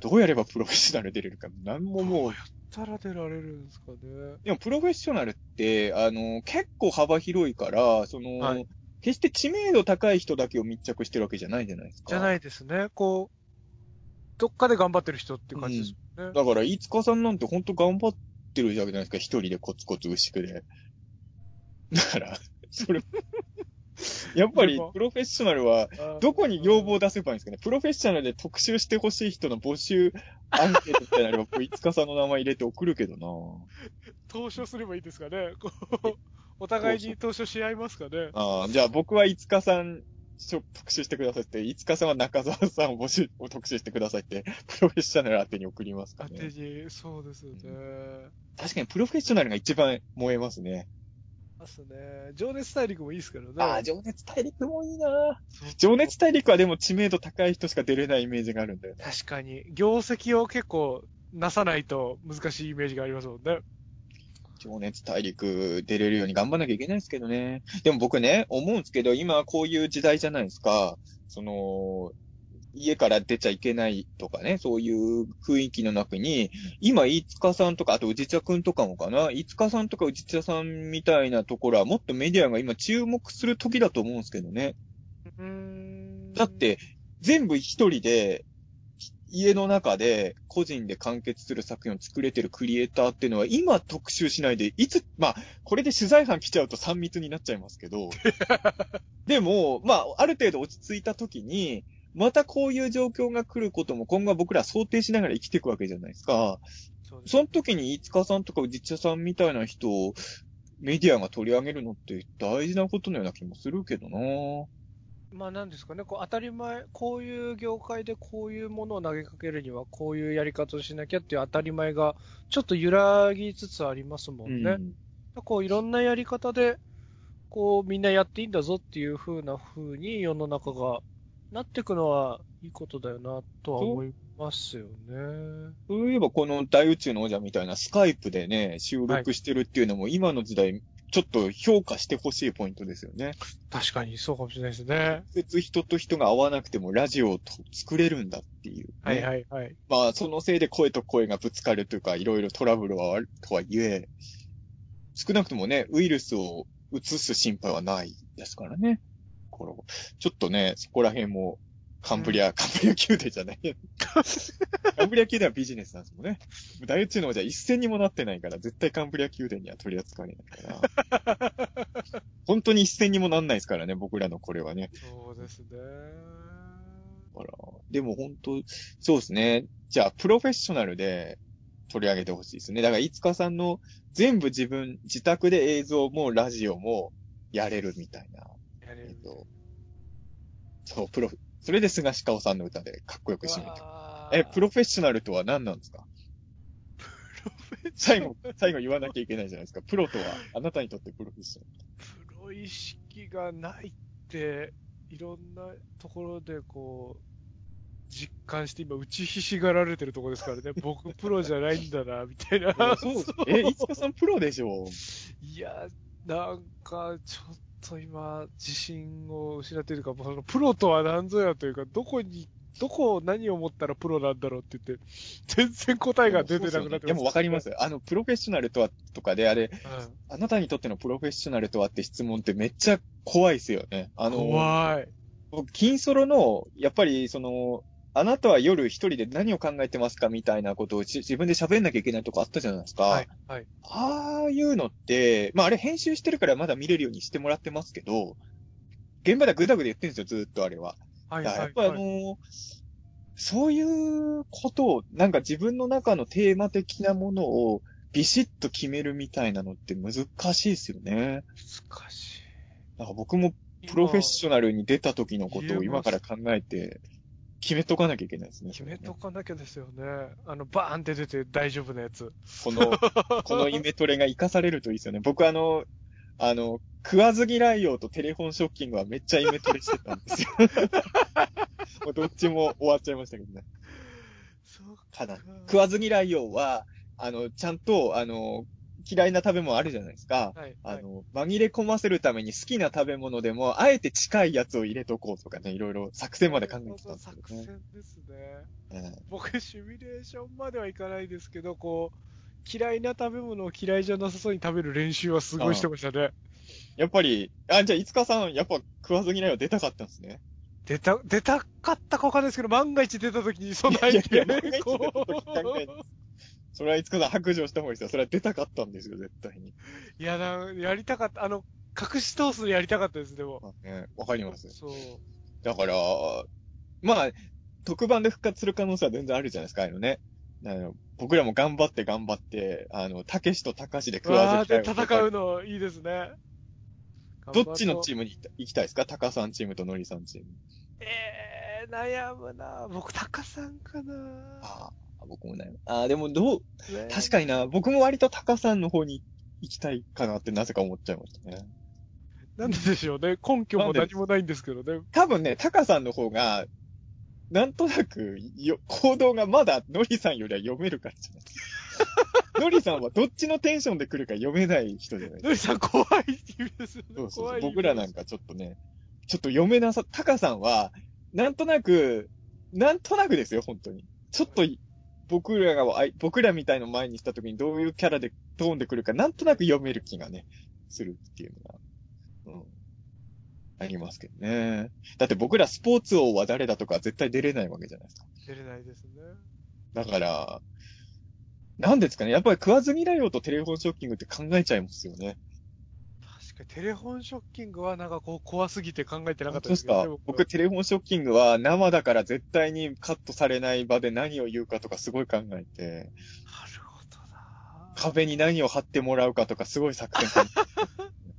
どうやればプロフェッショナル出れるか。なんももう、やったら出られるんですかね。でもプロフェッショナルって、あの、結構幅広いから、その、はい決して知名度高い人だけを密着してるわけじゃないじゃないですか。。じゃないですね。こう、どっかで頑張ってる人って感じですもんね。だから、飯塚さんなんてほんと頑張ってるじゃないですか。一人でコツコツ牛久で。だから、それ、やっぱりプロフェッショナルは、どこに要望を出せばいいんですかねプロフェッショナルで特集してほしい人の募集アンケートみたいなのが、僕、いつかさんの名前入れて送るけどな投書すればいいですかね。お互いに投書し合いますかね。ああ、じゃあ僕は五日さん、特集してくださいって、五日さんは中澤さんを募集、を特集してくださいって、プロフェッショナル宛てに送りますか当てね。に、そうですよね。確かにプロフェッショナルが一番燃えますね。ますね。情熱大陸もいいですからね。ああ、情熱大陸もいいな情熱大陸はでも知名度高い人しか出れないイメージがあるんだよね。確かに。業績を結構なさないと難しいイメージがありますもんね。情熱大陸出れるように頑張んなきゃいけないですけどね。でも僕ね、思うんですけど、今こういう時代じゃないですか。その、家から出ちゃいけないとかね、そういう雰囲気の中に、今、飯塚さんとか、あと、宇治茶くんとかもかな、飯塚さんとか宇治茶さんみたいなところは、もっとメディアが今注目する時だと思うんですけどね。うーんだっ、て、全部一人で、家の中で個人で完結する作品を作れてるクリエイターっていうのは今特集しないで、いつ、まあ、これで取材班来ちゃうと3密になっちゃいますけど、でも、まあ、ある程度落ち着いた時に、またこういう状況が来ることも今後は僕ら想定しながら生きていくわけじゃないですか。その時に、飯塚さんとか宇治茶さんみたいな人をメディアが取り上げるのって大事なことのような気もするけどなまあなんですかね、こう当たり前、こういう業界でこういうものを投げかけるにはこういうやり方をしなきゃっていう当たり前がちょっと揺らぎつつありますもんね。うんこういろんなやり方で、こうみんなやっていいんだぞっていう風な風に世の中がなっていくのはいいことだよなとは思いますよね。そういえばこの大宇宙の王者みたいなスカイプでね、収録してるっていうのも今の時代ちょっと評価してほしいポイントですよね。確かにそうかもしれないですね。直接人と人が合わなくてもラジオをと作れるんだっていう、ね。はいはいはい。まあ、そのせいで声と声がぶつかるというか、いろいろトラブルはあるとはいえ、少なくともね、ウイルスを移す心配はないですからね。ちょっとね、そこら辺も、カンブリア、カンブリア宮殿じゃない。カンブリア宮殿はビジネスなんですもんね。大宇宙のじゃ一銭にもなってないから、絶対カンブリア宮殿には取り扱われないから。本当に一銭にもなんないですからね、僕らのこれはね。そうですね。あら、でも本当、そうですね。じゃあ、プロフェッショナルで取り上げてほしいですね。だから、いつかさんの全部自分、自宅で映像もラジオもやれるみたいな。やれる。えっと、そう、プロフ、それで菅氏顔さんの歌でかっこよく締めて。え、プロフェッショナルとは何なんですか？最後、最後言わなきゃいけないじゃないですか。プロとは、あなたにとってプロフェッショナル。プロ意識がないって、いろんなところでこう、実感して今打ちひしがられてるところですからね。僕プロじゃないんだな、みたいな。そう。え、いつかさんプロでしょ？いや、なんか、ちょっと今、自信を失っているか、そのプロとは何ぞやというか、どこに、どこを何を思ったらプロなんだろうって言って、全然答えが出てなくなってます。でもわかります。あの、プロフェッショナルとは、とかで、あれ、うんあなたにとってのプロフェッショナルとはって質問ってめっちゃ怖いですよね。あの、怖い。僕、金ソロの、やっぱり、その、あなたは夜一人で何を考えてますかみたいなことをじ自分で喋んなきゃいけないとこあったじゃないですか。はい。はい。ああいうのって、まああれ編集してるからまだ見れるようにしてもらってますけど、現場ではグダグダ言ってるんですよ、ずーっとあれは。はい。だからやはい。っぱりあのーそういうことを、なんか自分の中のテーマ的なものをビシッと決めるみたいなのって難しいですよね。難しい。なんか僕もプロフェッショナルに出た時のことを今から考えて、決めとかなきゃいけないですね。決めとかなきゃですよね。あの、バーンって出て大丈夫なやつ。この、このイメトレが活かされるといいですよね。僕あの、あの、食わず嫌い用とテレフォンショッキングはめっちゃイメトレしてたんですよ。もうどっちも終わっちゃいましたけどね。そうただ、食わず嫌い用は、あの、ちゃんと、あの、嫌いな食べ物あるじゃないですか。はい。はい。あの、紛れ込ませるために好きな食べ物でも、あえて近いやつを入れとこうとかね、いろいろ作戦まで考えてたんです作けどね。戦ですね。うん僕、シミュレーションまではいかないですけど、こう、嫌いな食べ物を嫌いじゃなさそうに食べる練習はすごいしてましたね。やっぱり、あ、じゃあ、いつかさん、やっぱ食わず嫌いは出たかったんですね。出た、出たかったかわかんないですけど、万が一出た時に備えいやいて、や万が一こ出た時考えてそれはいつかさん白状した方がいいですよ。それは出たかったんですよ、絶対に。う、いやな、やりたかった、あの、隠し通すのやりたかったです、でも。まあね、わかります。そう。だから、まあ、特番で復活する可能性は全然あるじゃないですか、あのね。あの僕らも頑張って頑張って、あの、たけしとたかしで食うわーでわず嫌いを戦うのいいですね。どっちのチームに行きたいですか？タカさんチームとノリさんチーム。えー、悩むな僕、タカさんかなああ、僕もね。ああ、でもどう、ね確かにな、僕も割とタカさんの方に行きたいかなってなぜか思っちゃいましたね。なんででしょうね。根拠も何もないんですけどね。多分ね、タカさんの方が、なんとなくよ、行動がまだノリさんよりは読めるからじゃない？ノリさんはどっちのテンションで来るか読めない人じゃない？のりさん怖い意味ですよね。そうそう僕らなんかちょっとね、ちょっと読めなさ、タカさんは、なんとなく、なんとなくですよ、本当に。ちょっとい、僕らが、僕らみたいの前にした時にどういうキャラでトーンで来るか、なんとなく読める気がね、するっていうのが、うん。ありますけどね。だって僕らスポーツ王は誰だとか絶対出れないわけじゃないですか。出れないですね。だから、なんですかね。やっぱり食わず嫌いよとテレフォンショッキングって考えちゃいますよね。確かにテレフォンショッキングはなんかこう怖すぎて考えてなかったですけどねか？僕、テレフォンショッキングは生だから絶対にカットされない場で何を言うかとかすごい考えて、なるほどな壁に何を貼ってもらうかとかすごい作戦考えて。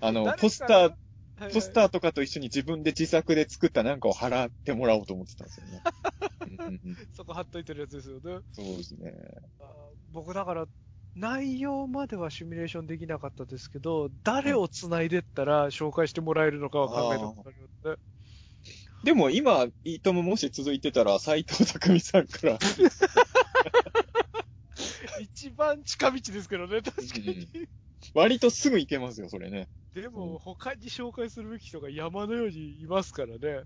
あの、ポスター、はいポスターとかと一緒に自分で自作で作ったなんかを払ってもらおうと思ってたんですよね。そこ貼っといてるやつですよね。そうですね。僕だから、内容まではシミュレーションできなかったですけど、誰を繋いでったら紹介してもらえるのかは考えたことありますね。でも今、いいとももし続いてたら、斎藤匠さんから、一番近道ですけどね、確かに。割とすぐ行けますよ、それね。でも、他に紹介するべき人が山のようにいますからね。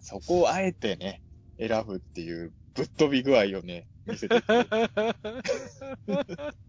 そこをあえてね、選ぶっていうぶっ飛び具合をね、見せてくれる。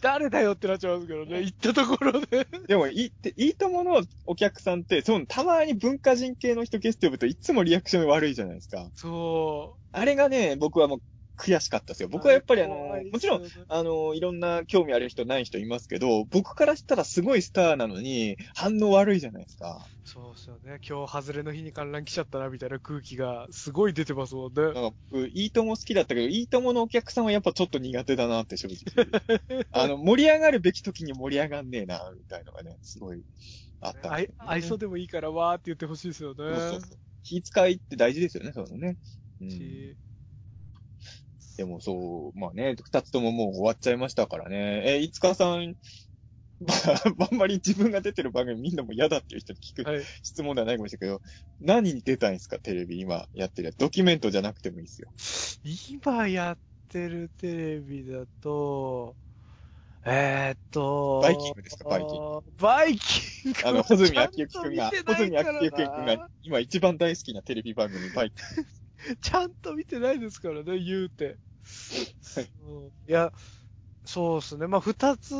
誰だよってなっちゃいますけどね、行ったところで。でも、いいって、いいとものお客さんって、その、たまに文化人系の人ゲスト呼ぶといつもリアクション悪いじゃないですか。そあれがね、僕はもう悔しかったですよ。う。僕はやっぱりあのもちろん、あの、いろんな興味ある人ない人いますけど、僕からしたらすごいスターなのに、反応悪いじゃないですか。そうですよね。今日、外れの日に観覧来ちゃったな、みたいな空気がすごい出てますもんね。なんか僕、いいとも好きだったけど、いいとものお客さんはやっぱちょっと苦手だなって正直。あの、盛り上がるべき時に盛り上がんねえな、みたいのがね、すごいあったね、愛想でもいいから、わーって言ってほしいですよね。そうそうそう。気遣いって大事ですよね、そうのね。うん。しでもそう、まあね、二つとももう終わっちゃいましたからね。え、いつかさん、まあ、あんまり自分が出てる番組みんなも嫌だっていう人に聞くはい。質問ではないかもしれないけど、何に出たいんですか？テレビ今やってるやつ。ドキュメントじゃなくてもいいですよ。今やってるテレビだと、えー、っと、バイキングですか？バイキング。バイキングあの、穂積昭之くんが、穂積見てない昭之くんが今一番大好きなテレビ番組、バイキング。ちゃんと見てないですからね、言うて。そういや、そうですね。まあ、二つ、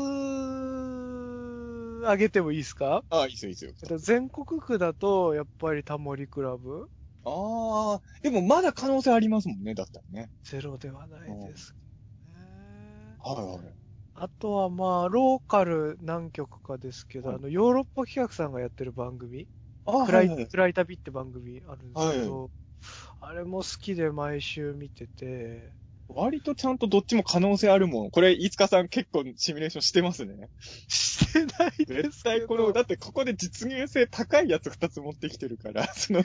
あげてもいいですか？ああ、いいですよ、いいですよ。えっと全国区だと、やっぱりタモリクラブああ、でもまだ可能性ありますもんね、だったらね。ゼロではないですけどね。はいはい。あとはまあ、ローカル何曲かですけど、はいあの、ヨーロッパ企画さんがやってる番組、ああ、暗はいいはい。暗い旅って番組あるんですけど、あれも好きで毎週見てて、割とちゃんとどっちも可能性あるもん。これ、飯塚さん結構シミュレーションしてますね。してないです絶。対この、だってここで実現性高いやつ二つ持ってきてるから、その、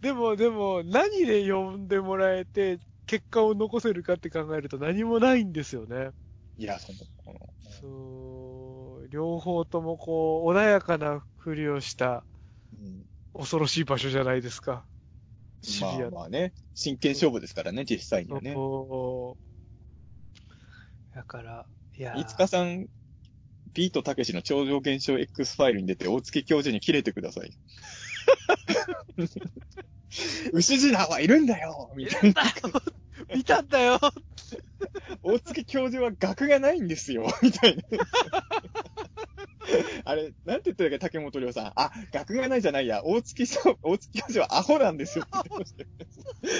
でも、でも、何で呼んでもらえて、結果を残せるかって考えると何もないんですよね。いや、その、このそう、両方ともこう、穏やかなふりをしたうん恐ろしい場所じゃないですか。シビアまなあまあね、真剣勝負ですからね、実際にはね。だから、いやー飯塚さん、ビートたけしの超常現象 X ファイルに出て、大月教授に切れてください。牛次男はいるんだよみたいな。見たんだよ大月教授は学がないんですよみたいな。あれ、なんて言ったっけ、竹本涼さん。あ、学がないじゃないや。大月しょ大月教授はアホなんですよって言ってましたよね。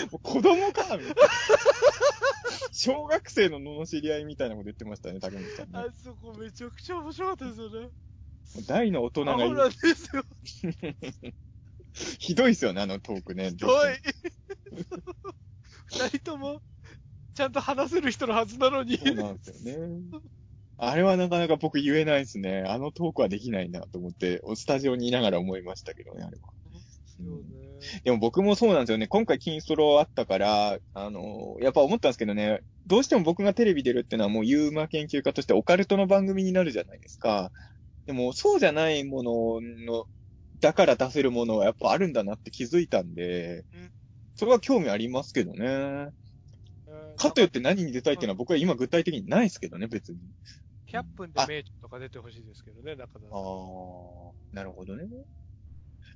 もう子供かみたいな。小学生の罵り合いみたいなこと言ってましたね、竹本さんね。あそこめちゃくちゃ面白かったですよね。大の大人がいるアホなんですよ。ひどいですよね、あのトークね。ひどい。二人とも、ちゃんと話せる人のはずなのに。そうなんですよね。あれはなかなか僕言えないですね。あのトークはできないなと思って、スタジオにいながら思いましたけどね、あれは。そうね。でも僕もそうなんですよね。今回金スロあったから、あの、やっぱ思ったんですけどね、どうしても僕がテレビ出るってのはもうユーマ研究家としてオカルトの番組になるじゃないですか。でもそうじゃないものの、だから出せるものはやっぱあるんだなって気づいたんでうん、それは興味ありますけどね。かといって何に出たいっていうのは僕は今具体的にないですけどね、別に。100分で名著とか出てほしいですけどね、中田さん。ああ、なるほどね。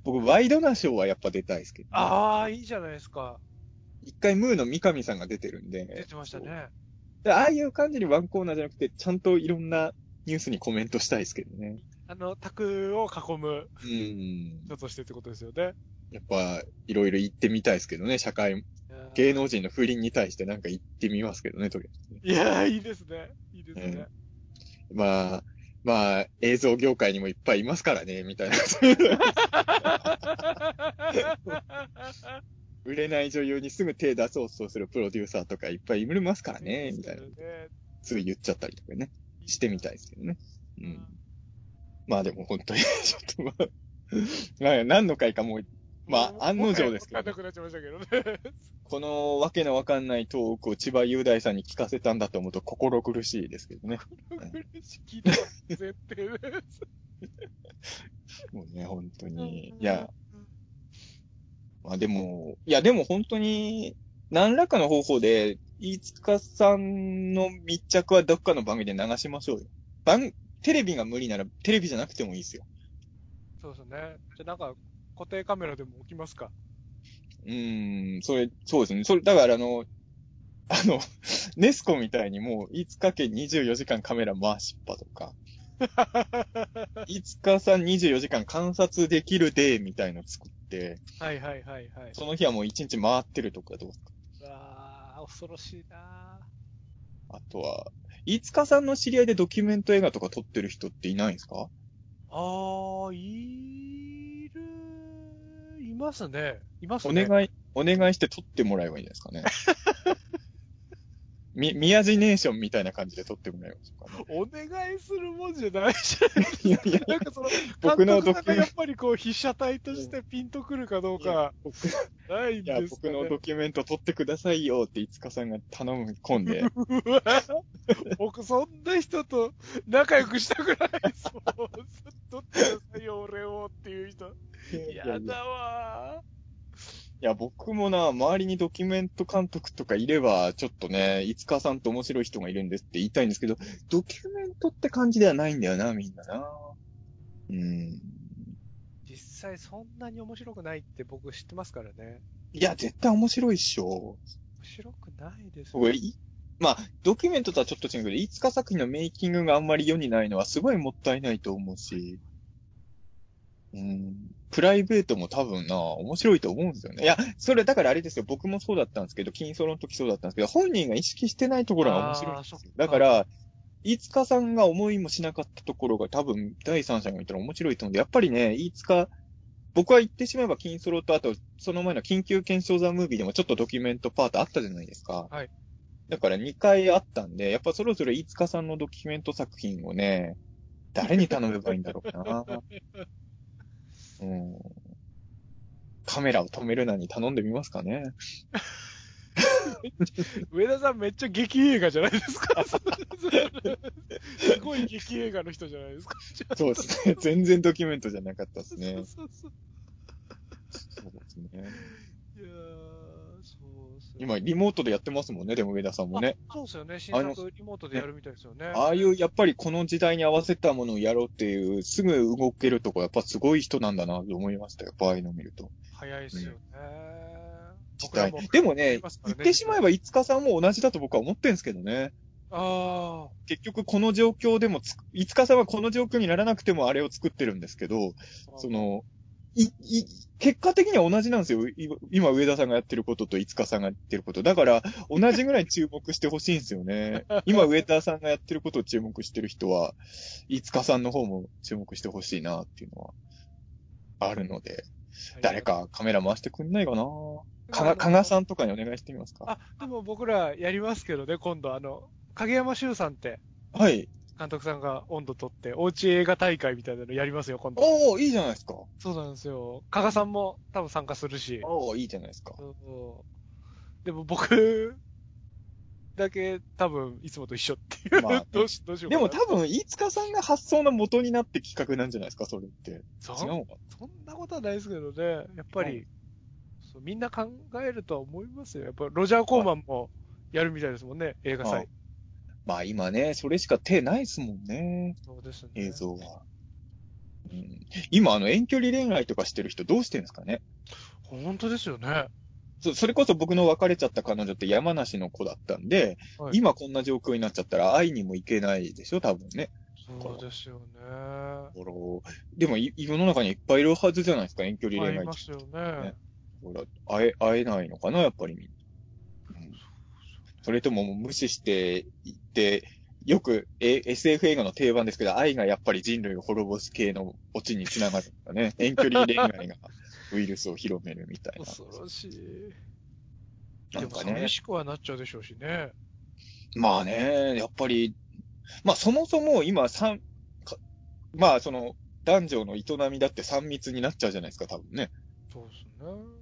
僕、ワイドなショーはやっぱ出たいですけど、ね。ああ、いいじゃないですか。一回ムーの三上さんが出てるんで。出てましたね。でああいう感じにワンコーナーじゃなくて、ちゃんといろんなニュースにコメントしたいですけどね。あの、卓を囲むうん。人としてってことですよね。やっぱ、いろいろ言ってみたいですけどね、社会、芸能人の不倫に対してなんか言ってみますけどね、とりあえずね。いやー、いいですね。いいですね。まあ、まあ、映像業界にもいっぱいいますからね、みたいな。売れない女優にすぐ手出そうとするプロデューサーとかいっぱいいますからね、みたいな。ねすぐ言っちゃったりとかね。してみたいですけどね。うん。まあでも本当に、ちょっとまあ、まあ何の回かもう、まあ案の定ですけど、わかんなくなっちゃいましたけどね。このわけのわかんないトークを千葉雄大さんに聞かせたんだと思うと心苦しいですけどね。嬉しいな、絶対です。もうね、本当に。いや、まあでも、いやでも本当に、何らかの方法で、飯塚さんの密着はどっかの番組で流しましょうよ。番、テレビが無理なら、テレビじゃなくてもいいですよ。そうですね。じゃあなんか、固定カメラでも置きますか？うーん、それ、そうですね。それ、だからあの、あの、ネスコみたいにもう、5日間24時間カメラ回しっぱとか、5日さん24時間観察できるデーみたいの作って、はいはいはいはい。その日はもう1日回ってるとかどうですか？うわー、恐ろしいなあとは、5日さんの知り合いでドキュメント映画とか撮ってる人っていないんですか？あー、いる、いますね。いますおね。願い、お願いして撮ってもらえばいいんじゃないですかね。み、宮地ネーションみたいな感じで撮ってもらえましょうかね。お願いするもんじゃないじゃないいやいや、なんかその、僕のドキュメンっぱりこう、被写体としてピンとくるかどうか、僕ないんいや、ですか、ね。僕のドキュメント撮ってくださいよって、いつかさんが頼む込んで。うわ僕、そんな人と仲良くしたくないです。撮ってくださいよ、俺をっていう人。いやだわいや、僕もな、周りにドキュメント監督とかいれば、ちょっとね、いつかさんと面白い人がいるんですって言いたいんですけど、ドキュメントって感じではないんだよな、みんなな。うん。実際そんなに面白くないって僕知ってますからね。いや、絶対面白いっしょ。面白くないです僕いまあ、ドキュメントとはちょっと違うけど、いつか作品のメイキングがあんまり世にないのはすごいもったいないと思うし、うん、プライベートも多分な、面白いと思うんですよね。いや、それだからあれですよ、僕もそうだったんですけど、金ソロの時そうだったんですけど、本人が意識してないところが面白いんですよ。だから、飯塚さんが思いもしなかったところが多分第三者がいたら面白いと思うんで、やっぱりね、飯塚、僕は言ってしまえば金ソロと、あと、その前の緊急検証ザムービーでもちょっとドキュメントパートあったじゃないですか。はい。だから2回あったんで、やっぱそろそろ飯塚さんのドキュメント作品をね、誰に頼めばいいんだろうな。うん。カメラを止めるなに頼んでみますかね。上田さんめっちゃ劇映画じゃないですか。すごい劇映画の人じゃないですか。そうですね。全然ドキュメントじゃなかったですねそう。そうそう。そうですね。今、リモートでやってますもんね、でも上田さんもね。そうですよね。新あの作リモートでやるみたいですよね。ああいう、やっぱりこの時代に合わせたものをやろうっていう、すぐ動けるとこ、やっぱすごい人なんだなと思いましたよ。やっぱああいうの見ると。早いですよね。時代でもねやりますから言ってしまえば、いつかさんも同じだと僕は思ってんですけどね。あ結局この状況でもつく、いつかさんはこの状況にならなくてもあれを作ってるんですけど、あ。その、い、い、結果的には同じなんですよ。い今、上田さんがやってることと、いつかさんがやってること。だから、同じぐらい注目してほしいんですよね。今、上田さんがやってることを注目してる人は、いつかさんの方も注目してほしいな、っていうのは、あるので、誰。かカメラ回してくんないかな？かが、かがさんとかにお願いしてみますか？あ、でも僕らやりますけどね、今度あの、影山修さんってはい。監督さんが温度取って、おうち映画大会みたいなのやりますよ、今度。おー、いいじゃないですか。そうなんですよ。加賀さんも多分参加するし。おー、いいじゃないですか。でも僕だけ多分いつもと一緒っていう。まあね どうし、どうしようで。も多分、飯塚さんが発想の元になって企画なんじゃないですか、それって。そ違うのかそんなことはないですけどね。やっぱり、はそうみんな考えるとは思いますよ。やっぱロジャー・コーマンもやるみたいですもんね、映画祭。はいまあ今ね、それしか手ないですもんね、そうですね。映像は。うん、今、あの、遠距離恋愛とかしてる人どうしてるんですかね？本当ですよね。そそれこそ僕の別れちゃった彼女って山梨の子だったんで、はい今こんな状況になっちゃったら会いにも行けないでしょ、多分ね。そうですよね。でもい世の中にいっぱいいるはずじゃないですか、遠距離あ恋愛りますよね。ねほら、会え、会えないのかな、やっぱりみんな。うんそれとも無視して、よく、え、SF 映画の定番ですけど、愛がやっぱり人類を滅ぼす系のオチにつながるんだね。遠距離恋愛がウイルスを広めるみたいな。恐ろしい。なんかね寂。しくはなっちゃうでしょうしね。まあね、やっぱり、まあそもそも今まあその、男女の営みだって三密になっちゃうじゃないですか、多分ね。そうですね。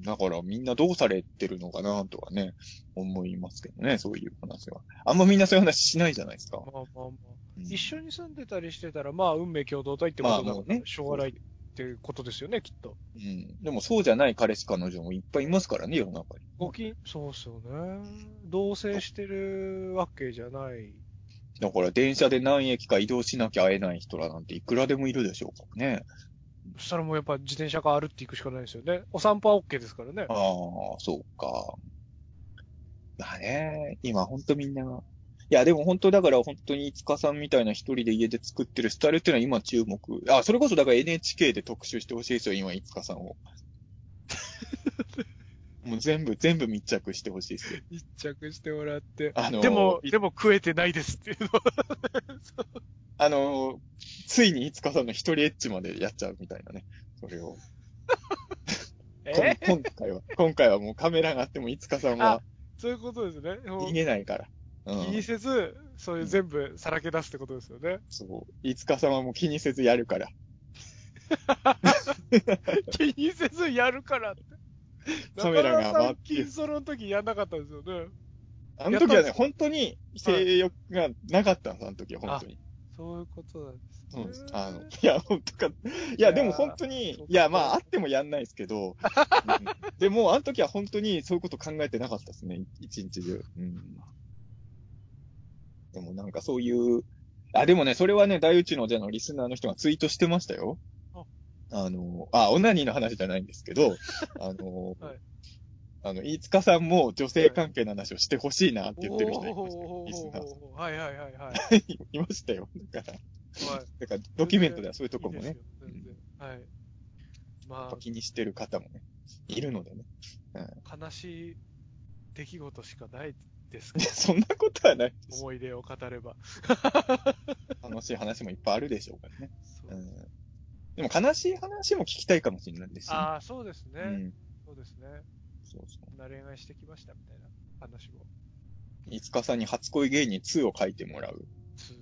うんだからみんなどうされてるのかなとはね、思いますけどね、そういう話は。あんまみんなそういう話しないじゃないですか。まあまあまあ。うん一緒に住んでたりしてたら、まあ、運命共同体ってことだもうねしょうがないっていうことですよね、きっと。うん。でもそうじゃない彼氏彼女もいっぱいいますからね、世の中に。ごき、そうっすよね。同棲してるわけじゃない。だから電車で何駅か移動しなきゃ会えない人らなんていくらでもいるでしょうからね。そしたらもうやっぱ自転車があるって行くしかないですよね。お散歩は OK ですからね。ああ、そうか。まあね、今ほんとみんな、いやでも本当だから本当にいつかさんみたいな一人で家で作ってるスタイルっていうのは今注目。あ、それこそだから NHK で特集してほしいですよ、今いつかさんを。もう全部、全部密着してほしいですよ。密着してもらって。あのーでも、いでも食えてないですっていうのは。あの、ついにいつかさんの一人エッチまでやっちゃうみたいなね。それを。今回は、今回はもうカメラがあってもいつかさんはそういうことですね。逃げないから。う気にん。せず、そういう全部さらけ出すってことですよね。そう。いつかさんはもう気にせずやるから。気にせずやるからって。カメラが回って金ソロの時やんなかったんですよね。あの時はね、本当に性欲がなかったんです、あの時は本当に。そういうことなんですうんね。。あの、いや、本当か。いや、でも本当にいや、まあ、あってもやんないですけど、うんでも、あの時は本当にそういうこと考えてなかったですね、一日中。うん。でもなんかそういう、あ、でもね、それはね、大宇宙のじゃのリスナーの人がツイートしてましたよ。ああの、あ、オナニーの話じゃないんですけど、あの、はいあの、飯塚さんも女性関係の話をしてほしいなって言ってる人がいましたよ、リスナーさん。はいはいはいはい。いましたよ。だから、はいだからドキュメントではそういうとこもねいいはい。ま 気にしてる方もね、いるのでね。あ、悲しい出来事しかないですいや そんなことはないです。思い出を語れば。楽しい話もいっぱいあるでしょうからね。そううん、でも悲しい話も聞きたいかもしれないですよ、ね。ああ、そうですね。うん。そうですね。そうそこんな恋愛してきましたみたいな話も。う。いつかさんに初恋芸人2を書いてもらう。つー。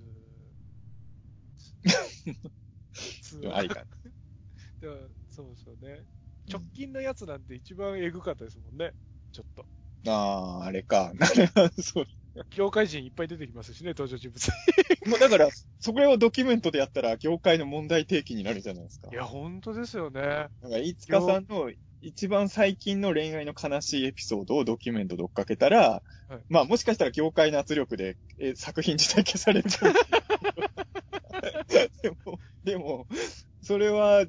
つありか でもそうですよね。直近のやつなんて一番エグかったですもんね。ちょっと。な。ああ、あれか。そう。業界人いっぱい出てきますしね、登場人物。もうだから、それをドキュメントでやったら、業界の問題提起になるじゃないですか。いや、ほんとですよね。なんか、いつかさんの一番最近の恋愛の悲しいエピソードをドキュメントで追っかけたら、はいまあもしかしたら業界の圧力でえ作品自体消されちゃう。でも、でも、それは、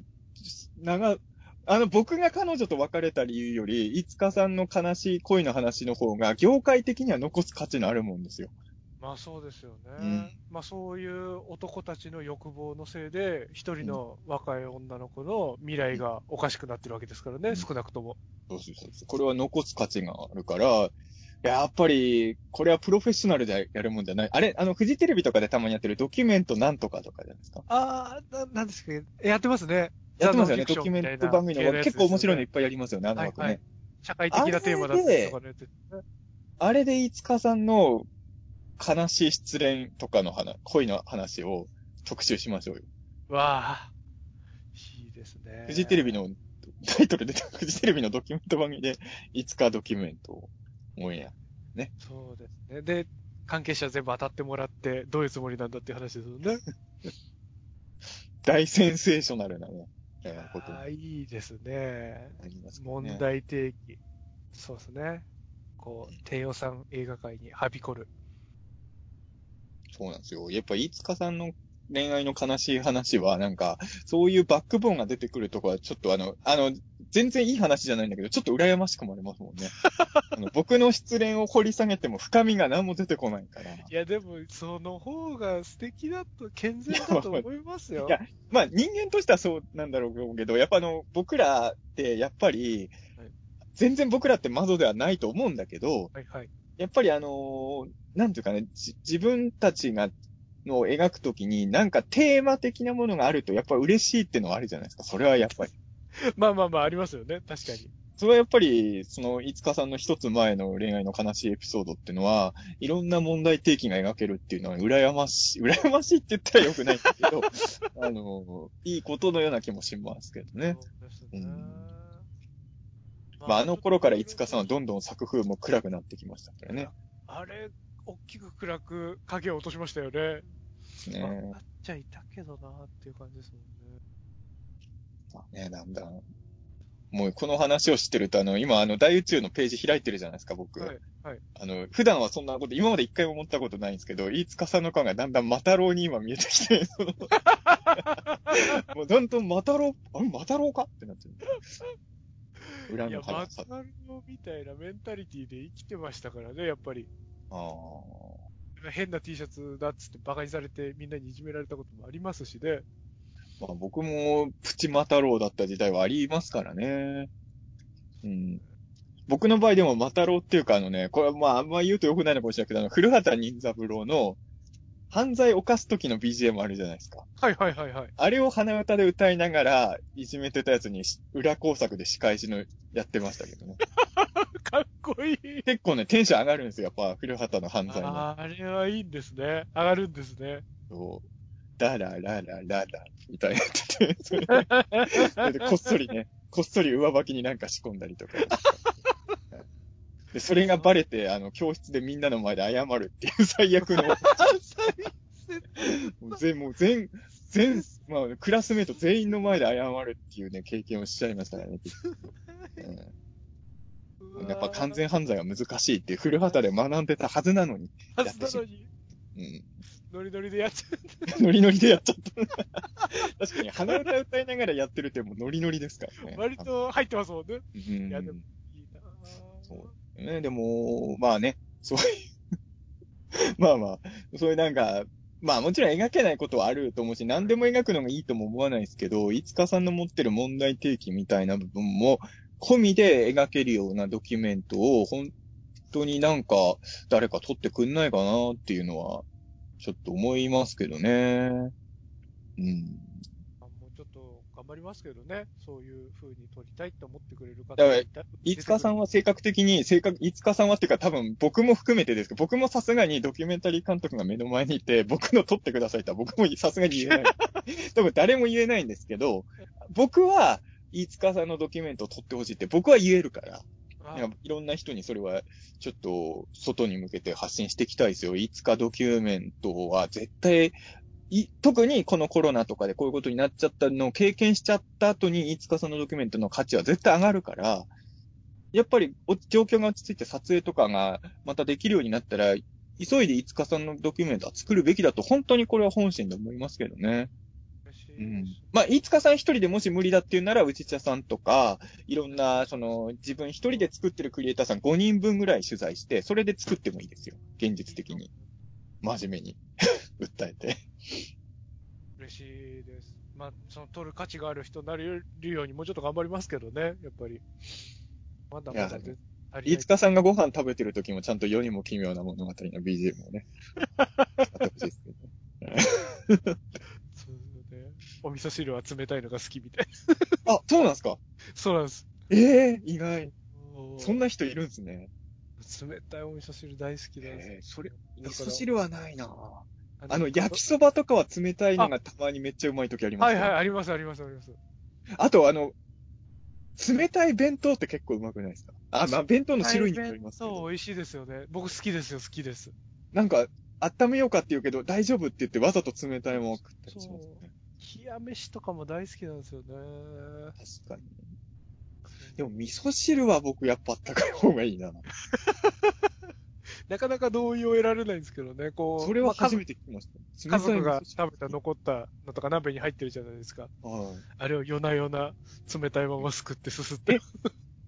長、あの、僕が彼女と別れた理由より、いつかさんの悲しい恋の話の方が、業界的には残す価値のあるもんですよ。まあそうですよね。うんまあそういう男たちの欲望のせいで、一人の若い女の子の未来がおかしくなってるわけですからね、うん少なくとも。そうそうそう。これは残す価値があるから、やっぱり、これはプロフェッショナルでやるもんじゃない。あれ、あの、フジテレビとかでたまにやってるドキュメントなんとかとかじゃないですか。ああ、ななんですかやってますね。やってますよね、ドキュメント番組の結構面白いのいっぱいやりますよね、あの枠ね。はいはい社会的なテーマだったりとかのやつね。あれで、いつかさんの悲しい失恋とかの話、恋の話を特集しましょうよ。わあ、いいですね。フジテレビのタイトルで、フジテレビのドキュメント番組で、いつかドキュメントをオンエア。そうですね。で、関係者全部当たってもらって、どういうつもりなんだっていう話ですよね。大センセーショナルなね、えーことにああ、いいですね。なりますけどね問題提起。そうですね。こう、低予算映画界にはびこる。そうなんですよ。やっぱ、いつかさんの恋愛の悲しい話は、なんか、そういうバックボーンが出てくるとこは、ちょっとあの、あの、全然いい話じゃないんだけど、ちょっと羨ましくもありますもんね。あの僕の失恋を掘り下げても深みが何も出てこないから。いや、でも、その方が素敵だと、健全だと思いますよ。いやまあ、人間としてはそうなんだろうけど、やっぱあの、僕らって、やっぱりはい、全然僕らって窓ではないと思うんだけど、はいはい。やっぱりあのーなんていうかね、じ自分たちが、のを描くときに、なんかテーマ的なものがあると、やっぱ嬉しいってのはあるじゃないですか。それはやっぱり。まあまあまあ、ありますよね。確かに。それはやっぱり、その、いつかさんの一つ前の恋愛の悲しいエピソードっていうのは、いろんな問題提起が描けるっていうのは、羨ましい、羨ましいって言ったらよくないんだけど、あのーいいことのような気もしますけどね。うんまあ、あの頃からいつかさんはどんどん作風も暗くなってきましたからね。あれ、大きく暗く影を落としましたよね。ねあっちゃいたけどなっていう感じですもんね。まあね、だんだん。もうこの話を知ってると、あの、今、あの、大宇宙のページ開いてるじゃないですか、僕。はい。はい。あの、普段はそんなこと、今まで一回も思ったことないんですけど、飯塚さんの顔がだんだんマタロウに今見えてきて、そ のもうだんだんマタロウ、あれマタロウかってなってる。裏いや、のマ話。タロウみたいなメンタリティで生きてましたからね、やっぱり。あ変な T シャツだっつって馬鹿にされてみんなにいじめられたこともありますしね。まあ、僕もプチマタロウだった時代はありますからね。うん。僕の場合でもマタロウっていうかあのね、これはまああんま言うと良くないのかもしれないけど、あの、古畑任三郎の犯罪を犯す時の BGM あるじゃないですか。はいはいはいはい。あれを鼻歌で歌いながら、いじめてたやつにし裏工作で仕返しのやってましたけどね。かっこいい。結構ね、テンション上がるんですよ、やっぱ古畑の犯罪の。あれはいいんですね。上がるんですね。そうダラララララ、みたいなやってて、それそれでこっそりね、こっそり上履きになんか仕込んだりとか。で、それがバレて、あの、教室でみんなの前で謝るっていう最悪の、もう全、もう全、全、まあ、クラスメイト全員の前で謝るっていうね、経験をしちゃいましたからね。うん、やっぱ完全犯罪は難しいって古畑で学んでたはずなのに、はずなのに、うん、ノリノリでやっちゃノリノリでやっちゃった。確かに鼻歌歌いながらやってるってもうノリノリですからね。う。割と入ってますもんね。うん、いやでもいいなぁそうね、でも、まあね、そういう、まあまあ、そういうなんか、まあもちろん描けないことはあると思うし、何でも描くのがいいとも思わないですけど、いつかさんの持ってる問題提起みたいな部分も、込みで描けるようなドキュメントを、本当になんか、誰か撮ってくんないかなっていうのは、ちょっと思いますけどね。うん。もうちょっと頑張りますけどね。そういう風に撮りたいって思ってくれる方がいた飯塚さんは性格的に、性格、飯塚さんはっていうか多分僕も含めてですけど、僕もさすがにドキュメンタリー監督が目の前にいて、僕の撮ってくださいとは僕もさすがに言えない。多分誰も言えないんですけど、僕は飯塚さんのドキュメントを撮ってほしいって僕は言えるから、あなんかいろんな人にそれはちょっと外に向けて発信していきたいですよ。いつかドキュメントは絶対、い特にこのコロナとかでこういうことになっちゃったのを経験しちゃった後に、いつかそのドキュメントの価値は絶対上がるから、やっぱりお状況が落ち着いて撮影とかがまたできるようになったら、急いでいつかさんのドキュメントは作るべきだと、本当にこれは本心で思いますけどね。うん。まあ、いつかさん一人でもし無理だっていうなら、内茶さんとか、いろんな、その、自分一人で作ってるクリエイターさん5人分ぐらい取材して、それで作ってもいいですよ。現実的に。真面目に。訴えて。嬉しいです。まあ、その撮る価値がある人になれるようにもうちょっと頑張りますけどね、やっぱり。まだまだいやで足りないいつかさんがご飯食べてる時もちゃんと世にも奇妙な物語の BGM をね。やってほしいですけどね。お味噌汁は冷たいのが好きみたい。あ、そうなんですか？そうなんです。ええ意外。そんなな人いるんですね。冷たいお味噌汁大好きですえーそれ、だ味噌汁はないなああの、焼きそばとかは冷たいのがたまにめっちゃうまい時ありますよはいはい、ありますありますあります。あと、あの、冷たい弁当って結構うまくないですか？あ、まあ、弁当の種類にもよりますけど。そう、美味しいですよね。僕好きですよ、好きです。なんか、温めようかって言うけど、大丈夫って言ってわざと冷たいもの食ったりしますよね。冷や飯とかも大好きなんですよね。確かに。でも、味噌汁は僕やっぱあったかい方がいいな。なかなか同意を得られないんですけどね、こう。それは初まめて聞きました。あ家族が食べた残ったのとか鍋に入ってるじゃないですか。あれを夜な夜な冷たいまますくってすすって。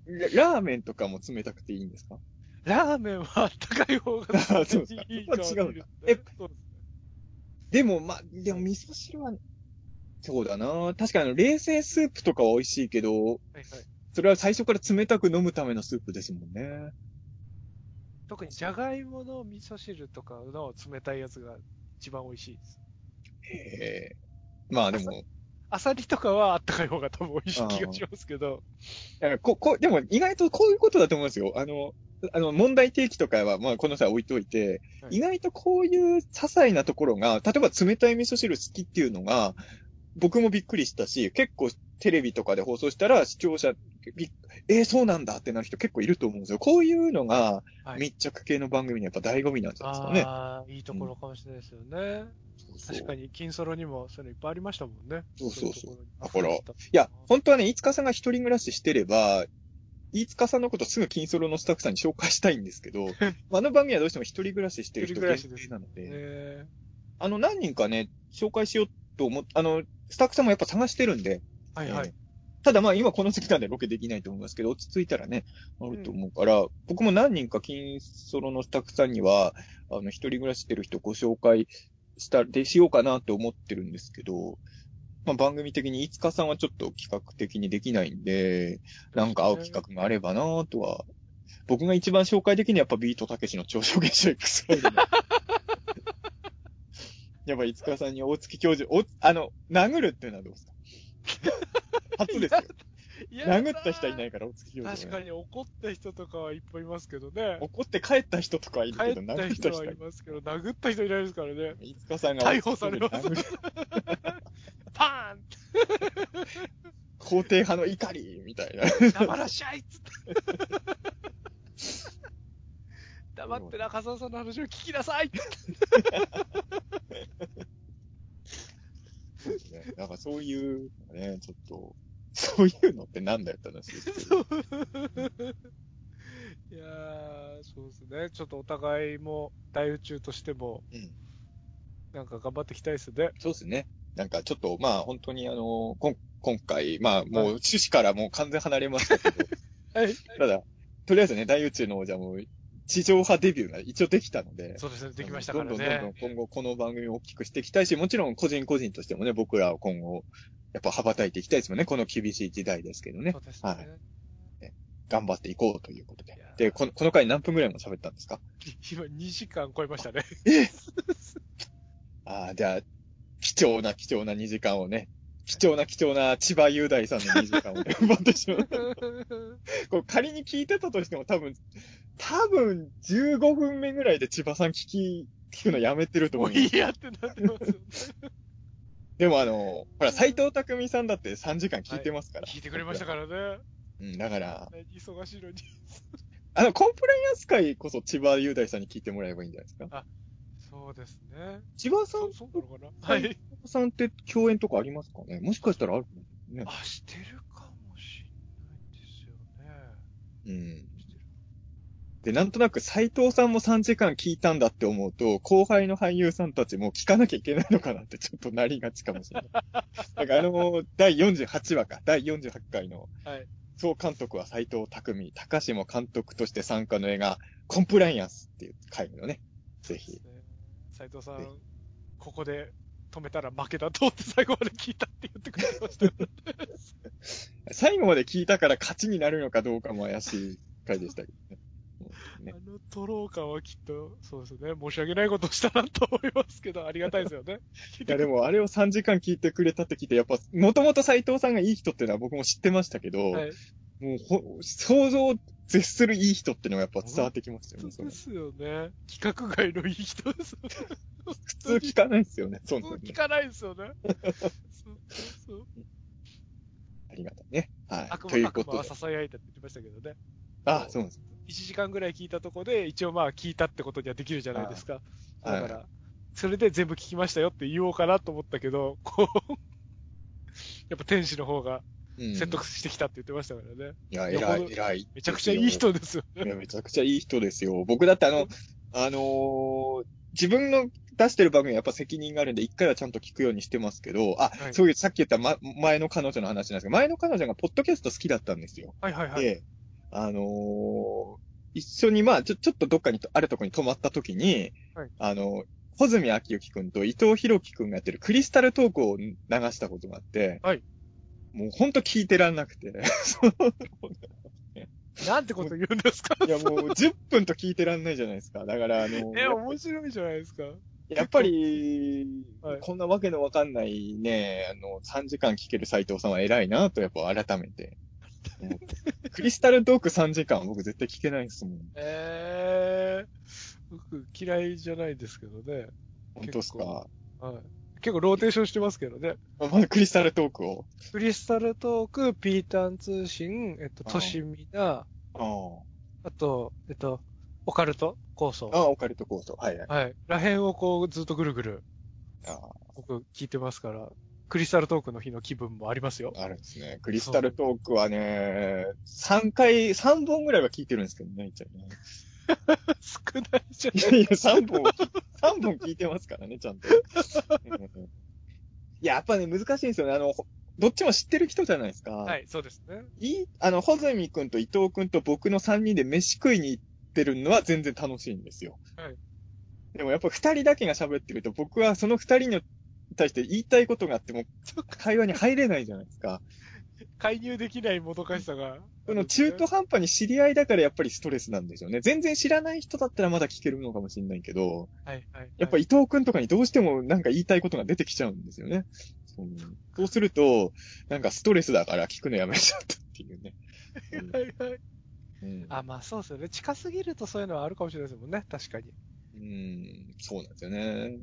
ララーメンとかも冷たくていいんですか？ラーメンはあったかい方が いいうですねでも、まあ、でも味噌汁は、そうだな確かにあの、冷製スープとかは美味しいけど、はいはい。それは最初から冷たく飲むためのスープですもんね。特にじゃがいもの味噌汁とかの冷たいやつが一番美味しいです。へえ。まあでも、アサリとかはあったかい方が多分美味しい気がしますけど。だからこ、こ、でも意外とこういうことだと思うんですよ。あの、あの、問題提起とかは、まあ、この際置いといて、はい意外とこういう些細なところが、例えば冷たい味噌汁好きっていうのが、僕もびっくりしたし、結構テレビとかで放送したら視聴者びえー、そうなんだってなる人結構いると思うんですよ。こういうのがはい密着系の番組のやっぱ醍醐味なんじゃないですかね。ああ、いいところかもしれないですよね。そうそう確かに、金ソロにもそういうのいっぱいありましたもんね。そうそうそうだからいや、本当はね、飯塚さんが一人暮らししてれば、飯塚さんのことすぐ金ソロのスタッフさんに紹介したいんですけど、あの番組はどうしても一人暮らししてる人限定なので、えあの何人かね、紹介しようと思っあの、スタッフさんもやっぱ探してるんで、ーはいはい。ただまあ今この時期なんでロケできないと思いますけど、落ち着いたらね、あると思うから、僕も何人か金ソロのスタッフさんには、あの、一人暮らししてる人ご紹介した、でしようかなと思ってるんですけど、まあ番組的に、いつかさんはちょっと企画的にできないんで、なんか合う企画があればなとは、僕が一番紹介できるのはやっぱビートたけしの超小現象 X ファイルのやっぱ、いつかさんに大月教授、お、あの、殴るっていうのはどうですか？初ですよ。殴った人はいないから、大月教授確かに怒った人とかはいっぱいいますけどね。怒って帰った人とかはいるけど、帰った殴った人はい人はいますけど、殴った人いないですからね。いつかさんが逮捕されます殴るパ肯定派の怒りみたいな。ーン黙らっしゃいっつって。黙って中澤さんの話を聞きなさいそうですね。なんかそういうのね、ちょっと、そういうのってなんだよって話ですけど。いやー、そうですね。ちょっとお互いも大宇宙としても、うんなんか頑張っていきたいですね。そうですね。なんかちょっと、まあ本当にあの、こん今回、まあもう趣旨からもう完全離れましたけど、はい。ただ、とりあえずね、大宇宙の王者も地上波デビューが一応できたので、そうですね。できましたからね。どんどんどんどん今後この番組を大きくしていきたいし、もちろん個人個人としてもね、僕らは今後、やっぱ羽ばたいていきたいですもんね。この厳しい時代ですけどねそう。ですね。はい頑張っていこうということでで、このこの回何分ぐらいも喋ったんですか今2時間超えましたね。ああ、じゃあ、貴重な貴重な2時間をね、貴重な貴重な千葉雄大さんの2時間をね、奪ってしまう。これ仮に聞いてたとしても多分、多分15分目ぐらいで千葉さん聞き、聞くのやめてるとも思う。ういいやってなってますよね。でもあの、ほら、斎藤匠さんだって3時間聞いてますから。聞いてくれましたからね。うん、だから、忙しいのに。あの、コンプライアンス会こそ千葉雄大さんに聞いてもらえばいいんじゃないですか？そうですね。千葉さんそう、そうなのかな？ははいい。さんって共演とかありますかね？もしかしたらあるかもしれないね。あ、してるかもしんないですよね。うん。で、なんとなく斎藤さんも3時間聞いたんだって思うと、後輩の俳優さんたちも聞かなきゃいけないのかなってちょっとなりがちかもしれない。なんかあの、第48話か、第48回の、はい。総監督は斎藤匠、高島監督として参加の映画、コンプライアンスっていう回のね、ぜひ。斉藤さぜん、ここで止めたら負けだとって最後まで聞いたって言ってくれましたよ。最後まで聞いたから勝ちになるのかどうかも怪しい回でしたけどね。あねのトロー感はきっと、そうですね。申し訳ないことをしたなと思いますけど、ありがたいですよね。いやでもあれを3時間聞いてくれたって聞いて、やっぱ、もともと斎藤さんがいい人っていうのは僕も知ってましたけど、はい。もうほ、想像を絶するいい人っていうのがやっぱ伝わってきましたよね。そうですよね。規格外のいい人ですよね。普通聞かないですよね。そう聞かないですよね。そうそう。ありがたいね。はい。悪という魔悪魔はことで。囁いたって言ってましたけどね。あ、そうなんです。1時間ぐらい聞いたとこで、一応まあ聞いたってことにはできるじゃないですか。はいだから、それで全部聞きましたよって言おうかなと思ったけど、こう、やっぱ天使の方がうん説得してきたって言ってましたからね。いや、偉い、偉い。めちゃくちゃいい人ですよね。いや、めちゃくちゃいい人ですよ。僕だってあの、あのー自分の出してる番組はやっぱ責任があるんで、一回はちゃんと聞くようにしてますけど、あ、はいそういう、さっき言った、ま、前の彼女の話なんですけど、前の彼女がポッドキャスト好きだったんですよ。はいはいはい。で、あのー一緒に、まあ、ちょ、ちょっとどっかに、あるとこに泊まった時に、はいあの、穂積昭之くんと伊藤博樹くんがやってるクリスタルトークを流したことがあって、はいもうほんと聞いてらんなくて、なんてこと言うんですか？いやもう10分と聞いてらんないじゃないですか。だからあの、え、面白いじゃないですか。やっぱり、はいこんなわけのわかんないね、あの、3時間聞ける斎藤さんは偉いなと、やっぱ改めて。クリスタルトーク3時間は僕絶対聞けないですもん。えー、僕嫌いじゃないですけどね。本当ですか？はい。結構ローテーションしてますけどね。まあ、クリスタルトークを。クリスタルトーク、ピータン通信、えっと、あートシミナ、ああと、えっと、オカルト構想。あ。ああ、オカルトコースト。はいはい。はい。らへんをこう、ずっとぐるぐる、あ僕聞いてますから、クリスタルトークの日の気分もありますよ。あ、あるんですね。クリスタルトークはね、3回、3本ぐらいは聞いてるんですけどね、一応ね。少ないじゃん。いやいや、3本、三本聞いてますからね、ちゃんと。う んいや、やっぱね、難しいんですよね。あの、ほどっちも知ってる人じゃないですか。はい、そうですね。いい、あの、ほずみくんと伊藤くんと僕の3人で飯食いに行ってるのは全然楽しいんですよ。はい。でもやっぱ2人だけが喋ってると、僕はその2人に対して言いたいことがあっても、会話に入れないじゃないですか。介入できないもどかしさが。この中途半端に知り合いだからやっぱりストレスなんでしょうね。全然知らない人だったらまだ聞けるのかもしれないけど、はい、はい。やっぱ伊藤くんとかにどうしてもなんか言いたいことが出てきちゃうんですよね。うんそうすると、なんかストレスだから聞くのやめちゃったっていうね。はい、はい。うんあ、まあそうですよね。近すぎるとそういうのはあるかもしれないですもんね。確かに。うん、そうなんですよね。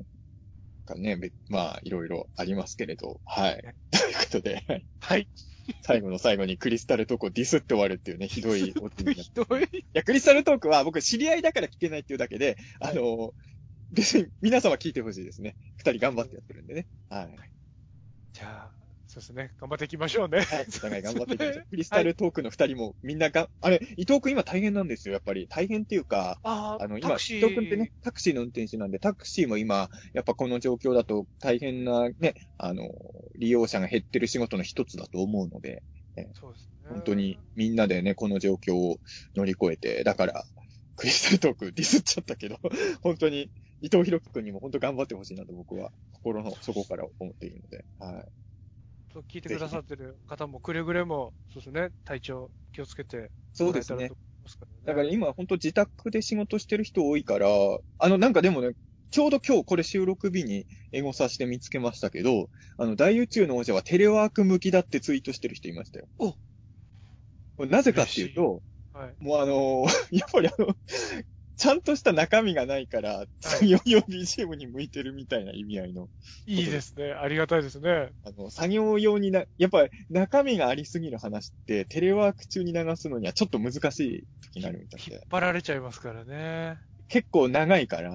かね、べまあ、いろいろありますけれど、はい。ということで、はいはい。最後の最後にクリスタルトークをディスって終わるっていうね、ひどい オチにひどい。いや、クリスタルトークは僕知り合いだから聞けないっていうだけで、あの、別に皆様聞いてほしいですね。二人頑張ってやってるんでね。はい。じゃあ、そうですね。頑張っていきましょうね。はい。お互い頑張っていきましょう。クリスタルトークの二人もみんなが、あれ、伊藤くん今大変なんですよ、やっぱり。大変っていうか、ああ、あの、今、伊藤くんってね、タクシーの運転手なんで、タクシーも今、やっぱこの状況だと大変なね、あの、利用者が減ってる仕事の一つだと思うので、そうですね。本当にみんなでね、この状況を乗り越えて、だから、クリスタルトークディスっちゃったけど、本当に伊藤博樹くんにも本当頑張ってほしいなと僕は心の底から思っているので、はい。そう聞いてくださってる方もくれぐれも、そうですね。体調気をつけてそうですね。だから今本当自宅で仕事してる人多いから、あのなんかでもね、ちょうど今日これ収録日にエゴサして見つけましたけど、あの大宇宙の王者はテレワーク向きだってツイートしてる人いましたよ。おなぜかっていうと、はい。もうあのー やっぱりあの、ちゃんとした中身がないから、作業用 BGM に向いてるみたいな意味合いの、いいですね。ありがたいですね。あの、作業用にな、やっぱり中身がありすぎる話って、テレワーク中に流すのにはちょっと難しい時になるみたいで、引っ張られちゃいますからね。結構長いから、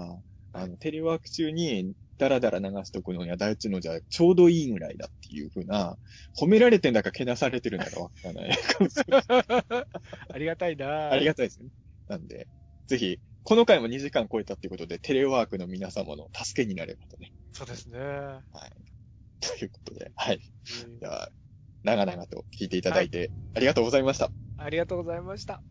あの、テレワーク中にダラダラ流しとくのには、大地のじゃちょうどいいぐらいだっていう風な、褒められてんだかけなされてるんだかわからない。ありがたいなありがたいですね。なんで、ぜひ、この回も2時間超えたっていうことで、テレワークの皆様の助けになればとね。そうですね。ということで、はい。うんじゃあ、長々と聞いていただいて、ありがとうございました。ありがとうございました。